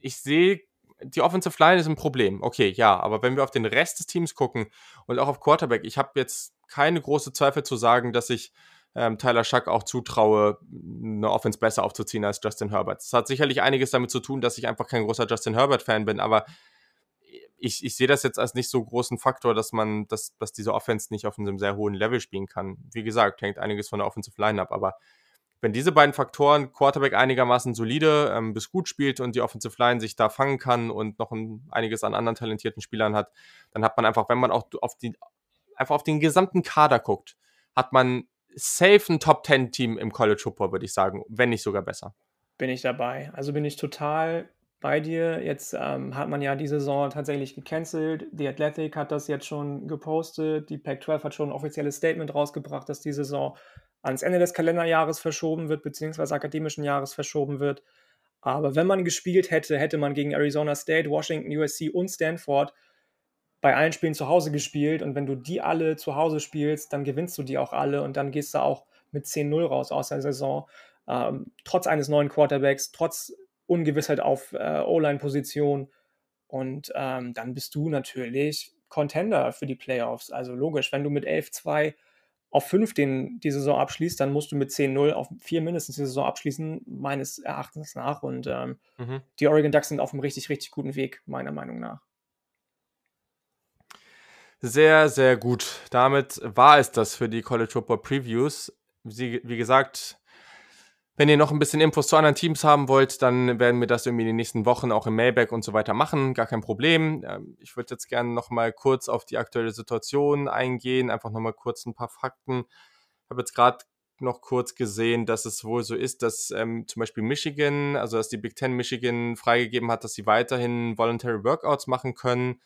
ich sehe, die Offensive Line ist ein Problem. Okay, ja, aber wenn wir auf den Rest des Teams gucken und auch auf Quarterback, ich habe jetzt keine große Zweifel zu sagen, dass ich ähm, Tyler Schuck auch zutraue, eine Offense besser aufzuziehen als Justin Herbert. Das hat sicherlich einiges damit zu tun, dass ich einfach kein großer Justin Herbert-Fan bin, aber ich, ich sehe das jetzt als nicht so großen Faktor, dass man, dass, dass diese Offense nicht auf einem sehr hohen Level spielen kann. Wie gesagt, hängt einiges von der Offensive Line ab, aber wenn diese beiden Faktoren, Quarterback einigermaßen solide ähm, bis gut spielt und die Offensive Line sich da fangen kann und noch ein, einiges an anderen talentierten Spielern hat, dann hat man einfach, wenn man auch auf die, einfach auf den gesamten Kader guckt, hat man safe ein Top 10 Team im College Football, würde ich sagen, wenn nicht sogar besser. Bin ich dabei. Also bin ich total bei dir. Jetzt ähm, hat man ja die Saison tatsächlich gecancelt. The Athletic hat das jetzt schon gepostet. Die Pac-12 hat schon ein offizielles Statement rausgebracht, dass die Saison ans Ende des Kalenderjahres verschoben wird, beziehungsweise akademischen Jahres verschoben wird. Aber wenn man gespielt hätte, hätte man gegen Arizona State, Washington, USC und Stanford bei allen Spielen zu Hause gespielt. Und wenn du die alle zu Hause spielst, dann gewinnst du die auch alle und dann gehst du auch mit 10-0 raus aus der Saison. Ähm, trotz eines neuen Quarterbacks, trotz Ungewissheit auf äh, O-Line-Position. Und ähm, dann bist du natürlich Contender für die Playoffs. Also logisch, wenn du mit 11-2 auf 5 den, die Saison abschließt, dann musst du mit 10-0 auf 4 mindestens die Saison abschließen, meines Erachtens nach. Und ähm, mhm. die Oregon Ducks sind auf einem richtig, richtig guten Weg, meiner Meinung nach. Sehr, sehr gut. Damit war es das für die College Football Previews. Wie, wie gesagt, wenn ihr noch ein bisschen Infos zu anderen Teams haben wollt, dann werden wir das irgendwie in den nächsten Wochen auch im Mailback und so weiter machen. Gar kein Problem. Ähm, ich würde jetzt gerne noch mal kurz auf die aktuelle Situation eingehen, einfach noch mal kurz ein paar Fakten. Ich habe jetzt gerade noch kurz gesehen, dass es wohl so ist, dass ähm, zum Beispiel Michigan, also dass die Big Ten Michigan freigegeben hat, dass sie weiterhin Voluntary Workouts machen können.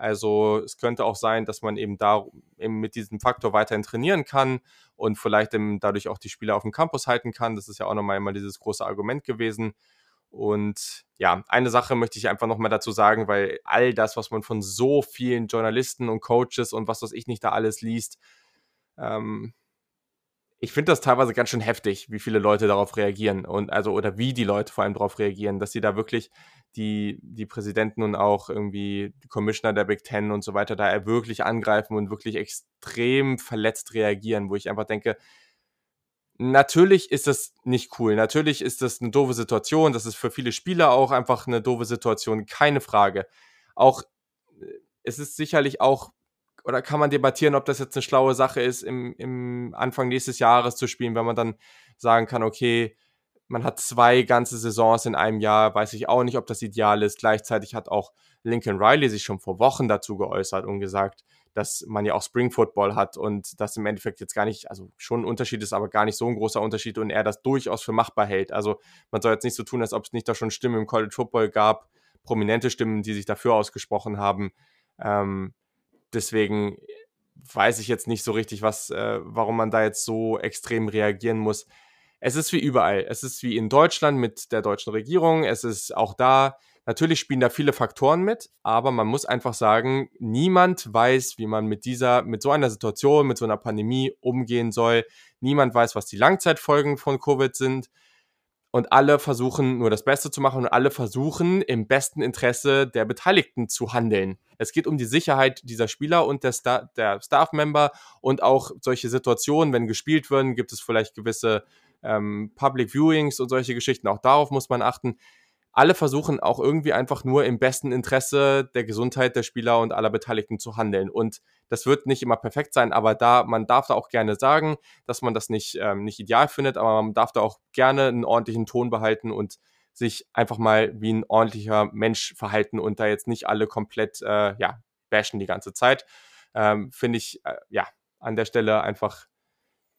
Also es könnte auch sein, dass man eben da eben mit diesem Faktor weiterhin trainieren kann und vielleicht eben dadurch auch die Spieler auf dem Campus halten kann. Das ist ja auch nochmal immer dieses große Argument gewesen. Und ja, eine Sache möchte ich einfach nochmal dazu sagen, weil all das, was man von so vielen Journalisten und Coaches und was weiß ich nicht da alles liest, ähm, ich finde das teilweise ganz schön heftig, wie viele Leute darauf reagieren und also oder wie die Leute vor allem darauf reagieren, dass sie da wirklich die, die Präsidenten und auch irgendwie die Commissioner der Big Ten und so weiter da wirklich angreifen und wirklich extrem verletzt reagieren, wo ich einfach denke, natürlich ist das nicht cool. Natürlich ist das eine doofe Situation. Das ist für viele Spieler auch einfach eine doofe Situation, keine Frage. Auch äh, es ist sicherlich auch oder kann man debattieren, ob das jetzt eine schlaue Sache ist, im, im Anfang nächstes Jahres zu spielen, wenn man dann sagen kann, okay, man hat zwei ganze Saisons in einem Jahr, weiß ich auch nicht, ob das ideal ist. Gleichzeitig hat auch Lincoln Riley sich schon vor Wochen dazu geäußert und gesagt, dass man ja auch Spring Football hat und das im Endeffekt jetzt gar nicht, also schon ein Unterschied ist, aber gar nicht so ein großer Unterschied und er das durchaus für machbar hält. Also man soll jetzt nicht so tun, als ob es nicht da schon Stimmen im College Football gab, prominente Stimmen, die sich dafür ausgesprochen haben. Ähm, deswegen weiß ich jetzt nicht so richtig, was, äh, warum man da jetzt so extrem reagieren muss. Es ist wie überall. Es ist wie in Deutschland mit der deutschen Regierung. Es ist auch da. Natürlich spielen da viele Faktoren mit, aber man muss einfach sagen, niemand weiß, wie man mit dieser, mit so einer Situation, mit so einer Pandemie umgehen soll. Niemand weiß, was die Langzeitfolgen von Covid sind und alle versuchen nur das Beste zu machen und alle versuchen im besten Interesse der Beteiligten zu handeln. Es geht um die Sicherheit dieser Spieler und der, Star der Staff-Member und auch solche Situationen, wenn gespielt werden, gibt es vielleicht gewisse ähm, Public Viewings und solche Geschichten. Auch darauf muss man achten alle versuchen auch irgendwie einfach nur im besten Interesse der Gesundheit der Spieler und aller Beteiligten zu handeln. Und das wird nicht immer perfekt sein, aber da, man darf da auch gerne sagen, dass man das nicht, ähm, nicht ideal findet, aber man darf da auch gerne einen ordentlichen Ton behalten und sich einfach mal wie ein ordentlicher Mensch verhalten und da jetzt nicht alle komplett, äh, ja, bashen die ganze Zeit. Ähm, Finde ich, äh, ja, an der Stelle einfach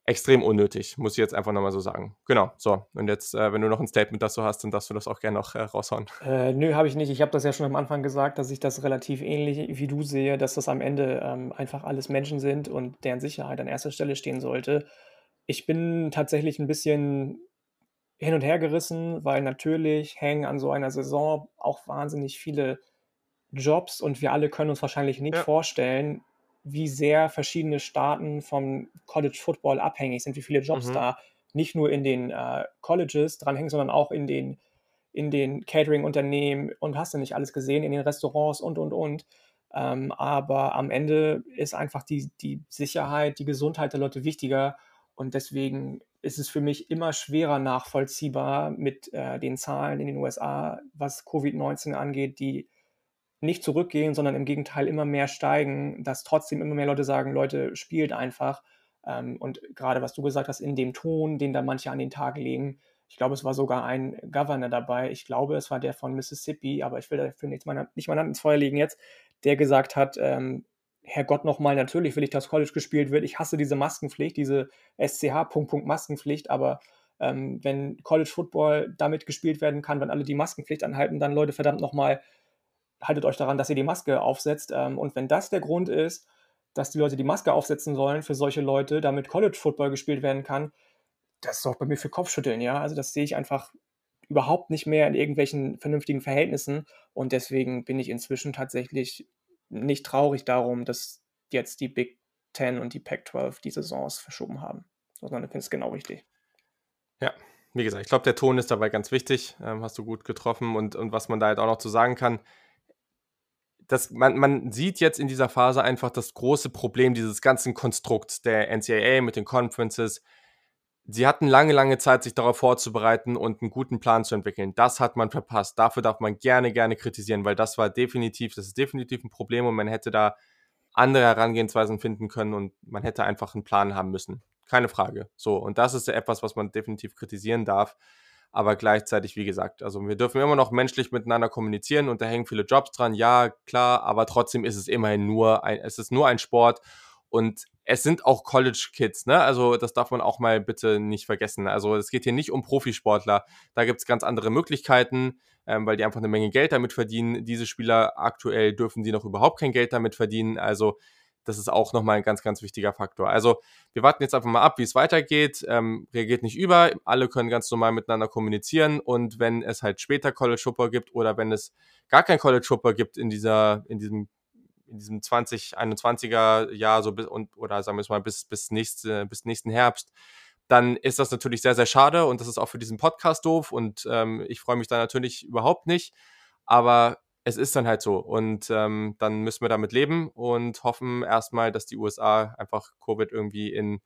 extrem unnötig, muss ich jetzt einfach nochmal so sagen. Genau, so. Und jetzt, äh, wenn du noch ein Statement dazu hast, dann darfst du das auch gerne noch äh, raushauen. Äh, nö, habe ich nicht. Ich habe das ja schon am Anfang gesagt, dass ich das relativ ähnlich wie du sehe, dass das am Ende ähm, einfach alles Menschen sind und deren Sicherheit an erster Stelle stehen sollte. Ich bin tatsächlich ein bisschen hin und her gerissen, weil natürlich hängen an so einer Saison auch wahnsinnig viele Jobs und wir alle können uns wahrscheinlich nicht ja. vorstellen, wie sehr verschiedene Staaten vom College Football abhängig sind, wie viele Jobs mhm. da nicht nur in den äh, Colleges dranhängen, sondern auch in den, in den Catering-Unternehmen und hast du nicht alles gesehen, in den Restaurants und, und, und. Ähm, aber am Ende ist einfach die, die Sicherheit, die Gesundheit der Leute wichtiger und deswegen ist es für mich immer schwerer nachvollziehbar mit äh, den Zahlen in den USA, was Covid-19 angeht, die nicht zurückgehen, sondern im Gegenteil immer mehr steigen, dass trotzdem immer mehr Leute sagen, Leute, spielt einfach. Ähm, und gerade was du gesagt hast, in dem Ton, den da manche an den Tag legen, ich glaube, es war sogar ein Governor dabei, ich glaube, es war der von Mississippi, aber ich will dafür nicht mal, nicht mal ins Feuer legen jetzt, der gesagt hat, ähm, Herrgott nochmal, natürlich will ich, dass College gespielt wird. Ich hasse diese Maskenpflicht, diese SCH, Punkt, Punkt, Maskenpflicht, aber ähm, wenn College Football damit gespielt werden kann, wenn alle die Maskenpflicht anhalten, dann Leute, verdammt nochmal, haltet euch daran, dass ihr die Maske aufsetzt. Ähm, und wenn das der Grund ist, dass die Leute die Maske aufsetzen sollen für solche Leute, damit College Football gespielt werden kann, das ist doch bei mir für Kopfschütteln, ja. Also das sehe ich einfach überhaupt nicht mehr in irgendwelchen vernünftigen Verhältnissen. Und deswegen bin ich inzwischen tatsächlich nicht traurig darum, dass jetzt die Big Ten und die Pac-12 die Saisons verschoben haben, sondern ich finde es genau richtig. Ja, wie gesagt, ich glaube, der Ton ist dabei ganz wichtig. Ähm, hast du gut getroffen. Und, und was man da halt auch noch zu sagen kann, das, man, man sieht jetzt in dieser Phase einfach das große Problem dieses ganzen Konstrukts der NCAA mit den Conferences. Sie hatten lange, lange Zeit, sich darauf vorzubereiten und einen guten Plan zu entwickeln. Das hat man verpasst. Dafür darf man gerne, gerne kritisieren, weil das war definitiv, das ist definitiv ein Problem und man hätte da andere Herangehensweisen finden können und man hätte einfach einen Plan haben müssen. Keine Frage. So, und das ist etwas, was man definitiv kritisieren darf aber gleichzeitig, wie gesagt, also wir dürfen immer noch menschlich miteinander kommunizieren und da hängen viele Jobs dran, ja, klar, aber trotzdem ist es immerhin nur ein, es ist nur ein Sport und es sind auch College-Kids, ne? Also das darf man auch mal bitte nicht vergessen. Also es geht hier nicht um Profisportler. Da gibt es ganz andere Möglichkeiten, ähm, weil die einfach eine Menge Geld damit verdienen. Diese Spieler aktuell dürfen die noch überhaupt kein Geld damit verdienen. Also das ist auch nochmal ein ganz, ganz wichtiger Faktor. Also wir warten jetzt einfach mal ab, wie es weitergeht. Ähm, reagiert nicht über. Alle können ganz normal miteinander kommunizieren. Und wenn es halt später College Football gibt oder wenn es gar kein College Football gibt in dieser, in diesem in diesem 2021er Jahr so bis und oder sagen wir es mal bis bis nächste bis nächsten Herbst, dann ist das natürlich sehr sehr schade und das ist auch für diesen Podcast doof und ähm, ich freue mich da natürlich überhaupt nicht. Aber es ist dann halt so. Und ähm, dann müssen wir damit leben und hoffen erstmal, dass die USA einfach Covid irgendwie in,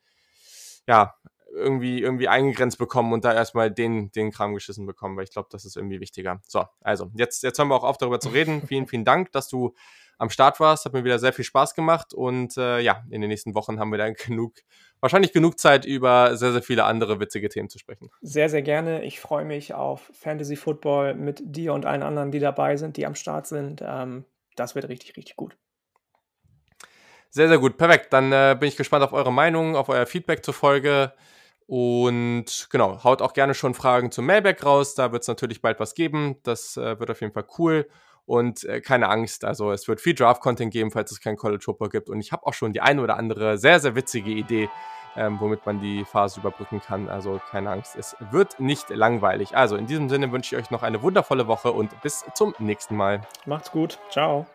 ja, irgendwie, irgendwie eingegrenzt bekommen und da erstmal den, den Kram geschissen bekommen, weil ich glaube, das ist irgendwie wichtiger. So, also, jetzt, jetzt hören wir auch auf, darüber zu reden. vielen, vielen Dank, dass du am Start warst. Hat mir wieder sehr viel Spaß gemacht und äh, ja, in den nächsten Wochen haben wir dann *laughs* genug, wahrscheinlich genug Zeit, über sehr, sehr viele andere witzige Themen zu sprechen. Sehr, sehr gerne. Ich freue mich auf Fantasy Football mit dir und allen anderen, die dabei sind, die am Start sind. Ähm, das wird richtig, richtig gut. Sehr, sehr gut. Perfekt. Dann äh, bin ich gespannt auf eure Meinung, auf euer Feedback zur Folge. Und genau, haut auch gerne schon Fragen zum Mailback raus. Da wird es natürlich bald was geben. Das äh, wird auf jeden Fall cool. Und äh, keine Angst, also es wird viel Draft-Content geben, falls es keinen College Football gibt. Und ich habe auch schon die eine oder andere sehr, sehr witzige Idee, ähm, womit man die Phase überbrücken kann. Also keine Angst, es wird nicht langweilig. Also in diesem Sinne wünsche ich euch noch eine wundervolle Woche und bis zum nächsten Mal. Macht's gut. Ciao.